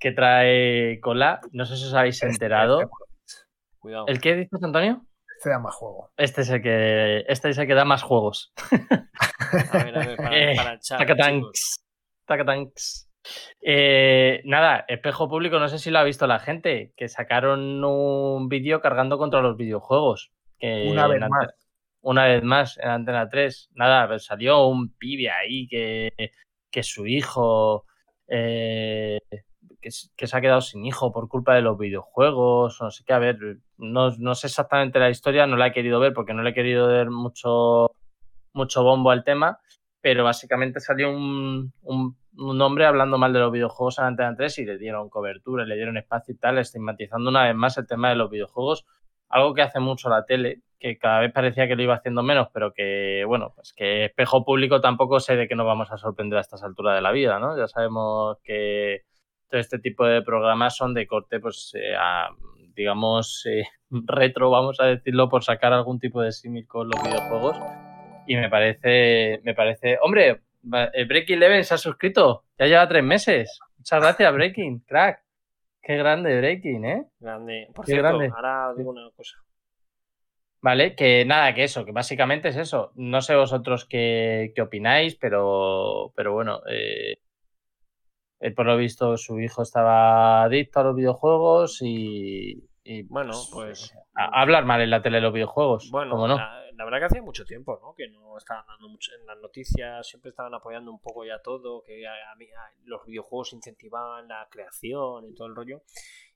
que trae cola, no sé si os habéis este, enterado. Este, Cuidado. ¿El qué dices, Antonio? Este da más juego. Este es el que, este es el que da más juegos. a ver, a ver, para, eh, para el chat. Tacatanks. Tacatanks. Eh, nada, espejo público, no sé si lo ha visto la gente, que sacaron un vídeo cargando contra los videojuegos. una vez más. Una vez más en Antena 3. Nada, pues salió un pibe ahí que, que su hijo. Eh, que, se ha quedado sin hijo por culpa de los videojuegos, no sé qué, a ver, no, no, sé exactamente la historia, no la he querido ver porque no le he querido dar mucho, mucho bombo al tema, pero básicamente salió un, un un hombre hablando mal de los videojuegos en Antena 3 y le dieron cobertura, le dieron espacio y tal, estigmatizando una vez más el tema de los videojuegos, algo que hace mucho la tele, que cada vez parecía que lo iba haciendo menos, pero que, bueno, pues que espejo público tampoco sé de qué nos vamos a sorprender a estas alturas de la vida, ¿no? Ya sabemos que todo este tipo de programas son de corte, pues, eh, digamos, eh, retro, vamos a decirlo, por sacar algún tipo de símil con los videojuegos. Y me parece, me parece, hombre, Breaking Leven se ha suscrito. Ya lleva tres meses. Muchas gracias, Breaking, crack. Qué grande Breaking, ¿eh? Grande. Por Qué cierto, grande. ahora digo una cosa. Vale, que nada, que eso, que básicamente es eso. No sé vosotros qué, qué opináis, pero, pero bueno, eh, por lo visto su hijo estaba adicto a los videojuegos y, y, Bueno, pues. a- hablar mal en la tele de los videojuegos. Bueno, ¿cómo no? la, la verdad que hacía mucho tiempo, ¿no? Que no estaban dando mucho en las noticias, siempre estaban apoyando un poco ya todo, que a- los videojuegos incentivaban la creación y todo el rollo.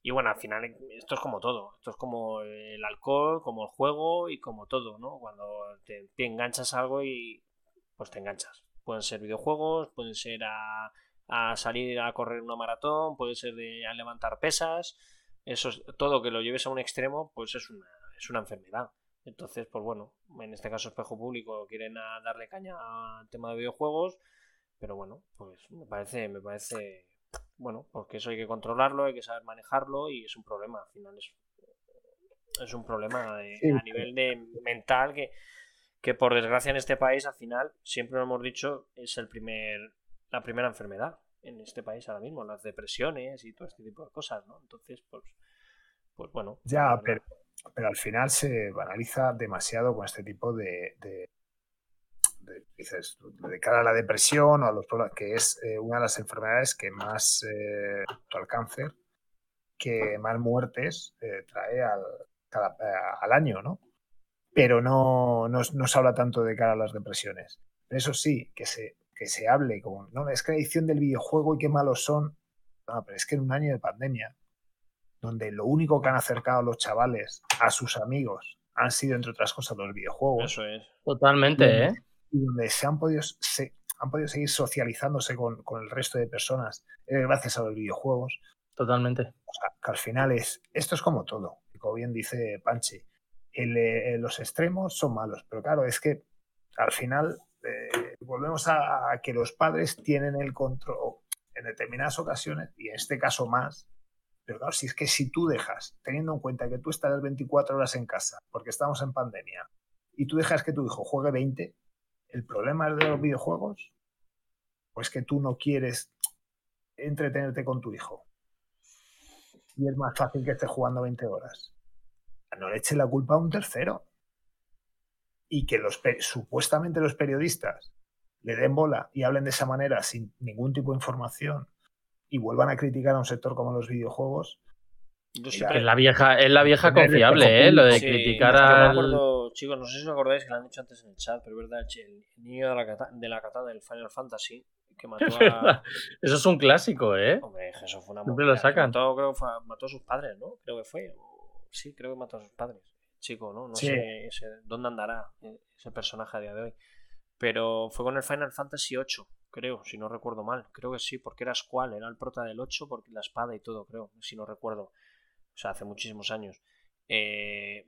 Y bueno, al final esto es como todo, esto es como el alcohol, como el juego y como todo, ¿no? Cuando te, enganchas algo y pues te enganchas. Pueden ser videojuegos, pueden ser a, a salir a correr una maratón, puede ser de, a levantar pesas, eso es todo que lo lleves a un extremo, pues es una, es una enfermedad. Entonces, pues bueno, en este caso Espejo Público quieren a darle caña al tema de videojuegos, pero bueno, pues me parece, me parece, bueno, porque eso hay que controlarlo, hay que saber manejarlo y es un problema, al final es, es un problema de- Sí. a nivel de mental que, que por desgracia en este país al final, siempre lo hemos dicho, es el primer, la primera enfermedad en este país ahora mismo, las depresiones y todo este tipo de cosas, ¿no? Entonces, pues, pues bueno. Ya, pero, pero al final se banaliza demasiado con este tipo de, de- de- dices, de cara a la depresión o a los problemas, que es eh, una de las enfermedades que más, eh, al cáncer, que más muertes eh, trae al, cada- al año, ¿no? Pero no, no, no se habla tanto de cara a las depresiones. Eso sí, que se, que se hable como, no, es que la edición del videojuego y qué malos son. No, pero es que en un año de pandemia, donde lo único que han acercado a los chavales a sus amigos han sido, entre otras cosas, los videojuegos, Eso es. Totalmente, ¿eh? y donde se han podido, se, han podido seguir socializándose con, con el resto de personas eh, gracias a los videojuegos. Totalmente. O sea, que al final es, esto es como todo, como bien dice Panchi, el, eh, los extremos son malos, pero claro, es que al final eh, volvemos a, a que los padres tienen el control en determinadas ocasiones, y en este caso más, pero claro, si es que si tú dejas, teniendo en cuenta que tú estás 24 horas en casa, porque estamos en pandemia, y tú dejas que tu hijo juegue 20, el problema de los videojuegos, pues que tú no quieres entretenerte con tu hijo. Y es más fácil que esté jugando 20 horas. No le eche la culpa a un tercero. Y que los supuestamente los periodistas le den bola y hablen de esa manera sin ningún tipo de información y vuelvan a criticar a un sector como los videojuegos, Es la vieja, es la vieja confiable, ¿eh? Lo de Sí, criticar al. acuerdo, chicos, no sé si os acordáis que lo han dicho antes en el chat, pero es verdad, el niño de la, cata- de la katana del Final Fantasy que mató a. Eso es un clásico, ¿eh? Hombre, eso fue una Siempre lo sacan. Mató, creo fue a- mató a sus padres, ¿no? Creo que fue. Sí, creo que mató a sus padres. Chico, ¿no? No Sí. sé ese- dónde andará eh, ese personaje a día de hoy. Pero fue con el Final Fantasy VIII, creo, si no recuerdo mal. Creo que sí, porque era Squall, era el prota del 8, porque la espada y todo, creo, si no recuerdo. O sea, hace muchísimos años. Eh,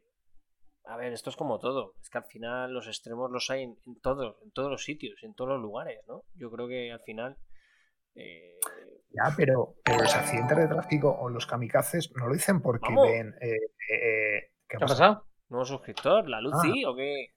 a ver, esto es como todo. Es que al final los extremos los hay en, en todos, en todos los sitios, en todos los lugares, ¿no? Yo creo que al final. eh, ya, pero, pero los accidentes de tráfico o los kamikazes no lo dicen porque Vamos. ven. eh, eh, eh, ¿Qué ¿Qué ha pasa? pasado? ¿Nuevo suscriptor? ¿La Lucy o qué?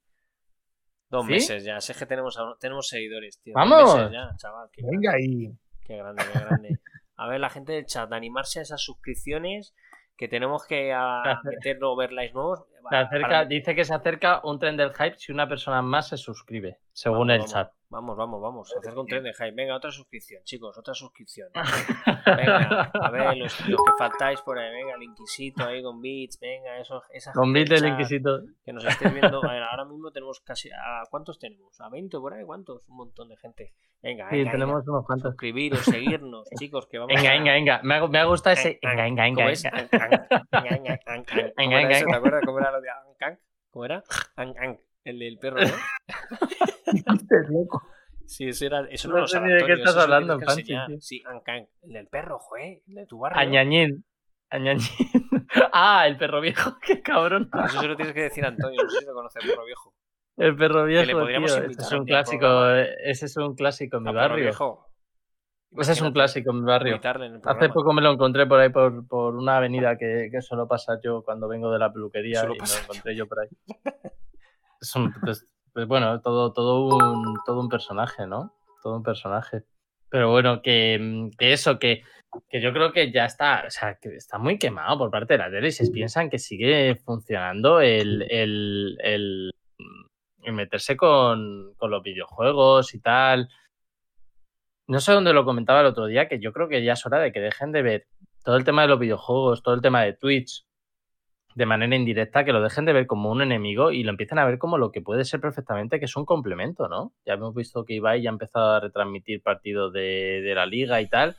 Dos ¿Sí? meses ya, sé que tenemos, tenemos seguidores, tío. ¡Vamos! Dos meses ya, chaval. Qué grande, Venga, y qué grande, qué grande. A ver, la gente del chat, animarse a esas suscripciones que tenemos que a, meter overlays nuevos. Se para- acerca, para- dice que se acerca un tren del hype si una persona más se suscribe, según Vamos, el vamos, chat. Vamos, vamos, vamos. Se acerca un tren de hype. Venga, otra suscripción, chicos, otra suscripción. Venga, a ver, los, los que faltáis por ahí, venga, el Inquisito ahí con bits, venga, eso, esa Con bit del. Inquisitor. Que nos estéis viendo. A ver, ahora mismo tenemos casi. ¿A cuántos tenemos? ¿A 20 por ahí? ¿Cuántos? Un montón de gente. Venga, Sí, venga, tenemos venga. unos cuantos. Suscribiros, seguirnos, chicos, que vamos Venga, a- venga, venga. Me ha, me ha gustado ese. Venga, venga, venga. Venga. An- an- an- an- an- an- ¿Cómo Venga? ¿Te acuerdas cómo era lo de? ¿Cómo era? El del perro, ¿no? Loco. Sí, eso, era, eso no, No lo sé sabe ni de qué estás hablando, tío. Sí, an- can. El del perro, joder. El de tu barrio. Añañín. Añañín. Ah, el perro viejo. Qué cabrón. Eso se lo tienes que decir a Antonio. No sé si lo conoce el perro viejo. El perro le viejo, podríamos tío. Invitar es un clásico. eh, Ese es un clásico en mi perro barrio. viejo. Ese es un clásico en mi barrio. en Hace poco me lo encontré por ahí por, por una avenida que, que suelo pasar yo cuando vengo de la peluquería Suelo y me lo encontré yo por ahí. Es pues, pues bueno, todo, todo, un, todo un personaje, ¿no? Todo un personaje. Pero bueno, que, que eso, que que yo creo que ya está, o sea, que está muy quemado por parte de la tele y piensan que sigue funcionando el, el, el, el meterse con, con, los videojuegos y tal. No sé dónde lo comentaba el otro día, que yo creo que ya es hora de que dejen de ver todo el tema de los videojuegos, todo el tema de Twitch, de manera indirecta, que lo dejen de ver como un enemigo y lo empiecen a ver como lo que puede ser perfectamente, que es un complemento, ¿no? Ya hemos visto que Ibai ya ha empezado a retransmitir partidos de, de la liga y tal.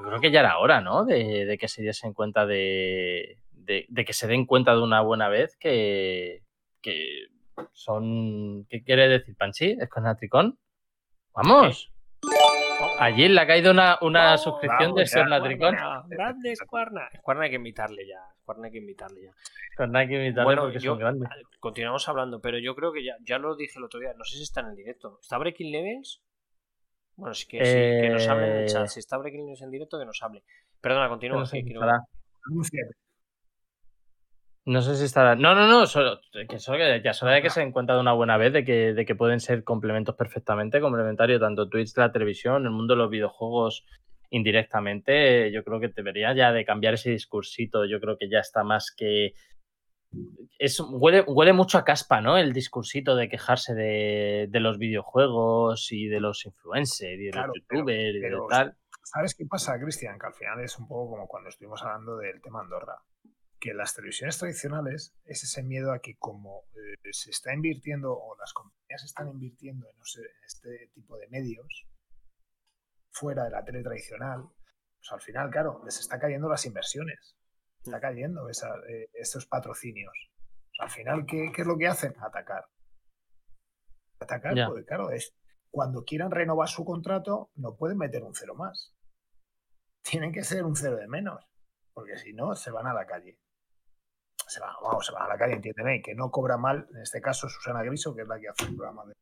Yo creo que ya era hora, ¿no? De, de que se diesen cuenta de, de, de, que se den cuenta de una buena vez que, que son... ¿Qué quiere decir, Panchi? ¿Es con Natricón? ¡Vamos! Allí le ha caído una, una suscripción de Ser Natricón. Grande Squarna. Squarna hay que invitarle ya. Hay que invitarle ya. Hay que invitarle bueno, porque yo, son grandes. Continuamos hablando, pero yo creo que ya, ya lo dije el otro día. No sé si está en el directo. ¿Está Breaking Levels? Bueno, sí que, eh... sí, que nos hable en el chat. Si está Breaking Levels en directo, que nos hable. Perdona, continúa. No sé, quiero... No sé si estará. No, no, no. Solo, que solo que ya hora de que se den cuenta de una buena vez de que, de que pueden ser complementos perfectamente complementarios, tanto Twitch, la televisión, el mundo de los videojuegos indirectamente. Yo creo que debería ya de cambiar ese discursito. Yo creo que ya está más que. Es, huele, huele mucho a caspa, ¿no? El discursito de quejarse de, de los videojuegos y de los influencers y de claro, los youtubers pero, y de tal. ¿Sabes qué pasa, Cristian? Que al final es un poco como cuando estuvimos hablando del tema Andorra que las televisiones tradicionales es ese miedo a que como eh, se está invirtiendo o las compañías están invirtiendo en, no sé, en, este tipo de medios fuera de la tele tradicional, pues al final, claro, les está cayendo las inversiones, está cayendo esa, eh, estos patrocinios. Pues al final, ¿qué, ¿qué, es lo que hacen? Atacar. Atacar, yeah. porque claro, es cuando quieran renovar su contrato, no pueden meter un cero más. Tienen que ser un cero de menos, porque si no, se van a la calle se van, vamos, se van a la calle, entiéndeme, que no cobra mal, en este caso Susana Griso, que es la que hace el programa de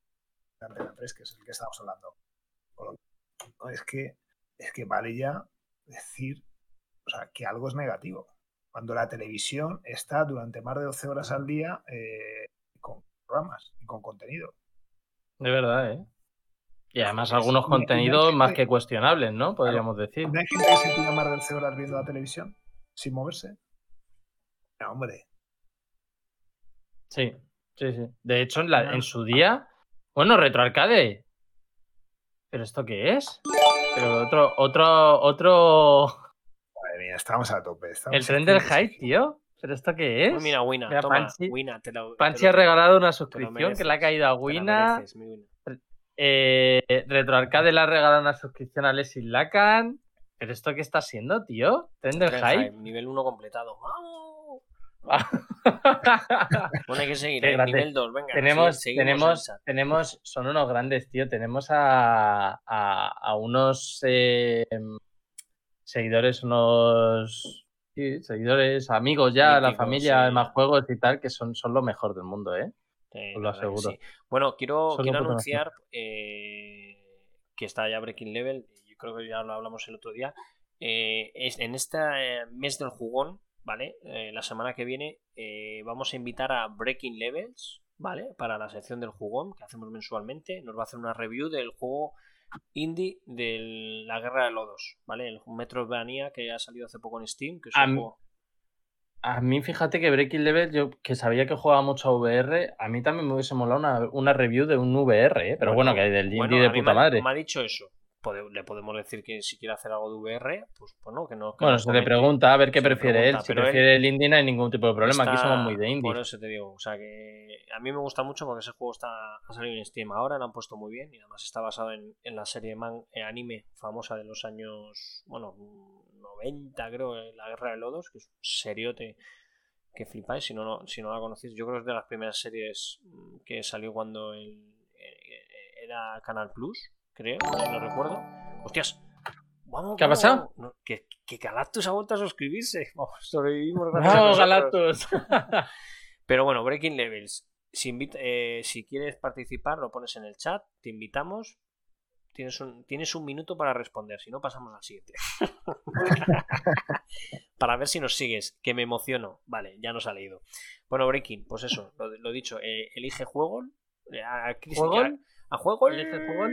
Antena 3, que es el que estamos hablando. Es que es que vale ya decir o sea, que algo es negativo. Cuando la televisión está durante más de 12 horas al día eh, con programas y con contenido. De verdad, ¿eh? Y además algunos contenidos más que cuestionables, ¿no? Podríamos decir. ¿No hay gente que se tira más de 12 horas viendo la televisión sin moverse? No, hombre. Sí, sí, sí. De hecho, en, la, en su día. Bueno, retroarcade. ¿Pero esto qué es? Pero otro, otro, otro. Madre mía, estamos a tope. Estamos el tren del hype, tío. ¿Pero esto qué es? Mira, Wina, mira, toma, Panchi, Wina, te lo, Panchi te lo, ha regalado una suscripción que le ha caído a Wina. Eh, Retroarcade le ha regalado una suscripción a Leslie Lacan. ¿Pero esto qué está haciendo, tío? Tren del hype. Nivel 1 completado. ¡Vamos! bueno, hay que seguir, ¿eh? nivel 2, venga. Tenemos, sí, tenemos, tenemos, son unos grandes, tío. Tenemos a, a, a unos eh, seguidores, unos sí, seguidores, amigos ya, Míticos, la familia, sí. más juegos y tal, que son, son lo mejor del mundo, ¿eh? Os lo aseguro. Bueno, quiero, quiero anunciar eh, que está ya Breaking Level. Yo creo que ya lo hablamos el otro día. Eh, es, en este mes del jugón ¿vale? Eh, la semana que viene eh, vamos a invitar a Breaking Levels, ¿vale? Para la sección del jugón que hacemos mensualmente. Nos va a hacer una review del juego indie de la Guerra de Lodos, ¿vale? El Metroidvania que ha salido hace poco en Steam, que es a un juego... A mí, fíjate que Breaking Level, yo que sabía que jugaba mucho a VR, a mí también me hubiese molado una, una review de un VR, ¿eh? pero bueno, bueno que hay del bueno, indie de puta me, madre. Me ha dicho eso, le podemos decir que si quiere hacer algo de VR, pues bueno, que no. Que bueno, no se le pregunta a ver qué prefiere pregunta, él. Si prefiere él, el indie no hay ningún tipo de problema. Está, Aquí somos muy de indie. Por eso te digo, o sea que a mí me gusta mucho porque ese juego está ha salido en Steam ahora, lo han puesto muy bien y además está basado en, en la serie man, eh, anime famosa de los años, bueno, 90 creo, La Guerra de Lodos, que es un seriote que flipáis si no, no, si no la conocéis. Yo creo que es de las primeras series que salió cuando el, eh, era Canal Plus, creo, no recuerdo. Hostias, vamos. ¿Qué ha pasado? No, que, que, Galactus ha vuelto a suscribirse. Vamos, sobrevivimos. Vamos, Galactus. Pero bueno, Breaking Levels. Si, invita, eh, si quieres participar, lo pones en el chat, te invitamos. Tienes un, tienes un minuto para responder, si no pasamos al siguiente. para ver si nos sigues, que me emociono. Vale, ya nos ha leído. Bueno, Breaking, pues eso, lo, lo dicho, eh, elige juego. A, a, ¿Juego? a, a juego. Elige juego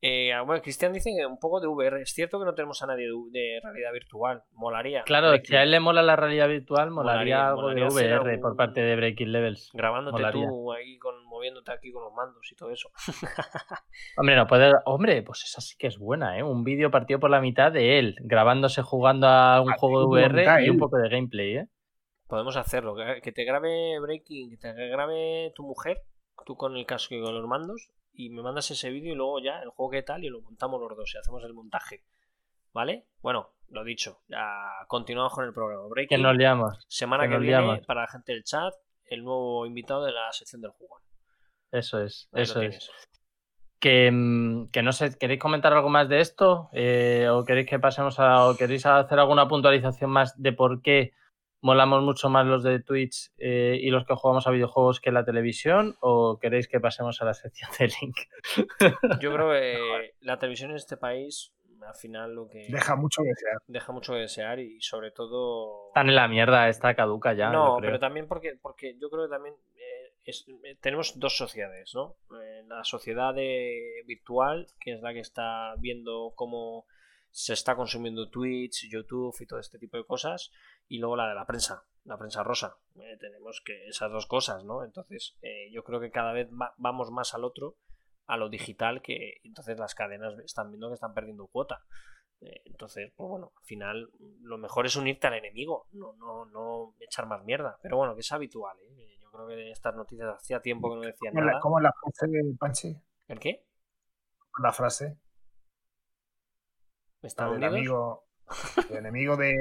Eh, bueno, Cristian dice que un poco de VR. Es cierto que no tenemos a nadie de, de realidad virtual. Molaría. Claro, que a él le mola la realidad virtual, molaría, Molaría- algo molaría de VR algún- por parte de Breaking Levels. Grabándote Molaría. tú ahí, con, moviéndote aquí con los mandos y todo eso. Hombre, no puede. Hombre, pues esa sí que es buena, ¿eh? Un vídeo partido por la mitad de él, grabándose jugando a un juego de VR y un poco de gameplay, ¿eh? Podemos hacerlo. Que que te grabe Breaking, que te grabe tu mujer, tú con el casco y con los mandos, y me mandas ese vídeo y luego ya el juego que tal y lo montamos los dos y hacemos el montaje. ¿Vale? Bueno, lo dicho, ya continuamos con el programa. Que Breaking, nos liamos. semana que que, nos viene, liamos. para la gente del chat, el nuevo invitado de la sección del jugón. Eso es, Ahí eso es. Que, mm, que no sé, ¿queréis comentar algo más de esto? Eh, ¿O queréis que pasemos a. o queréis hacer alguna puntualización más de por qué molamos mucho más los de Twitch eh, y los que jugamos a videojuegos que la televisión? ¿O queréis que pasemos a la sección de Link? Yo creo que la televisión en este país, al final, lo que Deja mucho que desear. deja mucho que desear y sobre todo. Están en la mierda, está caduca ya. no, pero también porque, porque yo creo que también eh, es- eh, tenemos dos sociedades, ¿no? Eh, la sociedad de virtual, que es la que está viendo cómo se está consumiendo Twitch, YouTube y todo este tipo de cosas, y luego la de la prensa, la prensa rosa. Eh, tenemos que esas dos cosas, ¿no? Entonces, eh, yo creo que cada vez va- vamos más al otro, a lo digital, que entonces las cadenas están viendo que están perdiendo cuota. Eh, Entonces, pues bueno, al final lo mejor es unirte al enemigo, no, no, no echar más mierda. Pero bueno, que es habitual, ¿eh? Yo creo que estas noticias hacía tiempo que no decían ¿Cómo es la, nada. cómo es la frase de Panchi? ¿El qué? La frase. ¿Están El amigo, el enemigo de, de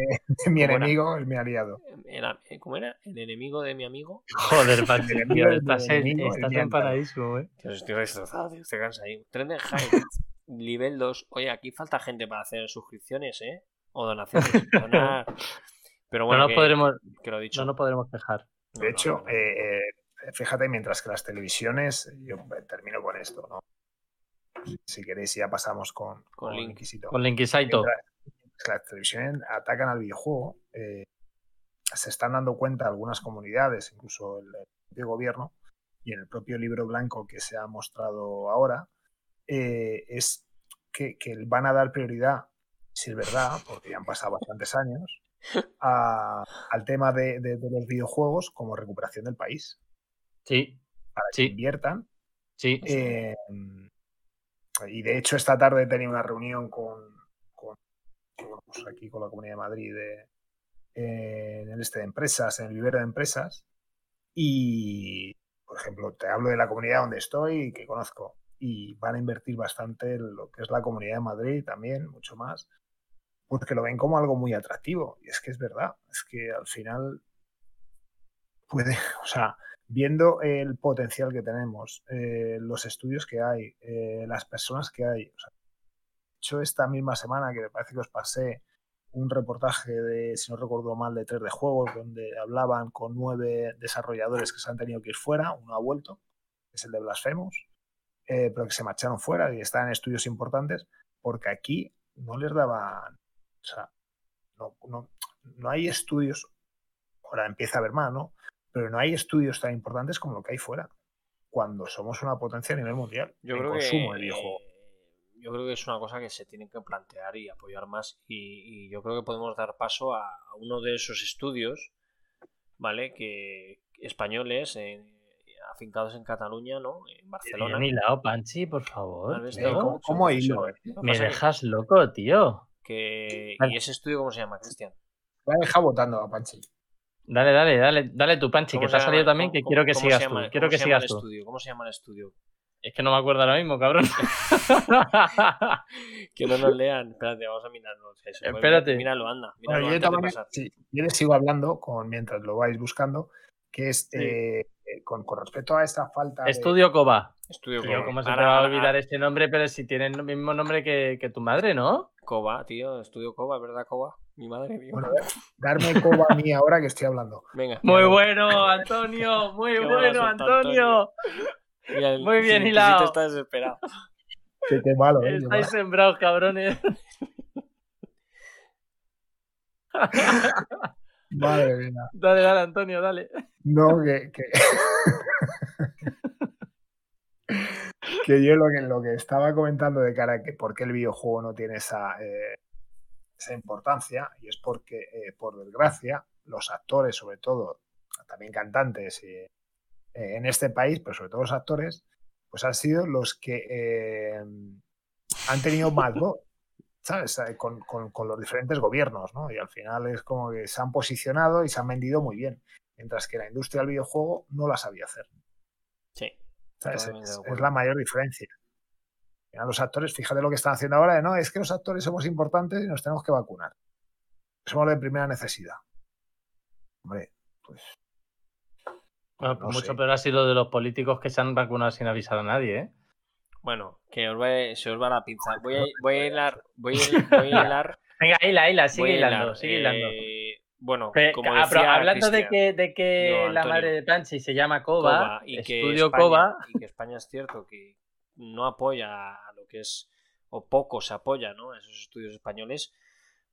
mi ¿Cómo era? enemigo es mi aliado. El eh, ¿Cómo era? ¿El enemigo de mi amigo? Joder, Pachi, El tío, enemigo del estás, en- enemigo, el estás bien empanadísimo, ¿eh? Tío, estoy destrozado, tío, estoy cansadísimo. Tren de Hype, nivel 2. Oye, aquí falta gente para hacer suscripciones, ¿eh? O donaciones. Donar. Pero bueno, no, que, nos podremos, que lo he dicho. no nos podremos quejar. De no, hecho, no, no. eh, eh, fíjate, mientras que las televisiones, yo termino con esto, ¿no? Si queréis, ya pasamos con, Con con Link. Inquisito. Con Linkisaito. Mientras las televisiones atacan al videojuego, eh, se están dando cuenta algunas comunidades, incluso el, propio gobierno, y en el propio libro blanco que se ha mostrado ahora, eh, es que, que van a dar prioridad, si es verdad, porque ya han pasado bastantes años, a- al tema de, de- de los videojuegos como recuperación del país, Sí, para que Sí. inviertan sí. eh, y de hecho, esta tarde he tenido una reunión con, pues, aquí con la Comunidad de Madrid de- en el este de empresas, en el vivero de empresas. Y, por ejemplo, te hablo de la comunidad donde estoy y que conozco. Y van a invertir bastante en lo que es la Comunidad de Madrid también, mucho más, porque lo ven como algo muy atractivo. Y es que es verdad, es que al final puede, o sea, viendo el potencial que tenemos, eh, los estudios que hay, eh, las personas que hay. O sea, hecho, esta misma semana que me parece que os pasé un reportaje de, si no recuerdo mal, de 3 de juegos, donde hablaban con nueve desarrolladores que se han tenido que ir fuera, uno ha vuelto, es el de Blasphemous, eh, pero que se marcharon fuera y están en estudios importantes, porque aquí no les daban, o sea, no, no, no hay estudios, ahora empieza a haber más, ¿no? Pero no hay estudios tan importantes como lo que hay fuera, cuando somos una potencia a nivel mundial Yo en creo consumo que de videojuegos. Yo creo que es una cosa que se tiene que plantear y apoyar más y, y yo creo que podemos dar paso a, a uno de esos estudios vale que españoles eh, afincados en Cataluña no en Barcelona Bien hilado, Panchi, por favor. ¿Cómo, cómo hilo, eh? Me que- dejas loco, tío. que Vale. y ese estudio cómo se llama Cristian Me ha dejado votando a Panchi. Dale, dale, dale, dale tu Panchi, ¿Cómo que te ha salido también, que quiero que sigas tú. Quiero cómo que se llama sigas el tú. estudio? ¿Cómo se llama el estudio? Es que no me acuerdo ahora mismo, cabrón. Que no nos lean. Espérate, vamos a mirarlo. Espérate. Míralo, anda. Bueno, Míralo yo, de de maneras, pasar. sí, yo les sigo hablando con, mientras lo vais buscando, que es Sí. eh, eh, con, con respecto a esta falta de- Estudio Coba. Estudio Coba. ¿cómo se te va a ahora- olvidar este nombre? Pero si tiene el mismo nombre que, que tu madre, ¿no? Coba, tío. Estudio Coba, ¿verdad, Coba? Mi madre, tío. Bueno, darme coba a mí ahora que estoy hablando. Venga. Muy bueno, Antonio. Muy bueno, bueno, Antonio. El- Muy bien hilado. Está desesperado. Qué, qué malo, ¿eh? Qué Estáis malo. sembrados, cabrones. Madre mía. Dale, dale, Antonio, dale. No, que, que, que yo lo que, lo que estaba comentando de cara a que por qué el videojuego no tiene esa, eh, esa importancia, y es porque, eh, por desgracia, los actores, sobre todo, también cantantes eh, en este país, pero sobre todo los actores, pues han sido los que han tenido más voz, ¿sabes? Con, con, los diferentes gobiernos, ¿no? Y al final es como que se han posicionado y se han vendido muy bien, mientras que la industria del videojuego no la sabía hacer. Sí. Es, es, la mayor diferencia. A los actores, fíjate lo que están haciendo ahora, de, no, es que los actores somos importantes y nos tenemos que vacunar. Somos de primera necesidad. Hombre, pues. Bueno, mucho peor ha sido de los políticos que se han vacunado sin avisar a nadie, ¿eh? Bueno, que os va, se os va la pinza. Voy a, voy a hilar. Voy a, voy a hilar. Venga, hila, hila, sigue hilando, sigue hilando. Eh, bueno, como decía hablando de que, de que la madre de Planchi se llama Coba, y Estudio que España, y que España es cierto que no apoya a lo que es, o poco se apoya ¿no? a esos estudios españoles,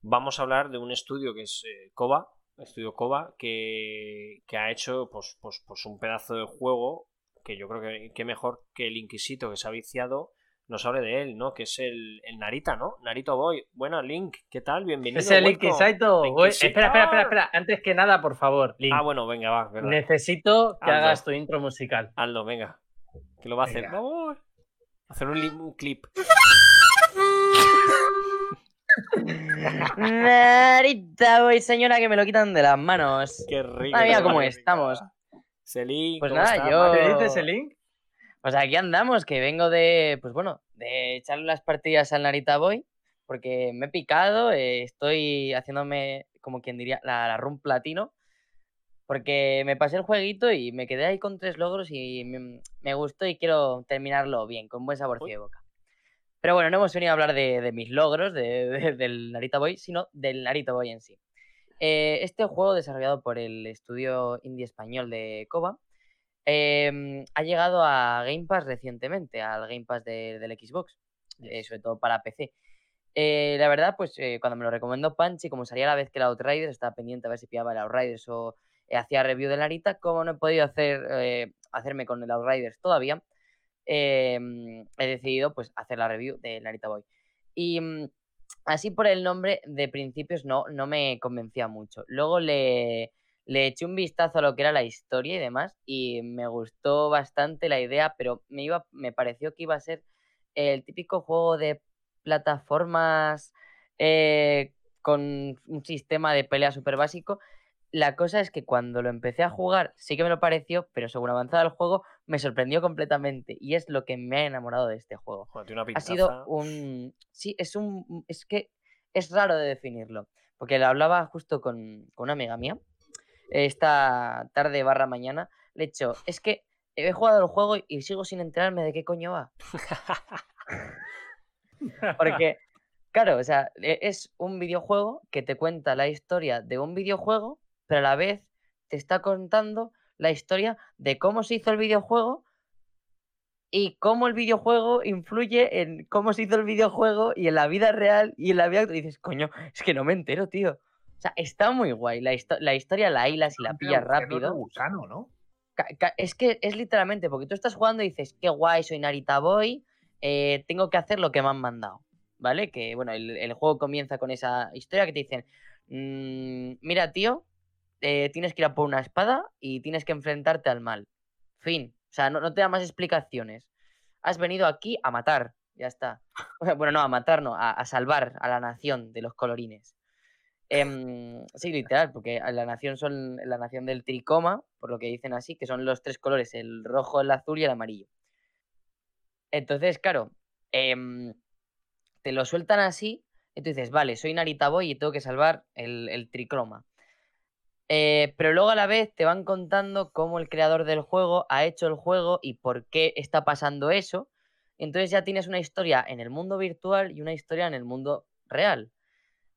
vamos a hablar de un estudio que es eh, Coba, estudio Coba, que, que, ha hecho pues, pues, pues un pedazo de juego que yo creo que, que mejor que el Inquisito que se ha viciado nos hable de él, ¿no? Que es el, el Narita, ¿no? Narito Boy. Bueno, Link, ¿qué tal? Bienvenido. Es el Inquisito. Espera, espera, espera, espera. Antes que nada, por favor, Link. Ah, bueno, venga, va. Necesito que hagas tu intro musical. Aldo, venga. Que lo va a hacer. Vamos. Hacer un, un clip. Narita Boy, señora, que me lo quitan de las manos. Qué rico. Mira cómo estamos. Selink. Pues nada, yo. ¿Qué dices, Selink? Pues aquí andamos, que vengo de, pues bueno, de echarle las partidas al Narita Boy, porque me he picado, eh, estoy haciéndome, como quien diría, la, la run platino, porque me pasé el jueguito y me quedé ahí con tres logros y me, gustó y quiero terminarlo bien, con buen sabor de boca. Pero bueno, no hemos venido a hablar de, mis logros de, del Narita Boy, sino del Narita Boy en sí. Eh, este juego, desarrollado por el estudio indie español de Koba, Em, ha llegado a Game Pass recientemente, al Game Pass del Xbox, eh, sobre todo para PC. Eh, la verdad, pues cuando me lo recomendó Panchi, como salía a la vez que el Outriders, estaba pendiente a ver si pillaba el Outriders o hacía review de Narita. Como no he podido hacer, hacerme con el Outriders todavía, em, he decidido pues hacer la review de Narita Boy. Y mm, así por el nombre, de principios no, no me convencía mucho. Luego le, le eché un vistazo a lo que era la historia y demás y me gustó bastante la idea, pero me, iba, me pareció que iba a ser el típico juego de plataformas eh, con un sistema de pelea súper básico. La cosa es que cuando lo empecé a jugar sí que me lo pareció, pero según avanzaba el juego me sorprendió completamente y es lo que me ha enamorado de este juego. ha sido un... Sí, es un... Es que es raro de definirlo, porque lo hablaba justo con, con una amiga mía esta tarde barra mañana, le he dicho, es que he jugado el juego y sigo sin enterarme de qué coño va. Porque, claro, o sea, e, es un videojuego que te cuenta la historia de un videojuego, pero a la vez te está contando la historia de cómo se hizo el videojuego y cómo el videojuego influye en cómo se hizo el videojuego y en la vida real y en la vida. Y dices, coño, es que no me entero, tío sea, está muy guay. La, la historia la hilas y la pillas rápido. Gusano, ¿no? Es que es literalmente, porque tú estás jugando y dices, qué guay, soy Narita Boy, eh, tengo que hacer lo que me han mandado. ¿Vale? Que bueno, el, juego comienza con esa historia que te dicen, mm, mira, tío, eh, tienes que ir a por una espada y tienes que enfrentarte al mal. Fin. O sea, no, te da más explicaciones. Has venido aquí a matar. Ya está. Bueno, no, a matar, no, a salvar a la nación de los colorines. Em, sí, literal, porque la nación son la nación del tricoma, por lo que dicen así, que son los tres colores, el rojo, el azul y el amarillo. Entonces, claro, em, te lo sueltan así, y tú dices, vale, soy Narita Boy y tengo que salvar el, el tricroma. Eh, pero luego a la vez te van contando cómo el creador del juego ha hecho el juego y por qué está pasando eso. Entonces ya tienes una historia en el mundo virtual y una historia en el mundo real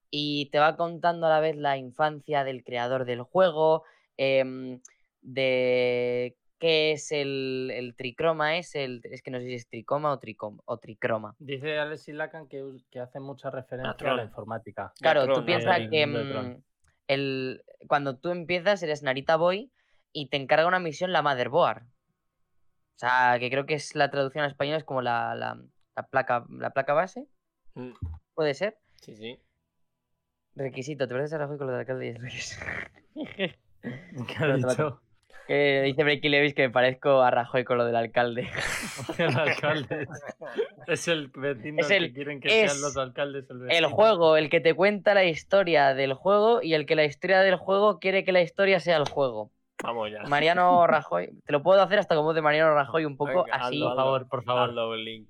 y te va contando a la vez la infancia del creador del juego, em, de qué es el, tricroma, es el es que no sé si es tricoma o, tricom, o tricroma. Dice Alexis Lacan que, que hace mucha referencia a, la informática. Claro, tú piensas que el, cuando tú empiezas eres Narita Boy y te encarga una misión la Motherboard. O sea, que creo que es la traducción a español es como la, la- la placa, la placa base, Mm, puede ser. Sí, sí. Requisito, te pareces a Rajoy con lo del alcalde y reyes. ¿Qué ha dicho? Que dice Breaky Levis que me parezco a Rajoy con lo del alcalde. El alcalde. Es el vecino Es que quieren que es sean los alcaldes. El, El juego, el que te cuenta la historia del juego y el que la historia del juego quiere que la historia sea el juego. Vamos ya. Mariano Rajoy, te lo puedo hacer hasta como de Mariano Rajoy un poco Venga, así. hazlo, Por favor, por favor. Hazlo, Link.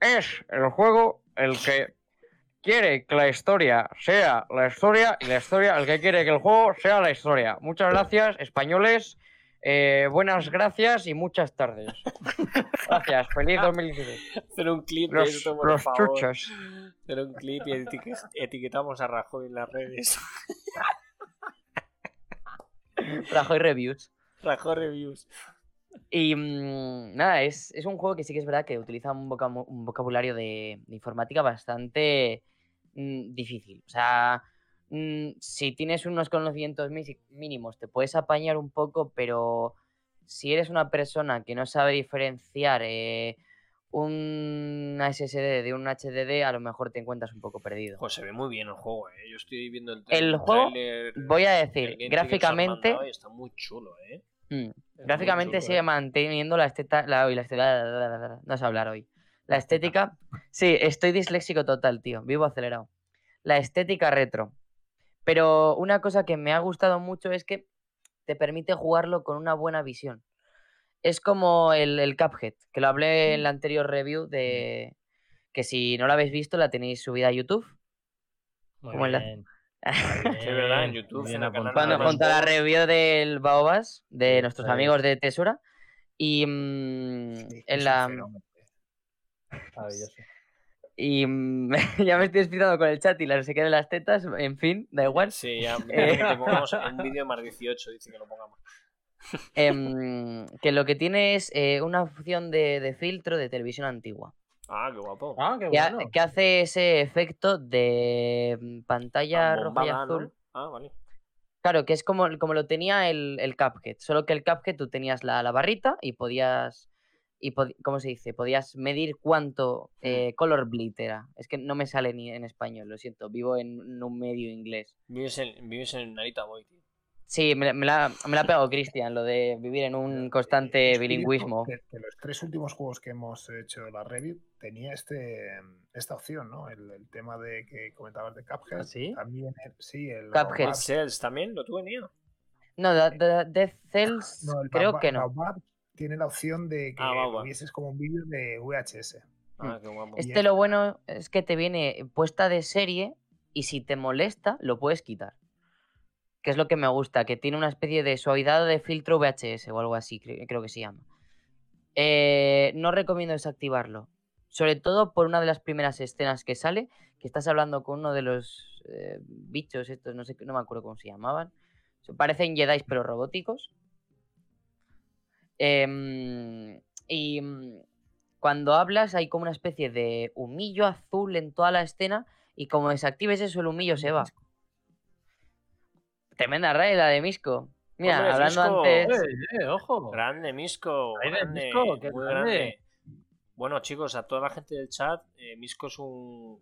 Es el juego el que quiere que la historia sea la historia y la historia el que quiere que el juego sea la historia. Muchas gracias, españoles. Eh, buenas gracias y muchas tardes. Gracias, feliz 2016. Hacer un clip de Los, esto, por los favor. chuchos. Hacer un clip y etiquet- etiquetamos a Rajoy en las redes. Rajoy Reviews. Rajoy Reviews. Y mm, nada, es, es un juego que sí que es verdad que utiliza un, vocabulario de, de informática bastante mm, difícil. O sea, mm, si tienes unos conocimientos mínimos te puedes apañar un poco, pero si eres una persona que no sabe diferenciar eh, una SSD de un HDD, a lo mejor te encuentras un poco perdido. Pues se ve muy bien el juego, eh. Yo estoy viendo el, El juego, Voy a decir, gráficamente, y está muy chulo, eh. mm, Es Gráficamente chulo, sigue ¿eh? manteniendo la estética. La, la estética. No sé hablar hoy. La estética. Sí, estoy disléxico total, tío. Vivo acelerado. La estética retro. Pero una cosa que me ha gustado mucho es que te permite jugarlo con una buena visión. Es como el, el Cuphead, que lo hablé en la anterior review de. Que si no lo habéis visto, la tenéis subida a YouTube. Muy Como la-. Sí, es verdad, en YouTube, bien en el canal apuntado. Cuando junto a la review del Baobas, de Sí, nuestros amigos de Tesura. Y mm, Sí, en la. Maravilloso. Y mm, ya me estoy explicando con el chat y la qué de las tetas, en fin, da igual. Sí, ya Eh. te pongamos un vídeo más 18, dice que lo pongamos. Em, que lo que tiene es eh, una opción de, de filtro de televisión antigua. Ah, qué guapo. Ah, qué Que, ha- bueno. que hace ese efecto de mm, pantalla roja y Bombada, ¿no? azul. Ah, vale. Claro, que es como, como lo tenía el, el Cuphead. Solo que el Cuphead tú tenías la, la barrita y podías. Y ¿Cómo se dice? Podías medir cuánto eh, color bleed era. Es que no me sale ni en español, lo siento. Vivo en un medio inglés. Vives en, vives en Narita Boy, tío. Sí, me, la- me la, me la ha pegado Cristian, lo de vivir en un constante curioso bilingüismo. Que, que los tres últimos juegos que hemos hecho la review tenía este esta opción, ¿no? El, el tema de que comentabas de Cuphead. ¿Ah, sí? También, el- sí, el Cuphead. Cells también lo tuve niño. No, de, de- Death Cells no, el creo que no. Tiene la opción de que Ah, lo Baobab. vieses como un vídeo de VHS. Ah, qué guapo. Es- Este lo bueno es que te viene puesta de serie y si te molesta lo puedes quitar. Que es lo que me gusta, que tiene una especie de suavidad de filtro VHS o algo así, cre- creo que se llama. Eh, no recomiendo desactivarlo. Sobre todo por una de las primeras escenas que sale, que estás hablando con uno de los eh, bichos estos, no sé, no me acuerdo cómo se llamaban. Se parecen Jedi pero robóticos. Em, y mm, cuando hablas hay como una especie de humillo azul en toda la escena y como desactives eso el humillo se va. Tremenda raid la de Misco. Mira, Hombre, hablando Misco. antes... Eh, eh, ojo. Grande, Misco. Grande, Misco, qué muy grande. grande. Bueno, chicos, a toda la gente del chat, eh, Misco es un,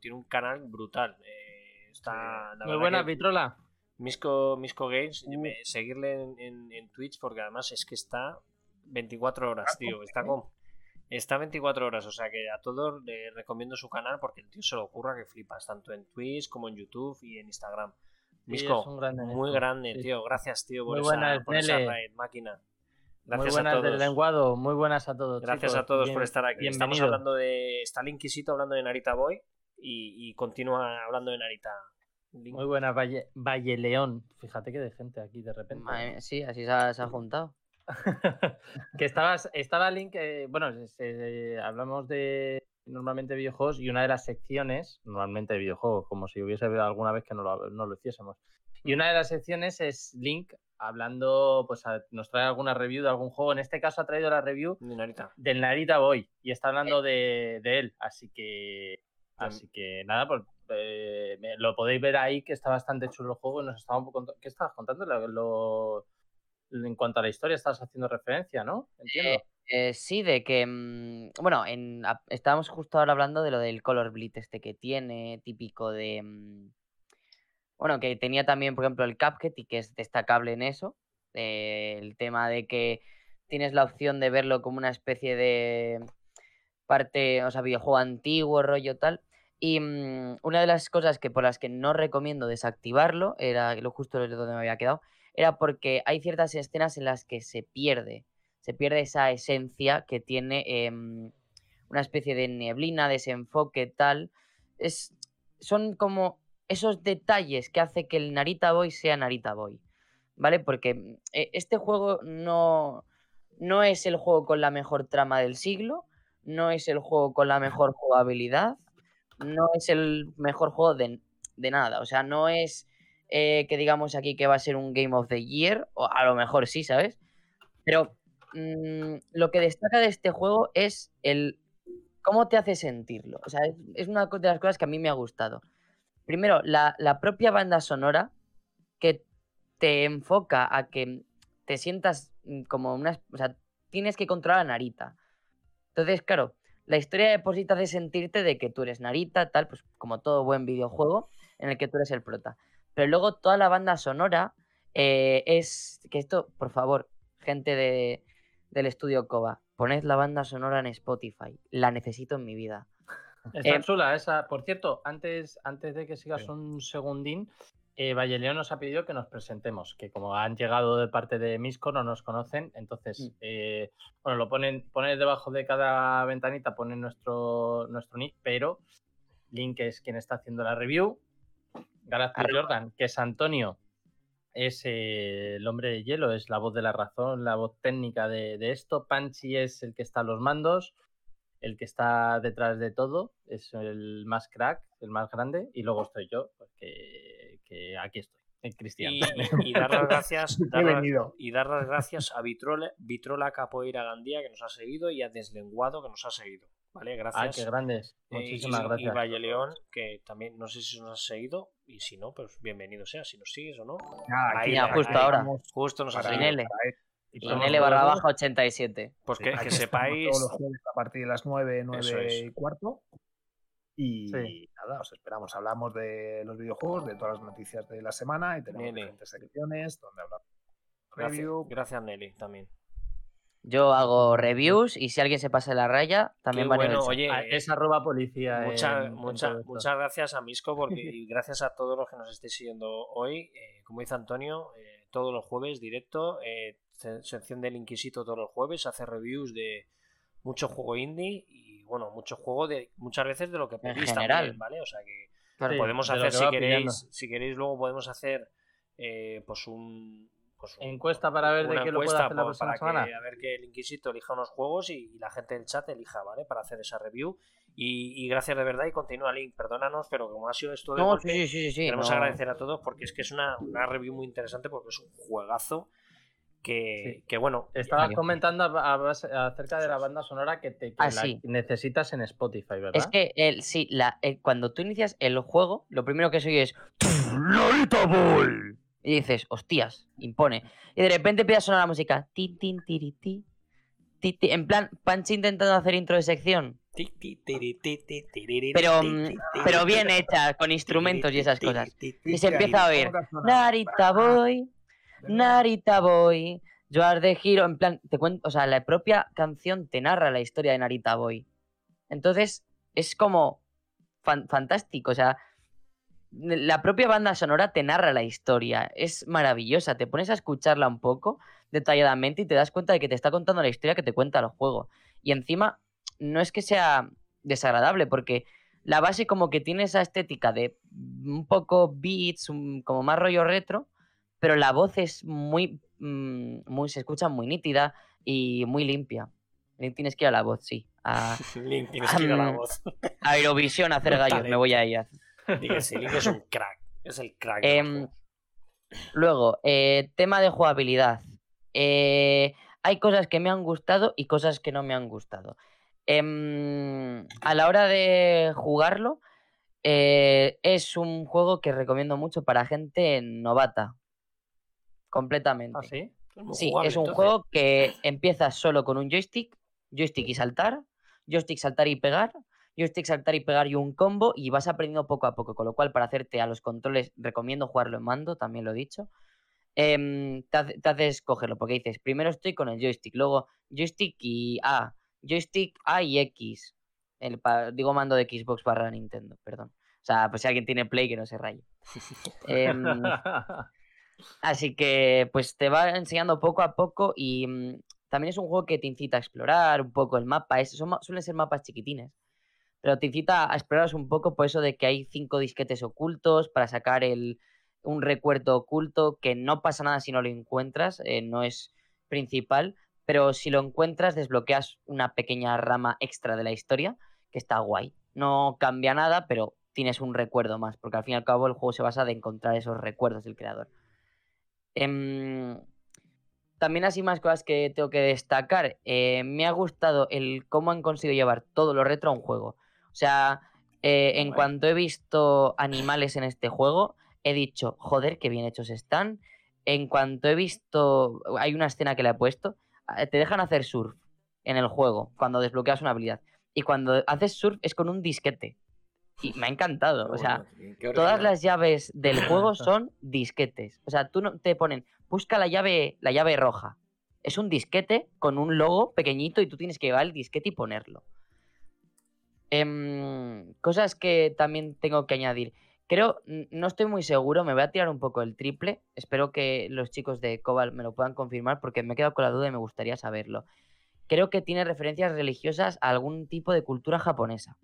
tiene un canal brutal. eh, está, la Muy buena, que Vitrola. Misco, Misco Games, Uh. me- seguirle en, en- en Twitch porque además es que está 24 horas, tío. Está con. Está 24 horas, o sea que a todos le recomiendo su canal porque el tío se lo ocurra que flipas, tanto en Twitch como en YouTube y en Instagram. Misco, grande, muy grande, Sí. tío. Gracias, tío, por Muy esa, buenas, por esa raid, máquina. Muy Gracias a buenas del todos. lenguado, muy buenas a todos. Gracias chicos. a todos Bien- por estar aquí. Estamos hablando de. Está Linkisito hablando de Narita Boy y, y continúa hablando de Narita. Link. Muy buenas, Valle, Valle León. Fíjate que de gente aquí de repente. Madre mía, sí, así se ha, se ha juntado. que estabas, estaba Link, eh, bueno, se- se- hablamos de normalmente videojuegos y una de las secciones, normalmente de videojuegos, como si hubiese alguna vez que no lo, no lo hiciésemos. Y una de las secciones es Link hablando, pues a- nos trae alguna review de algún juego. En este caso ha traído la review De Narita. del Narita Boy y está hablando de, de él. Así que, así que nada, pues eh, lo podéis ver ahí que está bastante chulo el juego nos estaba ¿Qué estabas contando? En cuanto a la historia estás haciendo referencia, ¿no? Entiendo. Eh, sí, de que, mm, bueno, en, estábamos justo ahora hablando de lo del color bleed este que tiene, típico de, mm, bueno, que tenía también, por ejemplo, el Cuphead y que es destacable en eso, eh, el tema de que tienes la opción de verlo como una especie de parte, o sea, videojuego antiguo, rollo tal. Y mm, una de las cosas que por las que no recomiendo desactivarlo, era lo justo donde me había quedado, era porque hay ciertas escenas en las que se pierde, se pierde esa esencia que tiene em, una especie de neblina, desenfoque, tal. Es, son como esos detalles que hace que el Narita Boy sea Narita Boy, ¿vale? Porque mm, e- este juego no, no es el juego con la mejor trama del siglo, no es el juego con la mejor jugabilidad, no es el mejor juego de, de nada. O sea, no es eh, que digamos aquí que va a ser un Game of the Year, o a lo mejor sí, ¿sabes? Pero mm, lo que destaca de este juego es el cómo te hace sentirlo. O sea, es, una de las cosas que a mí me ha gustado. Primero, la, la propia banda sonora que te enfoca a que te sientas mm, como una... O sea, tienes que controlar a Narita. Entonces, claro, la historia de por sí te hace sentirte de que tú eres Narita, tal, pues como todo buen videojuego en el que tú eres el prota. Pero luego toda la banda sonora eh, es... Que esto, por favor, gente de, del estudio Koba, poned la banda sonora en Spotify. La necesito en mi vida. Está Eh, chula esa. Por cierto, antes, antes de que sigas Sí. un segundín, eh, Valleleón nos ha pedido que nos presentemos, que como han llegado de parte de Misco no nos conocen, entonces, Mm. eh, bueno, lo ponen, ponen debajo de cada ventanita, ponen nuestro, nuestro nick, pero Link es quien está haciendo la review, Galactic. Jordan, que es Antonio, es eh, el hombre de hielo, es la voz de la razón, la voz técnica de, de esto, Panchi es el que está a los mandos, el que está detrás de todo, es el más crack, el más grande, y luego estoy yo, pues que, aquí estoy, el Cristian. Y, y dar las gracias, dar las- y dar las gracias a Vitrola, Vitrola Capoeira Gandía que nos ha seguido y a Deslenguado que nos ha seguido. ¿Vale? Ah, Gracias. qué grandes. Eh, Muchísimas y, gracias. Y Valle León, que también no sé si nos has seguido, y si no, pues bienvenido sea, si nos sigues o no. Nada, Ahí, ya, ahí, justo ahí, ahora. vamos Justo nos Sin seguido. L. L barra baja 87. Pues que, Aquí que sepáis. Todos los jueves a partir de las 9, 9 Eso es. y cuarto. Y Sí. nada, os esperamos. Hablamos de los videojuegos, de todas las noticias de la semana y tenemos Nene. diferentes secciones donde hablamos. Gracias, Review. gracias Nelly, también. Yo hago reviews y si alguien se pasa de la raya, también Qué van en el bueno, chat. oye, Ah, es arroba policía. Mucha- en- mucha- muchas gracias a Misco porque, y gracias a todos los que nos estéis siguiendo hoy. Eh, como dice Antonio, eh, todos los jueves directo, eh, se- sección del Inquisito todos los jueves, hace reviews de mucho juego indie y bueno, mucho juego de muchas veces de lo que pedís general. también, ¿vale? O sea que Claro. Podemos hacer que si queréis, si queréis luego podemos hacer eh, pues un pues un- Encuesta para ver de qué lo puede hacer la próxima para semana. que, a ver que el Inquisito elija unos juegos y, y la gente del chat elija, ¿vale? Para hacer esa review. Y, y gracias de verdad y continúa Link, perdónanos, pero como ha sido esto de No, golpe, sí, sí, sí, sí. queremos no. agradecer a todos porque es que es una, una review muy interesante porque es un juegazo que, Sí. que bueno, Estabas comentando a- a base- acerca de la banda sonora que, te, que Ah, la sí. necesitas en Spotify, ¿verdad? Es que el, sí, la, el- cuando tú inicias el juego, lo primero que se oye es Narita Boy. Y dices, hostias, impone. Y de repente empieza a sonar la música. Ti, tin, tiri, ti, ti, ti. En plan, Panchi intentando hacer intro de sección. Pero, pero bien hecha, con instrumentos y esas cosas. Y se empieza a oír. Narita Boy, Narita Boy, are the hero. En plan, te cuento, o sea, la propia canción te narra la historia de Narita Boy. Entonces, es como fan- fantástico. O sea, la propia banda sonora te narra la historia. Es maravillosa. Te pones a escucharla un poco detalladamente y te das cuenta de que te está contando la historia que te cuenta el juego. Y encima, no es que sea desagradable, porque la base como que tiene esa estética de un poco beats, como más rollo retro, pero la voz es muy, mm, muy, se escucha muy nítida y muy limpia. Eh, Tienes que ir a la voz, sí. A, Link, tienes que ir a la voz. a Eurovisión a hacer gallos, me voy a ir. Dígase, Link es un crack. Es el crack. Em. Luego, eh, tema de jugabilidad. Eh, hay cosas que me han gustado y cosas que no me han gustado. Em, a la hora de jugarlo, eh, es un juego que recomiendo mucho para gente novata. Completamente. ¿Ah, sí? Es Sí, jugable, es un entonces. juego que empiezas solo con un joystick, joystick y saltar, joystick saltar y pegar, joystick saltar y pegar y un combo y vas aprendiendo poco a poco, con lo cual para hacerte a los controles recomiendo jugarlo en mando, también lo he dicho. Em, te, hace- te haces cogerlo porque dices, primero estoy con el joystick, luego joystick y A, joystick A y X. El, digo mando de Xbox barra Nintendo, perdón. O sea, pues si alguien tiene Play que no se raye. Em, Así que pues te va enseñando poco a poco y mm, también es un juego que te incita a explorar un poco el mapa. Es- son suelen ser mapas chiquitines, pero te incita a explorar un poco por eso de que hay cinco disquetes ocultos para sacar un recuerdo oculto que no pasa nada si no lo encuentras, eh, no es principal, pero si lo encuentras desbloqueas una pequeña rama extra de la historia que está guay. No cambia nada, pero tienes un recuerdo más, porque al fin y al cabo el juego se basa de encontrar esos recuerdos del creador. Em, también así más cosas que tengo que destacar. Eh, me ha gustado el cómo han conseguido llevar todo lo retro a un juego. O sea, eh, en cuanto he visto animales en este juego, he dicho, joder, qué bien hechos están. En cuanto he visto, hay una escena que le he puesto, eh, te dejan hacer surf en el juego cuando desbloqueas una habilidad. Y cuando haces surf es con un disquete. Y me ha encantado. Qué O sea, bueno, Todas las llaves del juego son disquetes. O sea, tú no te ponen, busca la llave, la llave roja. Es un disquete con un logo pequeñito y tú tienes que llevar el disquete y ponerlo. Em, cosas que también tengo que añadir. Creo, no estoy muy seguro, me voy a tirar un poco el triple. Espero que los chicos de Cobalt me lo puedan confirmar porque me he quedado con la duda y me gustaría saberlo. Creo que tiene referencias religiosas a algún tipo de cultura japonesa.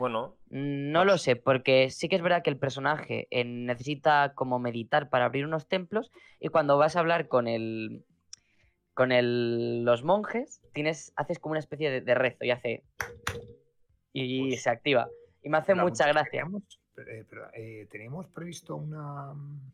Bueno, No lo sé, porque sí que es verdad que el personaje eh, necesita como meditar para abrir unos templos y cuando vas a hablar con el con el, los monjes, tienes haces como una especie de, de rezo y hace y Pues, se activa y me hace mucha gracia. ¿Teníamos, eh, eh, ¿teníamos previsto una mm,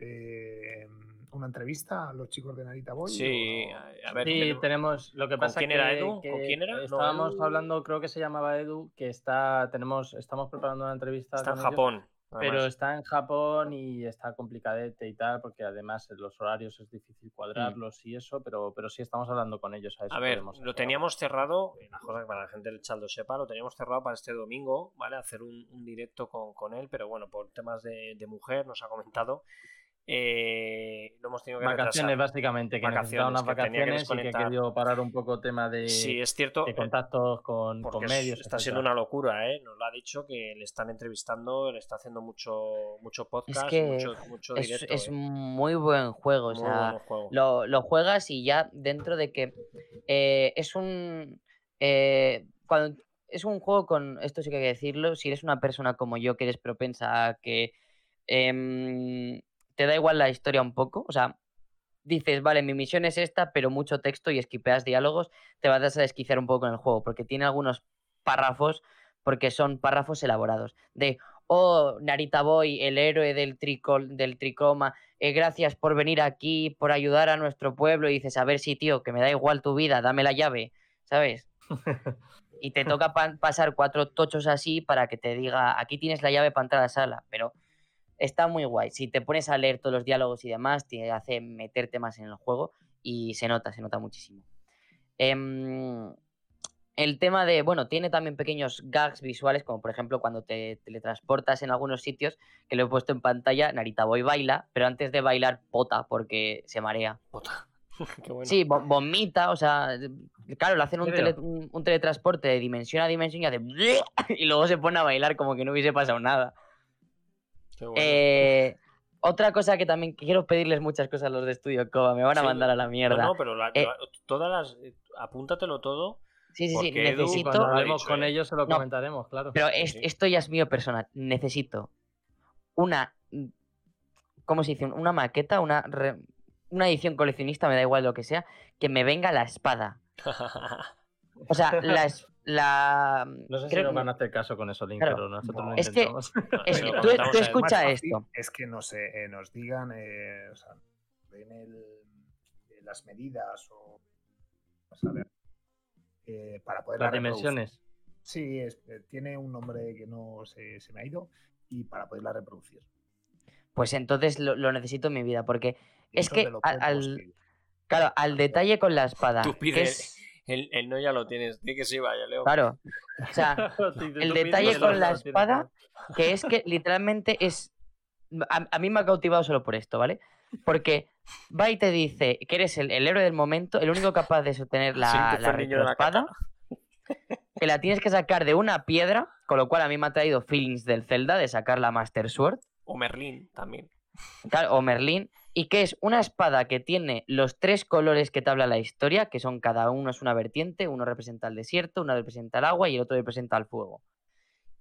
eh, una entrevista a los chicos de Narita Boy? sí, o- a, ver, Sí, tenemos- tenemos. Lo que ¿Con pasa quién que, era Edu? que ¿Con quién era? No, Estábamos Edu- hablando, creo que se llamaba Edu, que está, tenemos, estamos preparando una entrevista. está en con ellos, Japón. Pero está en Japón y está complicadete y tal, porque además los horarios es difícil cuadrarlos y eso, pero, pero sí estamos hablando con ellos. A, eso A ver, lo hacer teníamos cerrado, y la cosa que para la gente del chat lo sepa, lo teníamos cerrado para este domingo, ¿vale? Hacer un, un directo con, con él, pero bueno, por temas de, de mujer nos ha comentado. Eh, lo hemos tenido que Vacaciones, retrasar. básicamente, que Vacaciones, unas que tenía que vacaciones y que he querido parar un poco tema de, Sí, es cierto. de eh, contactos con, es- medios. está etcétera. siendo una locura, ¿eh? Nos lo ha dicho que le están entrevistando, le está haciendo mucho, mucho podcast, que mucho, mucho Es, directo. es ¿eh? muy buen juego, o Muy sea, juego. lo, lo juegas y ya dentro de que eh, es un eh, cuando es un juego con esto sí que hay que decirlo si eres una persona como yo que eres propensa a que em, te da igual la historia un poco o sea dices vale mi misión es esta pero mucho texto y esquipeas diálogos te vas a desquiciar un poco con el juego porque tiene algunos párrafos porque son párrafos elaborados de oh Narita Boy el héroe del tricol del tricoma eh, gracias por venir aquí, por ayudar a nuestro pueblo. Y dices, a ver si, tío, que me da igual tu vida, dame la llave, ¿sabes? Y te toca pa- pasar cuatro tochos así para que te diga, aquí tienes la llave para entrar a la sala. Pero está muy guay. Si te pones a leer todos los diálogos y demás, te hace meterte más en el juego y se nota, se nota muchísimo. Em, el tema de, bueno, tiene también pequeños gags visuales, como por ejemplo cuando te teletransportas en algunos sitios, que lo he puesto en pantalla, Narita Boy baila, pero antes de bailar pota porque se marea. Qué bueno. Sí, vo- vomita, o sea, claro, le hacen un- un teletransporte de dimensión a dimensión y hace y luego se pone a bailar como que no hubiese pasado nada. Bueno. Eh, otra cosa que también quiero pedirles muchas cosas a los de Estudio Coba, me van a Sí, mandar a la mierda. no, pero la- Eh, todas las. eh, Apúntatelo todo. sí, sí, sí, Edu, necesito... ha hablemos dicho, con ¿eh? ellos se lo No, comentaremos, claro. Pero Sí, es- sí. esto ya es mío personal. Necesito una. ¿Cómo se dice? Una maqueta, una, re- una edición coleccionista, me da igual lo que sea, que me venga la espada. O sea, la. es- la No sé si nos que- van a hacer caso con eso, Link, Claro. pero nosotros No. lo Es que- intentamos. es Se que tú, tú escucha esto. Es que no sé, eh, nos digan, eh, o sea, den el- eh, las medidas o vamos a ver, eh, para poder Las dimensiones. Sí, es- eh, tiene un nombre que no se, se me ha ido y para poderla reproducir. pues entonces lo, lo necesito en mi vida, porque es que al, claro, al detalle con la espada, Tú que pide es, el, el no ya lo tienes. Di que sí, vaya, Leo. claro, o sea, el detalle con la espada, que es que literalmente es. A, a mí me ha cautivado solo por esto, ¿vale? Porque va y te dice que eres el, el héroe del momento, el único capaz de sostener la, la la retroespada, que la tienes que sacar de una piedra, con lo cual a mí me ha traído feelings del Zelda de sacar la Master Sword, O Merlín también. claro, o Merlín, y que es una espada que tiene los tres colores que te habla la historia, que son cada uno es una vertiente, uno representa el desierto, uno representa el agua y el otro representa el fuego.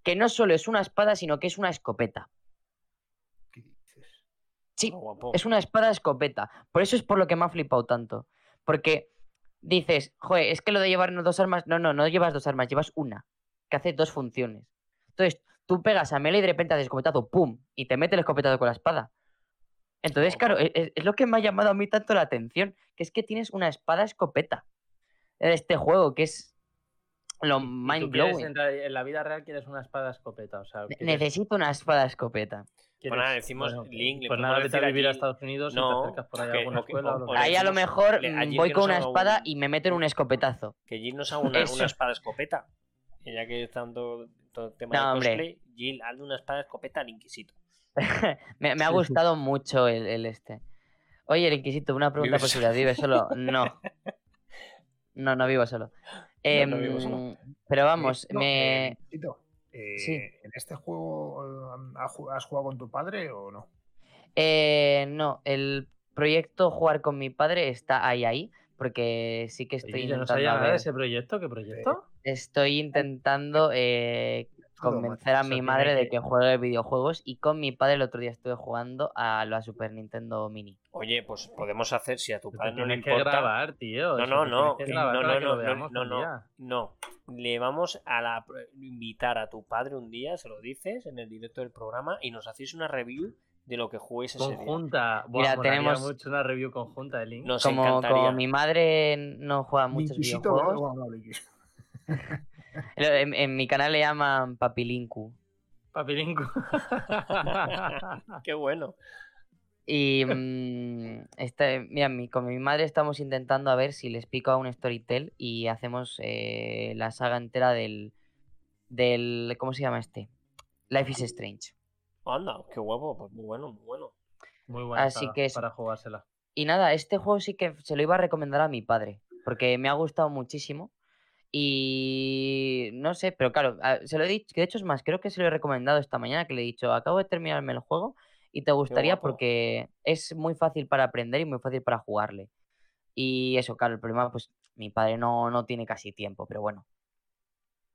Que no solo es una espada, sino que es una escopeta. ¿Qué dices? Sí, Oh, es una espada escopeta. Por eso es por lo que me ha flipado tanto. Porque dices, joder, es que lo de llevar dos armas. No, no, no llevas dos armas, llevas una. Que hace dos funciones. Entonces, tú pegas a melee y de repente haces escopetazo, ¡pum! Y te mete el escopetazo con la espada. Entonces, claro, e- es, es lo que me ha llamado a mí tanto la atención. Que es que tienes una espada escopeta. En este juego, que es lo mind blowing. En, en la vida real quieres una espada escopeta. O sea, quieres- Necesito una espada escopeta. quieres- nada, decimos Link, le Pues nada, vete a vivir a Estados Unidos y No, te acercas por ahí a alguna escuela. o- Ahí a lo mejor le- voy con una un- espada y me meten un escopetazo. Que Jill nos haga una, una espada escopeta. Y ya que en todo, el tema No, de hombre. cosplay, Jill, hazle una espada escopeta al Inquisito. me, me ha gustado mucho el, el este. Oye, el Inquisito, una pregunta ¿Vives por si ¿vives solo? No. No, no vivo solo. No, no vivo solo. Em, pero vamos, Eh, no, me... eh, Tito, eh, Sí. ¿En este juego eh, has ju- has jugado con tu padre o no? no, el proyecto Jugar con mi padre está ahí, ahí, porque sí que estoy Oye, yo no intentando... sabía a nada de ver- ese proyecto. ¿Qué proyecto? Estoy intentando convencer a mi madre de que- juegue videojuegos y con mi padre el otro día estuve jugando a la Super Nintendo Mini. Oye, pues podemos hacer, si a tu padre no le importa. grabar, tío. No, no, no, no, no, no, no, no, día. no. Le vamos a la invitar a tu padre un día, se lo dices en el directo del programa y nos hacéis una review de lo que juguéis ese día. Conjunta. Buah, Mira, tenemos- mucho una review conjunta de Link. Nos Como, encantaría. como mi madre no juega muchos videojuegos. en, en mi canal le llaman Papilinku. Papilinku. Qué bueno. Y mm, este, mira, mi- con mi madre estamos intentando a ver si les pico a un Storytel y hacemos eh, la saga entera del, del. ¿Cómo se llama este? Life is Strange. Anda, qué guapo, pues muy bueno, muy bueno. Muy buena Así que es- para jugársela. Y nada, este juego sí que se lo iba a recomendar a mi padre, porque me ha gustado muchísimo. Y no sé, pero claro, a- se lo he dicho, que de hecho es más, creo que se lo he recomendado esta mañana, que le he dicho, acabo de terminarme el juego y te gustaría porque es muy fácil para aprender y muy fácil para jugarle. Y eso, claro, el problema, pues mi padre no, no tiene casi tiempo, pero bueno.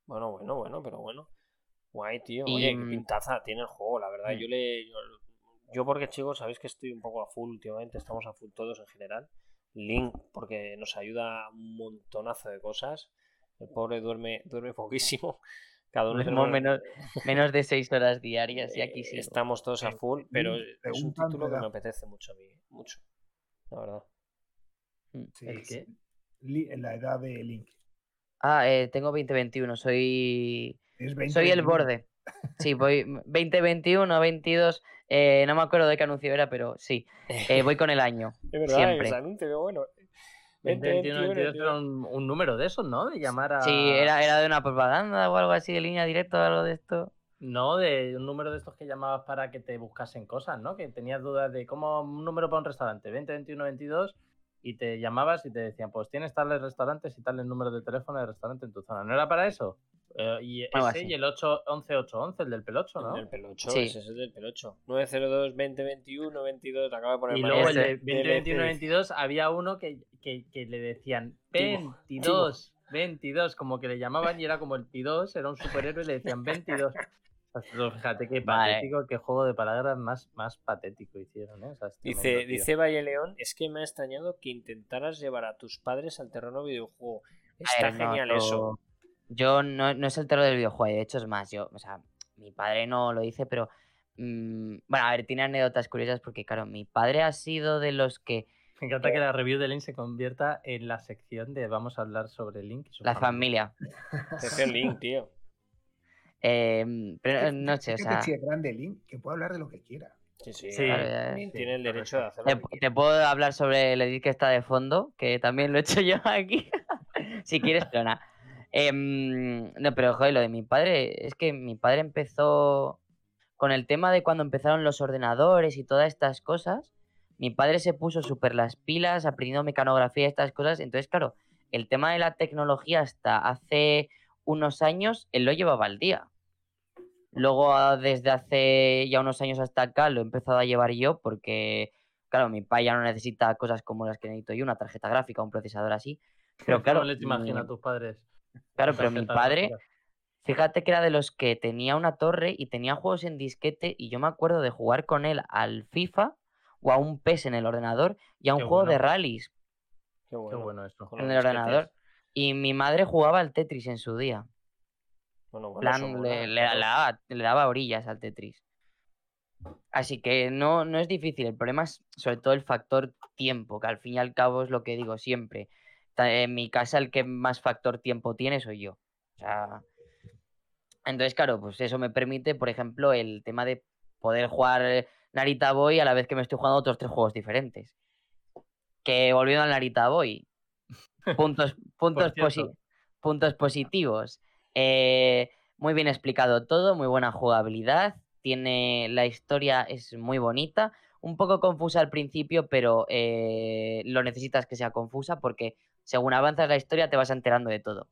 Bueno, bueno, bueno, pero bueno. Guay, tío. Y, Oye, qué mm, pintaza tiene el juego, la verdad. mm. Yo le. Yo, yo porque, chicos, sabéis que estoy un poco a full últimamente, estamos a full todos en general. Link, porque nos ayuda un montonazo de cosas. El pobre duerme, duerme poquísimo. Cada uno Duermo tenemos- menos, menos de seis horas diarias y eh, aquí sí. Estamos todos a full, pero es un título tu que me apetece mucho a mí. Mucho. La verdad. Sí, ¿El qué? La edad de Link. Ah, eh, tengo 2021, soy Es 20, Soy el 21. borde. Sí, voy 2021, 22, eh, no me acuerdo de qué anuncio era, pero sí, eh, voy con el año. Es verdad, siempre. ese anuncio, qué bueno. 20, 21, 22 era un, un número de esos, ¿no? De llamar a. Sí, era, era de una propaganda o algo así de línea directa o algo de esto. No, de un número de estos que llamabas para que te buscasen cosas, ¿no? Que tenías dudas de cómo un número para un restaurante, 20, 21, 22, y te llamabas y te decían, pues tienes tales restaurantes y tal el número de teléfono del restaurante en tu zona. ¿No era para eso? Eh, y Algo ese así. y el 8, 11, 8, 11, el del pelocho, El ¿no? del pelocho, Sí. ese es el del pelocho. 902 20 21 22, acaba de poner Y luego el de 20, 21, 22 había uno que, que, que le decían Timo, 22, 22, como que le llamaban y era como el P2, era un superhéroe y le decían 22. O sea, pero fíjate qué Vale. patético, qué juego de palabras más, más patético hicieron, ¿eh? O sea, Dice, dice Valle León, es que me ha extrañado que intentaras llevar a tus padres al terreno videojuego. Está no, genial yo- eso. Yo no, no es el terror del videojuego, de hecho es más, yo, o sea, mi padre no lo dice, pero mm, bueno, a ver, tiene anécdotas curiosas porque, claro, mi padre ha sido de los que Me encanta que la review de Link se convierta en la sección de vamos a hablar sobre Link y su la familia. Es el link, tío. eh, pero no sé, o sea, si es grande Link, que puede hablar de lo que quiera. Sí, sí, Sí, Claro, ya, Nin sí, tiene el derecho de hacerlo. Te, puedo hablar sobre el edit que está de fondo, que también lo he hecho yo aquí. si quieres, pero Em, no, pero joder, lo de mi padre, es que mi padre empezó con el tema de cuando empezaron los ordenadores y todas estas cosas. Mi padre se puso súper las pilas, aprendiendo mecanografía y estas cosas. Entonces, claro, el tema de la tecnología hasta hace unos años, él lo llevaba al día. Luego, ah, desde hace ya unos años hasta acá, lo he empezado a llevar yo porque, claro, mi padre ya no necesita cosas como las que necesito yo, una tarjeta gráfica, un procesador así. Pero claro, ¿Cómo les imagino a mi- tus padres? Claro, pero mi padre, fíjate que era de los que tenía una torre y tenía juegos en disquete y yo me acuerdo de jugar con él al FIFA o a un PES en el ordenador y a un Qué juego de rallies Qué bueno. Qué bueno eso. Con en el disquetes. ordenador. Y mi madre jugaba al Tetris en su día. Bueno, bueno, plan, eso le, daba, le daba orillas al Tetris. Así que no, no es difícil. El problema es sobre todo el factor tiempo, que al fin y al cabo es lo que digo siempre. En mi casa el que más factor tiempo tiene soy yo. O sea, entonces, claro, pues eso me permite, por ejemplo, el tema de poder jugar Narita Boy a la vez que me estoy jugando otros tres juegos diferentes. Que volviendo al Narita Boy, puntos, puntos, cierto. posi- puntos positivos. Eh, muy bien explicado todo, muy buena jugabilidad. Tiene la historia es muy bonita, un poco confusa al principio, pero eh, lo necesitas que sea confusa porque según avanzas la historia te vas enterando de todo.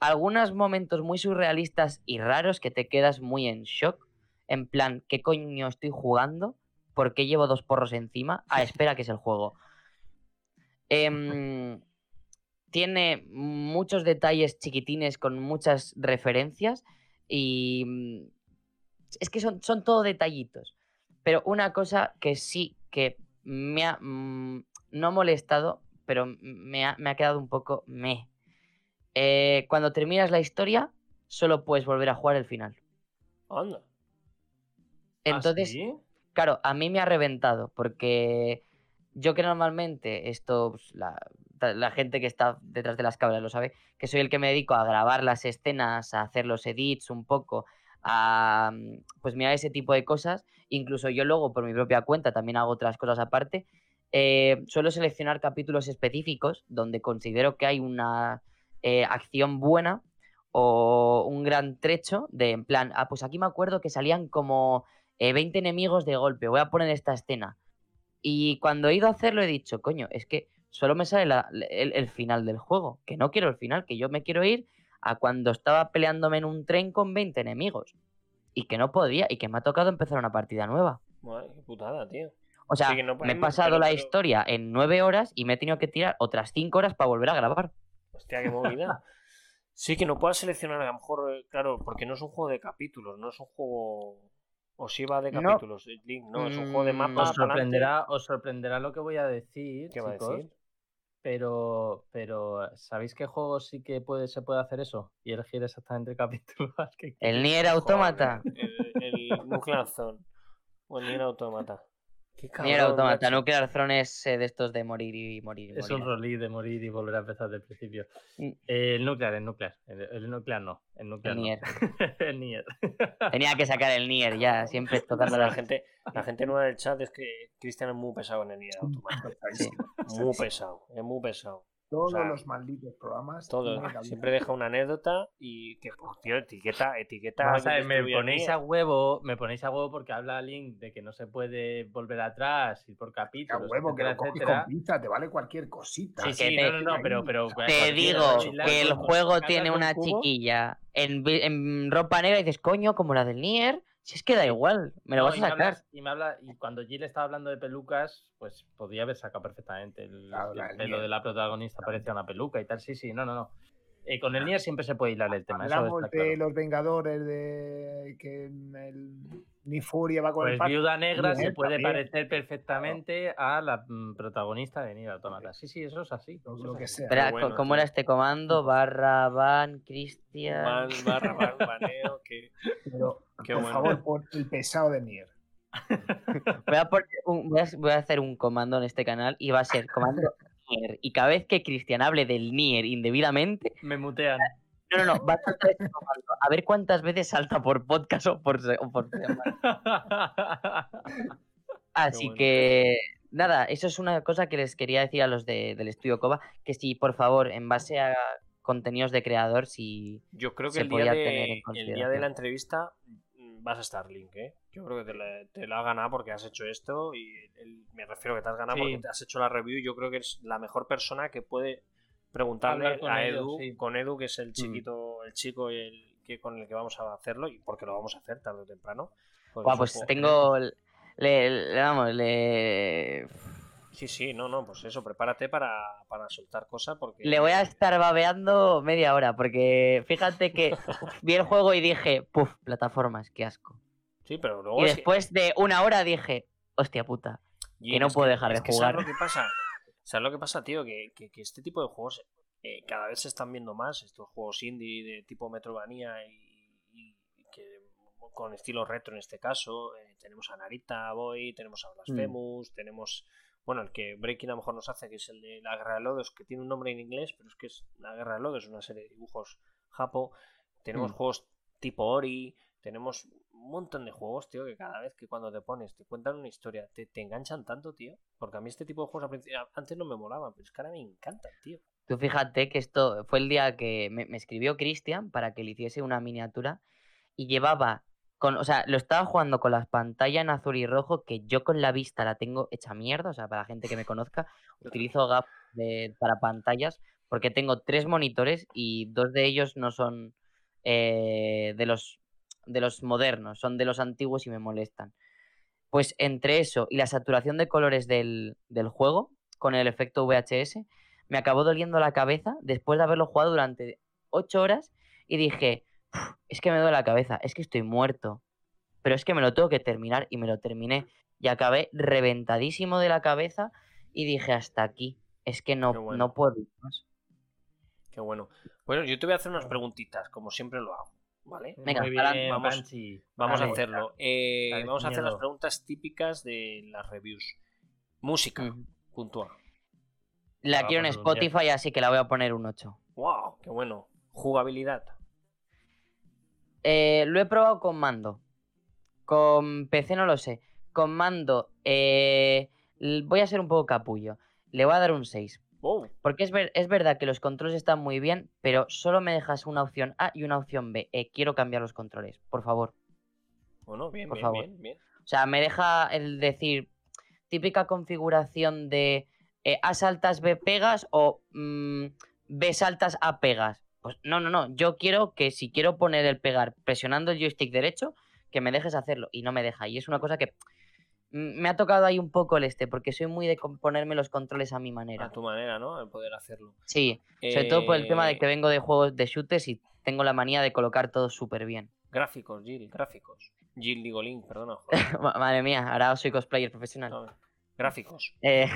Algunos momentos muy surrealistas y raros que te quedas muy en shock, en plan, ¿qué coño estoy jugando? ¿Por qué llevo dos porros encima? Ah, espera, que es el juego. Em, tiene muchos detalles chiquitines con muchas referencias y mm, es que son, son todo detallitos. Pero una cosa que sí que me ha mm, no molestado, pero me ha, me ha quedado un poco me. Eh, cuando terminas la historia, solo puedes volver a jugar el final. Anda. Entonces, ¿Ah, sí? Claro, a mí me ha reventado porque yo que normalmente esto, pues, la, la gente que está detrás de las cámaras lo sabe, que soy el que me dedico a grabar las escenas, a hacer los edits un poco, a pues mirar ese tipo de cosas. Incluso yo luego por mi propia cuenta también hago otras cosas aparte. Eh, suelo seleccionar capítulos específicos donde considero que hay una eh, acción buena o un gran trecho de en plan, ah, pues aquí me acuerdo que salían como eh, 20 enemigos de golpe, voy a poner esta escena. Y cuando he ido a hacerlo he dicho, coño, es que solo me sale el, final del juego, que no quiero el final, que yo me quiero ir a cuando estaba peleándome en un tren con 20 enemigos. Y que no podía, y que me ha tocado empezar una partida nueva. Qué putada, tío. O sea, Sí, que no me he pasado la historia en 9 horas y me he tenido que tirar otras 5 horas para volver a grabar. Hostia, qué movida. Sí, que no puedas seleccionar, a lo mejor, eh, claro, porque no es un juego de capítulos, no es un juego. O si va de capítulos, eh, Link, no, es un juego de Mm, mapa. Os sorprenderá, os sorprenderá lo que voy a decir, ¿Qué va a chicos. decir? Pero, pero ¿sabéis qué juego sí que puede, se puede hacer eso? Y elegir exactamente el capítulo que El. Nier Automata. Joder, El, el Nuclear Zone. O el Nier Automata. Qué Nier Automata. macho. Nuclear Throne es eh, de estos de morir y morir. y Es un rolí de morir y volver a empezar del principio. Mm. Eh, el nuclear, el nuclear. El, el nuclear no. El nuclear El no. Nier. el Nier. Tenía que sacar el Nier ya, siempre tocando la la gente, la gente nueva del chat es que Cristian es muy pesado en el Nier Automata. Sí. Muy pesado, es muy pesado. Todos sea, los malditos programas. Todo. tienen que hablar. Siempre deja una anécdota y que, oh, tío, etiqueta, etiqueta. Vamos a que ver, me ponéis a huevo, me ponéis a huevo porque habla Link de que no se puede volver atrás y por Que a capítulos, huevo, que etcétera, lo etcétera. con pinza, te vale cualquier cosita. Sí, que sí, te- no, no, no, pero, pero Te digo que el juego cargas tiene un una cubo. chiquilla en ropa negra y dices, coño, como la del Nier. Si es que da igual, me lo No, vas y a sacar. hablas- y me habla, y cuando Jill estaba hablando de pelucas, pues podía haber sacado perfectamente. El, el pelo de la protagonista parecía una peluca y tal. Sí, sí, no, no, no. Eh, con el Nier siempre se puede hilar el tema. Eso Hablamos está de claro. los Vengadores, de que el ni Furia va con el Pues pacto. Viuda Negra Nier se puede también. parecer perfectamente a la mm, protagonista de Nier Automata. Sí, sí, eso es así. Lo- eso que sea. Espera, bueno, ¿cómo era este comando? Barra, van, Cristian. Ban, barra, ban, baneo, que... Pero, Qué por bueno. favor, por el pesado de Nier. Voy a, poner un- voy, a, voy a hacer un comando en este canal y va a ser comando Nier. Y cada vez que Cristian hable del Nier indebidamente, Me mutean. No, no, no, va a saltar este comando. A ver cuántas veces salta por podcast o por, o por. Así bueno. que, nada, eso es una cosa que les quería decir a los de- del estudio Coba, que si, por favor, en base a contenidos de creador, si... Yo creo que se el día, podía de, tener en el día de la entrevista vas a estar Link, ¿eh? Yo creo que te la, te la has ganado porque has hecho esto y el- me refiero que te has ganado Sí. porque te has hecho la review. Yo creo que es la mejor persona que puede preguntarle a ellos, Edu, sí. Mm. con Edu, que es el chiquito, el chico y el, que, con el que vamos a hacerlo y porque lo vamos a hacer tarde o temprano. porque Buah, es un pues tengo... Le, le- vamos, le... Sí, sí, no, no, pues eso, prepárate para, para soltar cosas porque... Le voy a estar babeando media hora, porque fíjate que vi el juego y dije, puf, plataformas, qué asco. Sí, pero luego Y es que- después de una hora dije, hostia puta. Y no es puedo dejar de que jugar. ¿Sabes lo que pasa? ¿Sabes lo que pasa, tío? Que, que- que este tipo de juegos eh, cada vez se están viendo más, estos juegos indie de tipo Metroidvania y, y que con estilo retro en este caso. eh, tenemos a Narita Boy, tenemos a Mm. Blasphemous, tenemos... Bueno, el que Breaking a lo mejor nos hace, que es el de la Guerra de Lodos, que tiene un nombre en inglés, pero es que es la Guerra de Lodos, es una serie de dibujos japo. Tenemos Mm. juegos tipo Ori, tenemos un montón de juegos, tío, que cada vez que cuando te pones te cuentan una historia, te, te enganchan tanto, tío. Porque a mí este tipo de juegos antes no me molaban, pero es que ahora me encantan, tío. Tú fíjate que esto fue el día que me, me escribió Cristian para que le hiciese una miniatura y llevaba con, o sea, lo estaba jugando con las pantallas en azul y rojo que yo con la vista la tengo hecha mierda, o sea, para la gente que me conozca, utilizo de- para pantallas porque tengo tres monitores y dos de ellos no son eh, de los de los modernos, son de los antiguos y me molestan. Pues entre eso y la saturación de colores del, del juego, con el efecto VHS, me acabó doliendo la cabeza después de haberlo jugado durante 8 horas y dije, "Uf, es que me duele la cabeza, es que estoy muerto, pero es que me lo tengo que terminar y me lo terminé y acabé reventadísimo de la cabeza y dije hasta aquí, es que no, bueno. no puedo ir más. Qué bueno. Bueno, yo te voy a hacer unas preguntitas, como siempre lo hago, ¿vale? Venga, Muy adelante, bien, vamos- a hacerlo. Eh, vamos a hacer las preguntas típicas de las reviews. Música, Ujú. puntúa. La va a quiero en diez. Spotify, así que la voy a poner un 8. ¡Wow! ¡Qué bueno! Jugabilidad. Eh, lo he probado con mando. Con PC no lo sé. Con mando eh, voy a ser un poco capullo. Le voy a dar un 6. ¡Wow! Porque es, ver- es verdad que los controles están muy bien, pero solo me dejas una opción A y una opción B. Eh, quiero cambiar los controles, por favor. Bueno, bien, Por bien, favor. bien, bien. O sea, me deja el decir típica configuración de A saltas B pegas o mm, B saltas A pegas. Pues no, no, no. Yo quiero que si quiero poner el pegar presionando el joystick derecho, que me dejes hacerlo. Y no me deja. Y es una cosa que mm, me ha tocado ahí un poco el este, porque soy muy de ponerme los controles a mi manera. A tu manera, ¿no? El poder hacerlo. Sí, sobre todo por el tema de que vengo de juegos de shooters y tengo la manía de colocar todo súper bien. Gráficos, Jill, gráficos. Jill digo Link, perdona. Madre mía, ahora soy cosplayer profesional. No, Gráficos. Eh,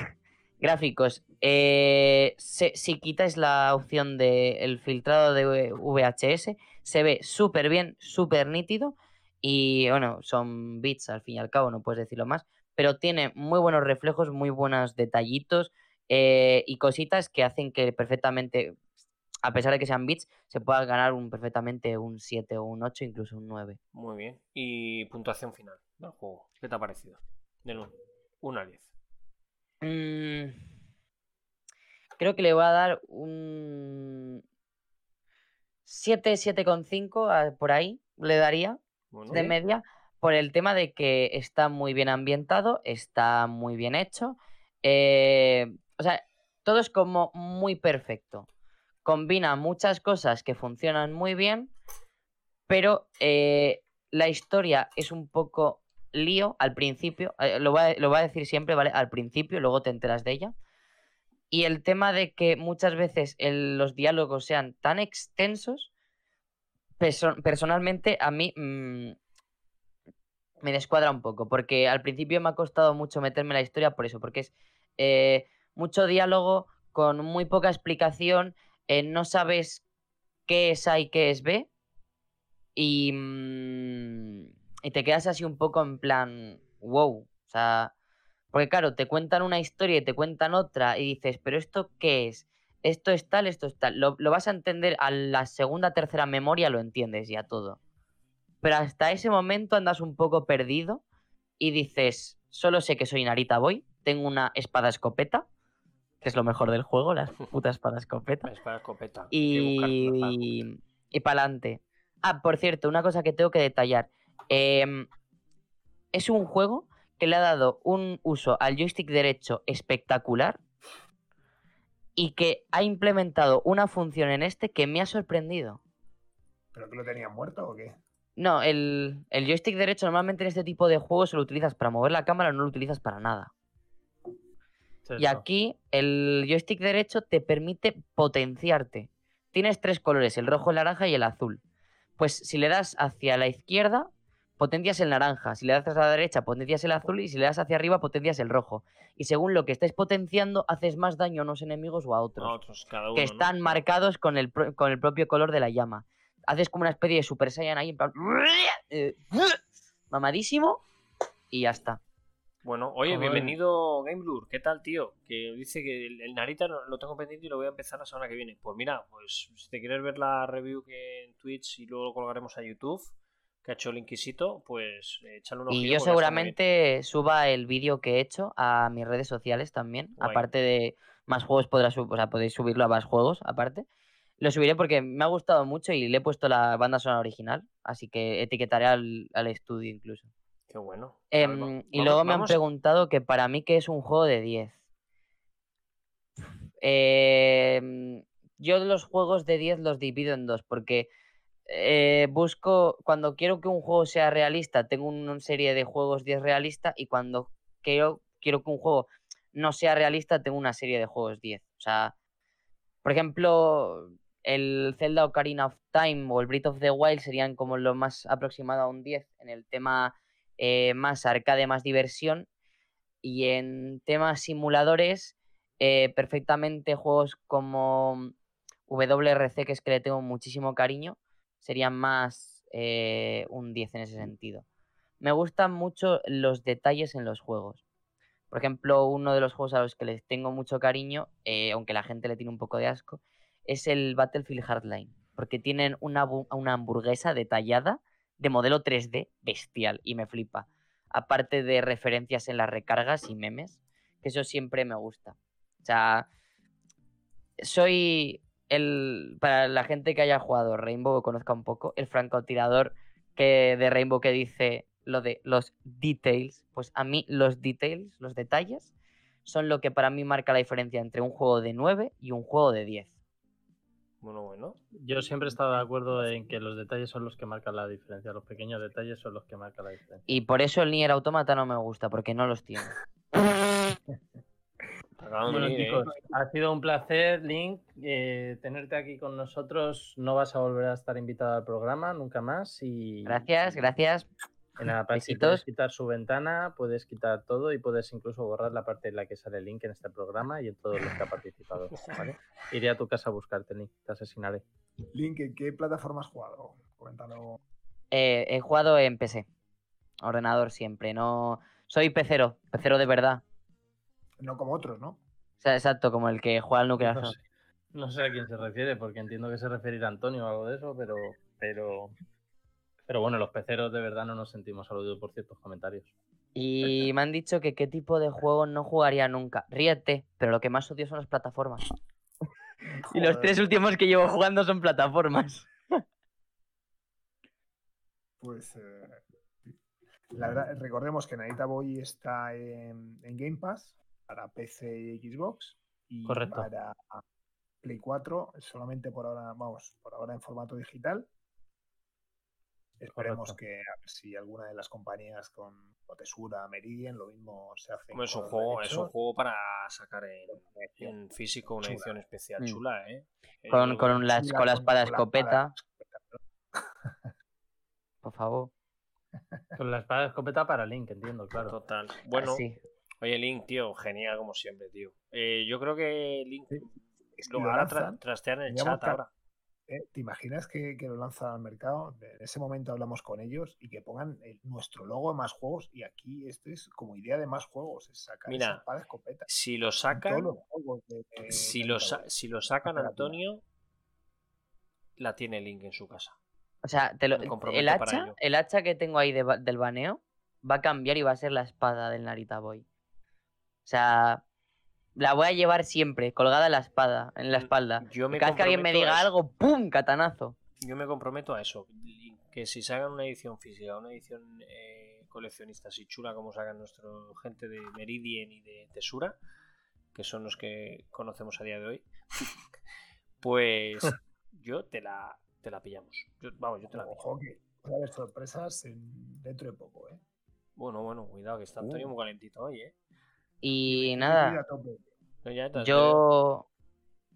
gráficos. eh, si quitáis la opción del filtrado de VHS, se ve súper bien, súper nítido. Y bueno, son bits al fin y al cabo, no puedes decirlo más. Pero tiene muy buenos reflejos, muy buenos detallitos eh, y cositas que hacen que perfectamente, a pesar de que sean bits, se pueda ganar un, perfectamente un 7 o un 8, incluso un 9. Muy bien. Y puntuación final del juego. ¿Qué te ha parecido? Del 1 al 10. Mm, creo que le voy a dar un 7, 7,5 a- por ahí, le daría Bueno, de media, por el tema de que está muy bien ambientado, está muy bien hecho. eh, o sea, todo es como muy perfecto. Combina muchas cosas que funcionan muy bien, pero eh, la historia es un poco lío al principio. eh, lo, voy a, decir siempre, ¿vale? Al principio, luego te enteras de ella. Y el tema de que muchas veces los diálogos sean tan extensos, perso- personalmente a mí mm, me descuadra un poco, porque al principio me ha costado mucho meterme en la historia por eso, porque es eh, mucho diálogo con muy poca explicación, eh, no sabes qué es A y qué es B, y, mm, y te quedas así un poco en plan, wow, o sea, porque claro, te cuentan una historia y te cuentan otra y dices, pero ¿esto qué es? esto es tal, esto es tal. Lo, lo vas a entender a la segunda, tercera memoria, lo entiendes ya todo. Pero hasta ese momento andas un poco perdido y dices, solo sé que soy Narita Boy, tengo una espada escopeta, que es lo mejor del juego, la puta espada escopeta. La espada escopeta. Buscarla. Y, y para adelante. Ah, por cierto, una cosa que tengo que detallar. Em, es un juego que le ha dado un uso al joystick derecho espectacular y que ha implementado una función en este que me ha sorprendido. ¿Pero que lo tenían muerto o qué? No, el, el joystick derecho normalmente en este tipo de juegos lo utilizas para mover la cámara, no lo utilizas para nada. Y aquí el joystick derecho te permite potenciarte. Tienes tres colores, el rojo, el naranja y el azul. Pues si le das hacia la izquierda, potencias el naranja. Si le das hacia la derecha, potencias el azul. Y si le das hacia arriba, potencias el rojo. Y según lo que estés potenciando, haces más daño a unos enemigos o a otros. A otros, cada uno. que ¿no? están marcados con el, pro- con el propio color de la llama. Haces como una especie de Super Saiyan ahí, en plan... eh, mamadísimo. Y ya está. Bueno, oye, Joder. bienvenido GameBlur. ¿Qué tal, tío? Que dice que el, el Narita lo, lo tengo pendiente y lo voy a empezar la semana que viene. Pues mira, pues si te quieres ver la review que en Twitch y luego lo colgaremos a YouTube, que ha hecho el Inquisito, pues eh, échale un ojillo. Y yo seguramente suba el vídeo que he hecho a mis redes sociales también. Guay. Aparte de más juegos, podrás sub- o sea, podéis subirlo a más juegos aparte. Lo subiré porque me ha gustado mucho y le he puesto la banda sonora original. Así que etiquetaré al, al estudio incluso. Qué bueno. Em, y vamos- luego me han vamos- preguntado que para mí que es un juego de 10. Em, yo los juegos de 10 los divido en dos porque eh, busco, cuando quiero que un juego sea realista, tengo una serie de juegos 10 realista y cuando quiero, quiero que un juego no sea realista, tengo una serie de juegos 10. O sea, por ejemplo, el Zelda Ocarina of Time o el Breath of the Wild serían como lo más aproximado a un 10 en el tema eh, más arcade, más diversión. Y en temas simuladores, eh, perfectamente juegos como WRC, que es que le tengo muchísimo cariño, serían más eh, un 10 en ese sentido. Me gustan mucho los detalles en los juegos. Por ejemplo, uno de los juegos a los que les tengo mucho cariño, eh, aunque la gente le tiene un poco de asco, es el Battlefield Hardline. Porque tienen una, una hamburguesa detallada de modelo 3D bestial y me flipa. Aparte de referencias en las recargas y memes, que eso siempre me gusta. O sea, soy el, para la gente que haya jugado Rainbow o conozca un poco, el francotirador que, de Rainbow que dice lo de los details, pues a mí los details, los detalles, son lo que para mí marca la diferencia entre un juego de 9 y un juego de 10. Bueno, bueno. Yo siempre he estado de acuerdo en que los detalles son los que marcan la diferencia. Los pequeños detalles son los que marcan la diferencia. Y por eso el Nier Automata no me gusta, porque no los tiene. Bueno, venir, ¿eh? chicos, ha sido un placer, Link, eh, tenerte aquí con nosotros. No vas a volver a estar invitado al programa nunca más. Y, Gracias, gracias. Y nada, puedes quitar su ventana, puedes quitar todo y puedes incluso borrar la parte en la que sale Link en este programa y en todos los que ha participado. ¿vale? Iré a tu casa a buscarte, Link. Te asesinaré. Link, ¿en qué plataforma has jugado? Coméntalo. Eh, he jugado en PC. Ordenador siempre, no. Soy pecero, pecero de verdad. No como otros, ¿no? O sea, exacto, como el que juega al Nuclear No sé, no sé a quién se refiere, porque entiendo que se referirá a Antonio o algo de eso, pero, pero, pero bueno, los peceros de verdad no nos sentimos aludidos por ciertos comentarios. Y me han dicho que qué tipo de juego no jugaría nunca. Ríete, pero lo que más odio son las plataformas. Y los tres últimos que llevo jugando son plataformas. Pues eh, la verdad, recordemos que Narita Boy está en, en Game Pass para PC y Xbox y Correcto. para Play 4 solamente por ahora, vamos, por ahora en formato digital. Esperemos Correcto. que a ver si alguna de las compañías con Otesura, Meridian, lo mismo se hace. Es un juego, es un juego para sacar en, en físico una Chula. edición especial Mm. chula, ¿eh? Eh, Con, yo- con, la, Chula con la espada con la escopeta, escopeta. por favor. Con la espada escopeta para Link, entiendo, claro. Total. Bueno, Así. Oye, Link, tío, genial como siempre, tío. Eh, yo creo que Link Sí. lo lo hará tra- trastear en el chat ahora. ¿eh? ¿Te imaginas que, que lo lanzan al mercado? En ese momento hablamos con ellos y que pongan el- nuestro logo de más juegos. Y aquí esto es como idea de más juegos, es sacar Mira, esa espada escopeta. Si lo sacan, todos los juegos de- de- si de lo, Nintendo. sa- si lo sacan. Antonio, la tiene Link en su casa. O sea, te lo- el para hacha, ello. el hacha que tengo ahí del baneo va a cambiar y va a ser la espada del Narita Boy. O sea, la voy a llevar siempre, colgada en la espada, en la espalda. Yo me cada vez que alguien me diga eso. algo, ¡pum! Catanazo. Yo me comprometo a eso. Que si sacan una edición física, una edición eh, coleccionista así chula como sacan nuestro gente de Meridian y de Tesura, que son los que conocemos a día de hoy, pues yo te la, te la pillamos. Yo- vamos, yo te la pillo. Ojo que haber sorpresas en- dentro de poco, ¿eh? Bueno, bueno, cuidado, que está Antonio Uh. muy calentito hoy, ¿eh? Y Yo nada, yo,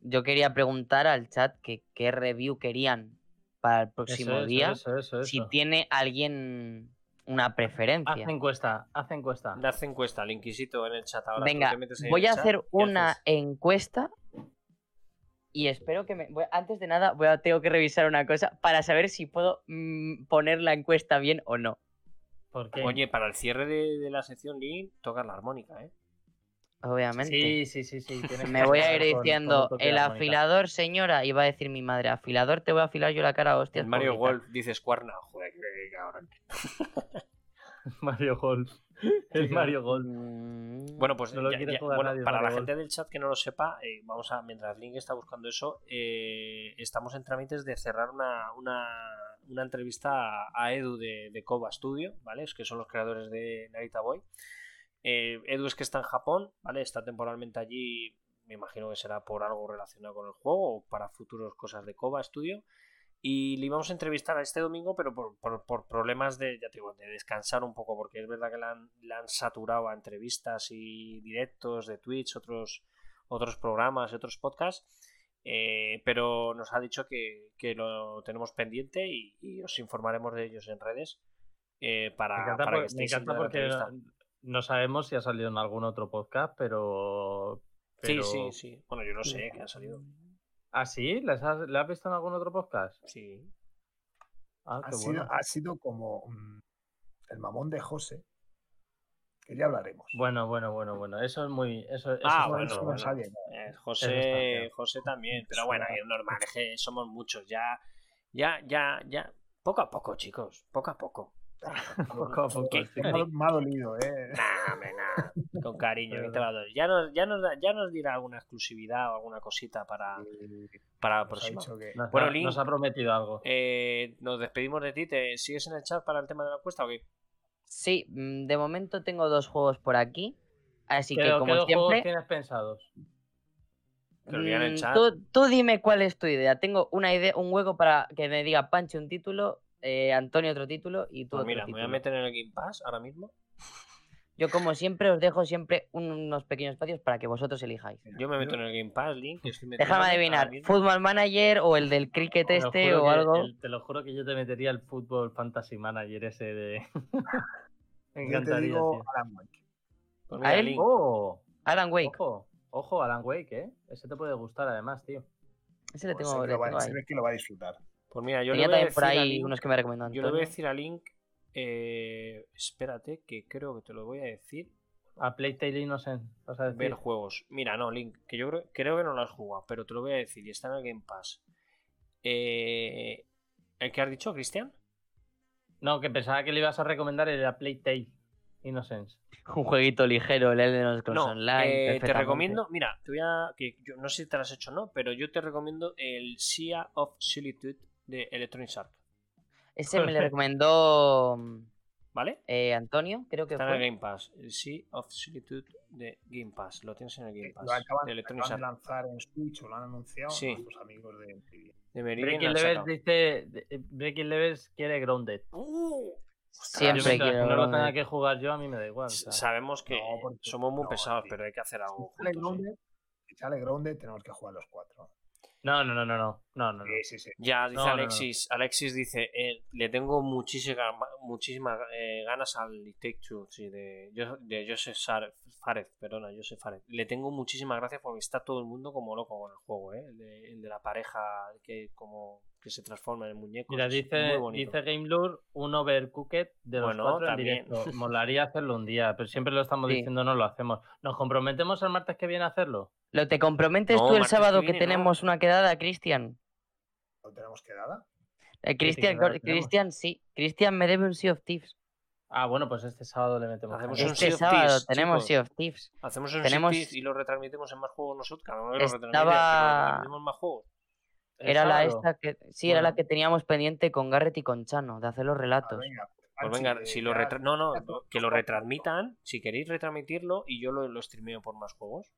yo quería preguntar al chat que qué review querían para el próximo Eso, día. Eso, eso, eso. Si tiene alguien una preferencia. Haz encuesta, haz encuesta. Haz encuesta al Inquisito en el chat ahora. Venga, voy el a hacer una haces- encuesta y espero que me... voy- Antes de nada, voy a, tengo que revisar una cosa para saber si puedo mm, poner la encuesta bien o no. ¿Por qué? Oye, para el cierre de, de la sección Link, tocas la armónica, ¿eh? Obviamente. sí, sí, sí, sí. Me voy a ir con- con diciendo, el afilador, señora, iba a decir mi madre, afilador te voy a afilar yo la cara, hostia. Mario Golf dices cuerna. Joder, qué cabrón. Mario Golf. El Mario Golf. Mm, Bueno, pues No lo ya- ya- jugar bueno, nadie, para la gente del chat que no lo sepa, eh, vamos a, mientras Link está buscando eso, eh, estamos en trámites de cerrar una, una, una entrevista a, a Edu de, de Koba Studio, ¿vale? Es que son los creadores de Narita Boy. Eh, Edu es que está en Japón, ¿vale? Está temporalmente allí, me imagino que será por algo relacionado con el juego o para futuros cosas de Koba Studio. Y le íbamos a entrevistar a este domingo, pero por, por- por problemas de, ya te digo, de descansar un poco, porque es verdad que la han, la han saturado a entrevistas y directos de Twitch, otros, otros programas y otros podcasts. eh, pero nos ha dicho que, que lo tenemos pendiente y, y os informaremos de ellos en redes eh, para, Me encanta, para por- que me estéis encanta porque. No, no sabemos si ha salido en algún otro podcast, pero. pero- Sí, sí, sí. Bueno, yo lo sé que ha salido. ¿Ah, sí? ¿Les has, ¿Le has visto en algún otro podcast? Sí. Ah, Ha sido, bueno. ha sido como mm, el mamón de José, que ya hablaremos. Bueno, bueno, bueno, bueno. Eso es muy. Eso, eso Ah, es bueno, eso muy- no bueno. sale, ¿no? Eh, José. José también, pero bueno, es normal, es que somos muchos, ya, ya, ya, ya, poco a poco, chicos, poco a poco. Poco a poco, ¿Qué? sí. Me ha- me dolido, ¿eh? Nah, nah, con cariño, que te Verdad. va a doler. Ya nos, ya, nos, ya nos dirá alguna exclusividad o alguna cosita para, para la próxima. dicho que Nos, Bueno, ha, Link. nos ha prometido algo. Eh, nos despedimos de ti, ¿te sigues en el chat para el tema de la encuesta o qué? Sí, mm, de momento tengo dos juegos por aquí. Así ¿Qué, que, qué como juegos siempre, tienes pensados? Que lo digan en el mm, chat. tú, tú dime cuál es tu idea. Tengo una idea, un hueco para que me diga Pancho un título, eh, Antonio otro título y tú Pues otro mira, me voy a meter en el Game Pass ahora mismo. Yo, como siempre, os dejo siempre unos pequeños espacios para que vosotros elijáis. Yo me meto en el Game Pass, Link. Déjame adivinar. Football Manager o el del cricket este o algo. el- te lo juro que yo te metería el fútbol fantasy manager ese de. me yo te encantaría. digo tío. Alan Wake. Pues ¿A él? Link, ¡Oh! Alan Wake, Ojo, ojo, Alan Wake, ¿eh? Ese te puede gustar además, tío. ese le Pues tengo, se, le lo va, tengo se ahí. ve que lo va a disfrutar. Pues mira, yo le voy a también por decir a ahí Link- unos que me recomendó Yo le voy a decir a Link, eh, espérate, que creo que te lo voy a decir. A Playtale Innocent, vas a decir. Ver juegos. Mira, no, Link, que yo creo, creo que no lo has jugado, pero te lo voy a decir y está en el Game Pass. Eh, ¿El que has dicho, Cristian? No, que pensaba que le ibas a recomendar el a Playtale Innocence. Un jueguito ligero, el Elden Scrolls No, Online. eh, te recomiendo, mira, te voy a, que yo no sé si te lo has hecho o no, pero yo te recomiendo el Sea of Solitude de Electronic Arts, Ese me le recomendó mm, ¿vale? eh, Antonio, creo que Está en el. Game Pass, el Sea of Solitude de Game Pass, lo tienes en el Game Eh, Pass, Lo acaban, de lo acaban lanzar en Switch o lo han anunciado Sí. nuestros amigos de Meridian Breaking sacado. dice. de- Breaking Levels quiere Grounded. ¡Uh! Siempre quiero no lo tenga que jugar yo, a mí me da igual. Sabemos que No, somos muy no, pesados, tío. pero hay que hacer algo Si sale juntos. ¿eh? Grounded, si sale Grounded, tenemos que jugar los cuatro. No, no, no, no, no. No, no, no. Sí, sí, sí. Ya, dice No, no, no. Alexis. Alexis dice, eh, le tengo muchísimas muchísimas eh, ganas al Take Two, sí, de, de Joseph Sar- Fares, perdona, Joseph Fares. Le tengo muchísimas gracias porque está todo el mundo como loco con el juego, ¿eh? El de, el de la pareja que como que se transforma en muñeco. Mira, dice, dice GameLure un overcooked de los Bueno, cuatro también. en directo. Molaría hacerlo un día, pero siempre lo estamos Sí. diciendo, no lo hacemos. ¿Nos comprometemos el martes que viene a hacerlo? ¿Lo te comprometes No, tú el sábado que, viene no. tenemos una quedada, Cristian? ¿No tenemos quedada? Eh, Cristian, sí. Cristian me debe un Sea of Thieves. Ah, bueno, pues este sábado le metemos. Hacemos un Este Sea of sábado Thieves, tenemos chicos. Sea of Thieves. Hacemos un tenemos- tenemos... y lo retransmitimos en más juegos nosotros. Lo retransmite, Estaba- pero retransmitimos más juegos. ¿El Era la esta que. Sí, era la que teníamos pendiente con Garrett y con Chano, de hacer los Ah, relatos. venga, Pues venga, si lo retra- no, no, no, que lo retransmitan, si queréis retransmitirlo y yo lo, lo streameo por más juegos.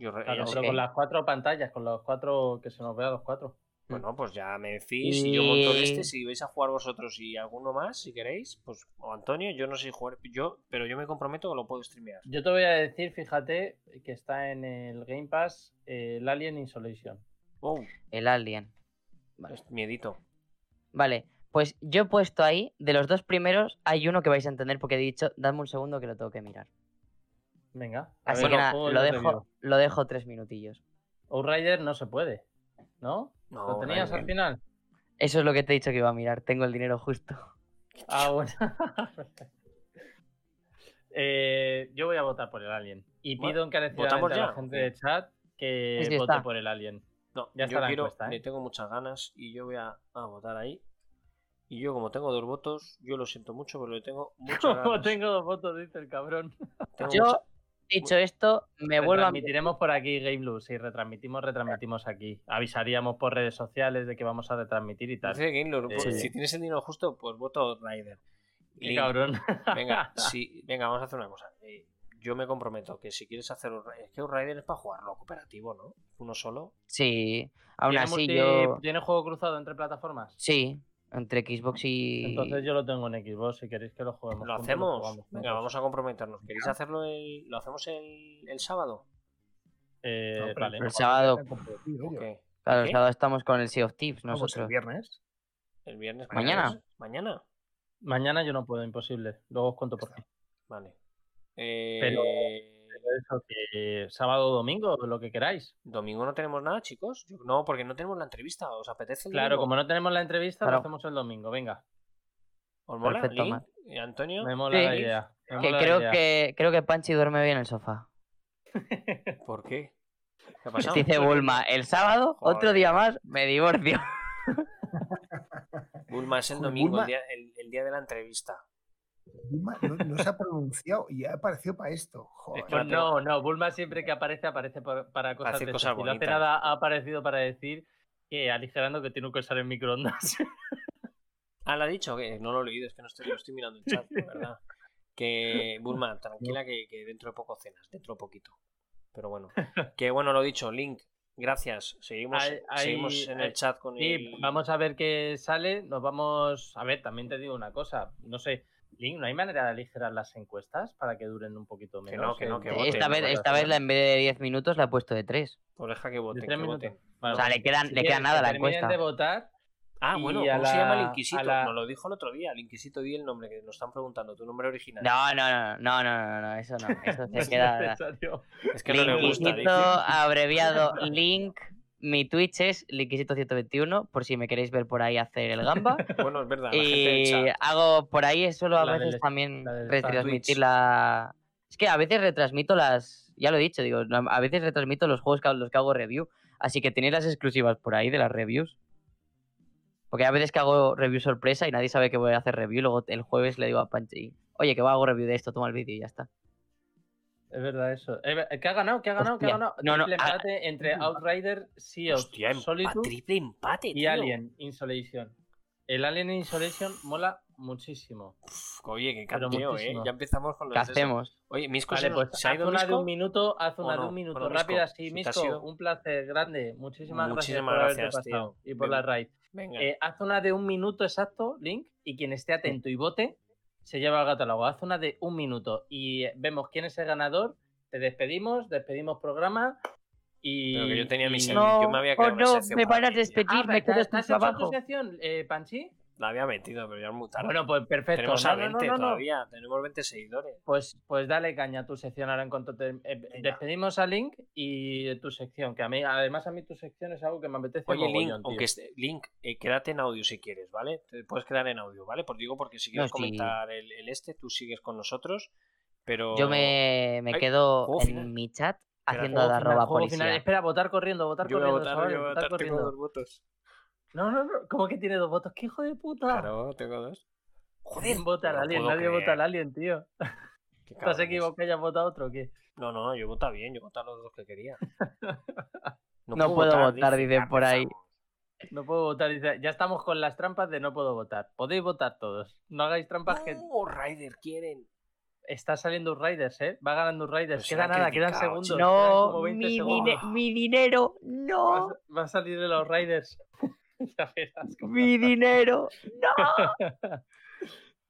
Yo re- Claro, ya sé pero con las cuatro pantallas, con los cuatro, que se nos vea los cuatro. Bueno, pues ya me decís y yo monto este, si vais a jugar vosotros y alguno más, si queréis, pues o Antonio, yo no sé jugar, yo, pero yo me comprometo que lo puedo streamear. Yo te voy a decir, fíjate, que está en el Game Pass eh, el Alien Isolation. Oh, El Alien. Vale. es miedito. Vale, pues yo he puesto ahí, de los dos primeros, hay uno que vais a entender porque he dicho, dame un segundo que lo tengo que mirar. Venga. a Así ver que los nada, juegos lo de dejo, lo dejo tres minutillos. Outrider no se puede, ¿no? No, ¿Lo tenías al final? Eso es lo que te he dicho que iba a mirar, tengo el dinero justo. Ah, bueno. Eh, yo voy a votar por el Alien. Y pido encarecidamente ¿votamos a la gente de chat que Sí, sí, vote está. por el Alien. No, Ya está yo la quiero, encuesta, ¿eh? le tengo muchas ganas y yo voy a, a votar ahí. Y yo, como tengo dos votos, yo lo siento mucho, pero le tengo muchas Como ganas. tengo dos votos, dice el cabrón. Tengo Yo, mucha- dicho esto, me vuelvo a... Retransmitiremos por aquí Game Blue. Si retransmitimos, retransmitimos aquí. Avisaríamos por redes sociales de que vamos a retransmitir y tal. Pues, Sí. Si tienes el dinero justo, pues voto Rider. Qué cabrón. Venga, sí, venga, vamos a hacer una cosa. Eh, yo me comprometo que si quieres hacer un Es que un Rider es para jugarlo cooperativo, ¿no? Uno solo. Sí, aún ¿Tiene así multi- yo... ¿Tiene juego cruzado entre plataformas? Sí, entre Xbox y... Entonces yo lo tengo en Xbox. Si queréis que lo juguemos. ¿Lo hacemos? jugamos Venga, vamos a comprometernos. ¿Queréis hacerlo el... ¿Lo hacemos el, el sábado? Eh, No, vale. el sábado-. Claro, el ¿Qué? sábado estamos con el Sea of Thieves Vamos, el nosotros. viernes. ¿El viernes? ¿Mañana? ¿Mañana? Mañana yo no puedo, imposible. Luego os cuento por qué. Vale. Eh, Pero- Pero eso, que sábado o domingo, lo que queráis. ¿Domingo no tenemos nada, chicos? Yo- no, porque no tenemos la entrevista. ¿Os apetece el Claro, domingo? como no tenemos la entrevista, Claro. lo hacemos el domingo. Venga, ¿Os mola? Perfecto, Link? ¿Y Antonio? me mola Sí. la idea. me Que mola la creo idea. que creo que Panchi duerme bien en el sofá. ¿Por qué? ¿Qué ha pasado? Dice Bulma, el sábado, Joder. otro día más, me divorcio. Bulma es el domingo, Bulma- el día, el- el día de la entrevista. Bulma No, no se ha pronunciado y ha aparecido para esto. Joder. Pues no, no, Bulma siempre que aparece, aparece por- para cosas decir de cosas no hace nada, ha aparecido para decir que aligerando que tiene que usar en microondas. Ah, ¿lo ha dicho? Que no lo he leído, es que no estoy, mirando el chat, verdad. Que, Bulma, tranquila que, que dentro de poco cenas, dentro de poquito. Pero bueno. Que bueno, lo dicho, Link, gracias. Seguimos, Hay- hay- seguimos en hay- el chat con Sí, el... vamos a ver qué sale. Nos vamos. A ver, también te digo una cosa. No sé, Link, ¿no hay manera de aligerar las encuestas para que duren un poquito Que menos? no, que no, El- que voten, esta vez, esta vez la, en vez de 10 minutos la he puesto de 3. Pues deja que voten, de tres que minutos. voten. Vale, O sea, pues, le quedan- si le queda nada que la encuesta. de votar. Ah, bueno, ¿cómo se llama el Inquisito? la- Nos lo dijo el otro día, el Inquisito, di el nombre, que nos están preguntando, tu nombre original. No, no, no, no, no, no, no, eso no. Eso se queda. Es que no le gusta, dice. abreviado Link. Mi Twitch es Linkisito121, por si me queréis ver por ahí hacer el gamba. Bueno, es verdad, Y hago por ahí solo a La veces del- también la retransmitir la. Es que a veces retransmito las. Ya lo he dicho, digo, a veces retransmito los juegos que, hago- los que hago review. Así que tenéis las exclusivas por ahí de las reviews. Porque a veces que hago review sorpresa y nadie sabe que voy a hacer review. Luego el jueves le digo a Panchi, oye, que va a hago review de esto, toma el vídeo y ya está. Es verdad eso. ¿Qué ha ganado? ¿Qué ha ganado? ¿Qué ha ganado? No, no, Triple empate entre Outrider, Sea of Hostia, empa- Solitude triple empate, y tío. Alien Insolation. El Alien Insolation mola muchísimo. Uf, Oye, qué Pero canteo, ¿eh? Ya empezamos con los ¿Qué eso. hacemos? Oye, Misco Vale, pues ¿se ha haz ido una de un minuto, haz ¿O una de un minuto Bueno, rápida, sí, si Misco, un placer grande. Muchísimas, Muchísimas gracias por haberte gracias, pasado tío. y por Ven- la raid. Venga. Eh, haz una de un minuto exacto, Link, y quien esté atento y vote se lleva el catálogo. Haz una de un minuto y eh, vemos quién es el ganador. Te despedimos, despedimos programa Y, Pero que yo tenía mi. No, yo me había oh, creado una no, me van a despedir, Ah, me ¿te- quedo sin trabajo. sección, eh, Panchi? La había metido, pero ya es muy tarde. Bueno, pues perfecto. Tenemos No, a no, no, 20 no, no. todavía. Tenemos 20 seguidores. Pues, pues dale caña a tu sección ahora en cuanto te... eh, despedimos a Link y tu sección, que a mí, además a mí tu sección es algo que me apetece Oye, Link, aunque esté, Link eh, quédate en audio si quieres, ¿vale? Te puedes quedar en audio, ¿vale? Pues digo, porque si quieres No, sí. comentar el, el este, tú sigues con nosotros. Pero. Yo me, me Ay, quedo en final. mi chat haciendo de arroba policía. final. Espera, votar corriendo, votar Yo voy a corriendo. votar, yo voy a votar votar, tengo dos votos. No, no, no. ¿Cómo que tiene dos votos? ¿Qué hijo de puta? Claro, tengo dos. ¿Quién vota al alien? Nadie vota al alien, tío. Qué ¿Te has cabrones. equivocado y has votado otro o qué? No, no, yo vota bien, yo vota los dos que quería. No puedo votar, dicen ya por ahí. No puedo votar. Dice, ya estamos con las trampas de no puedo votar. Podéis votar todos. No hagáis trampas que Oh, Ryder quieren. está saliendo un Riders, ¿eh? Va ganando un Riders. Pero Queda nada, quedan segundos. quedan No, como 20 mi, segundos. mi dinero, Va no, a- Va a salir de los Riders. Ya verás cómo mi dinero, no.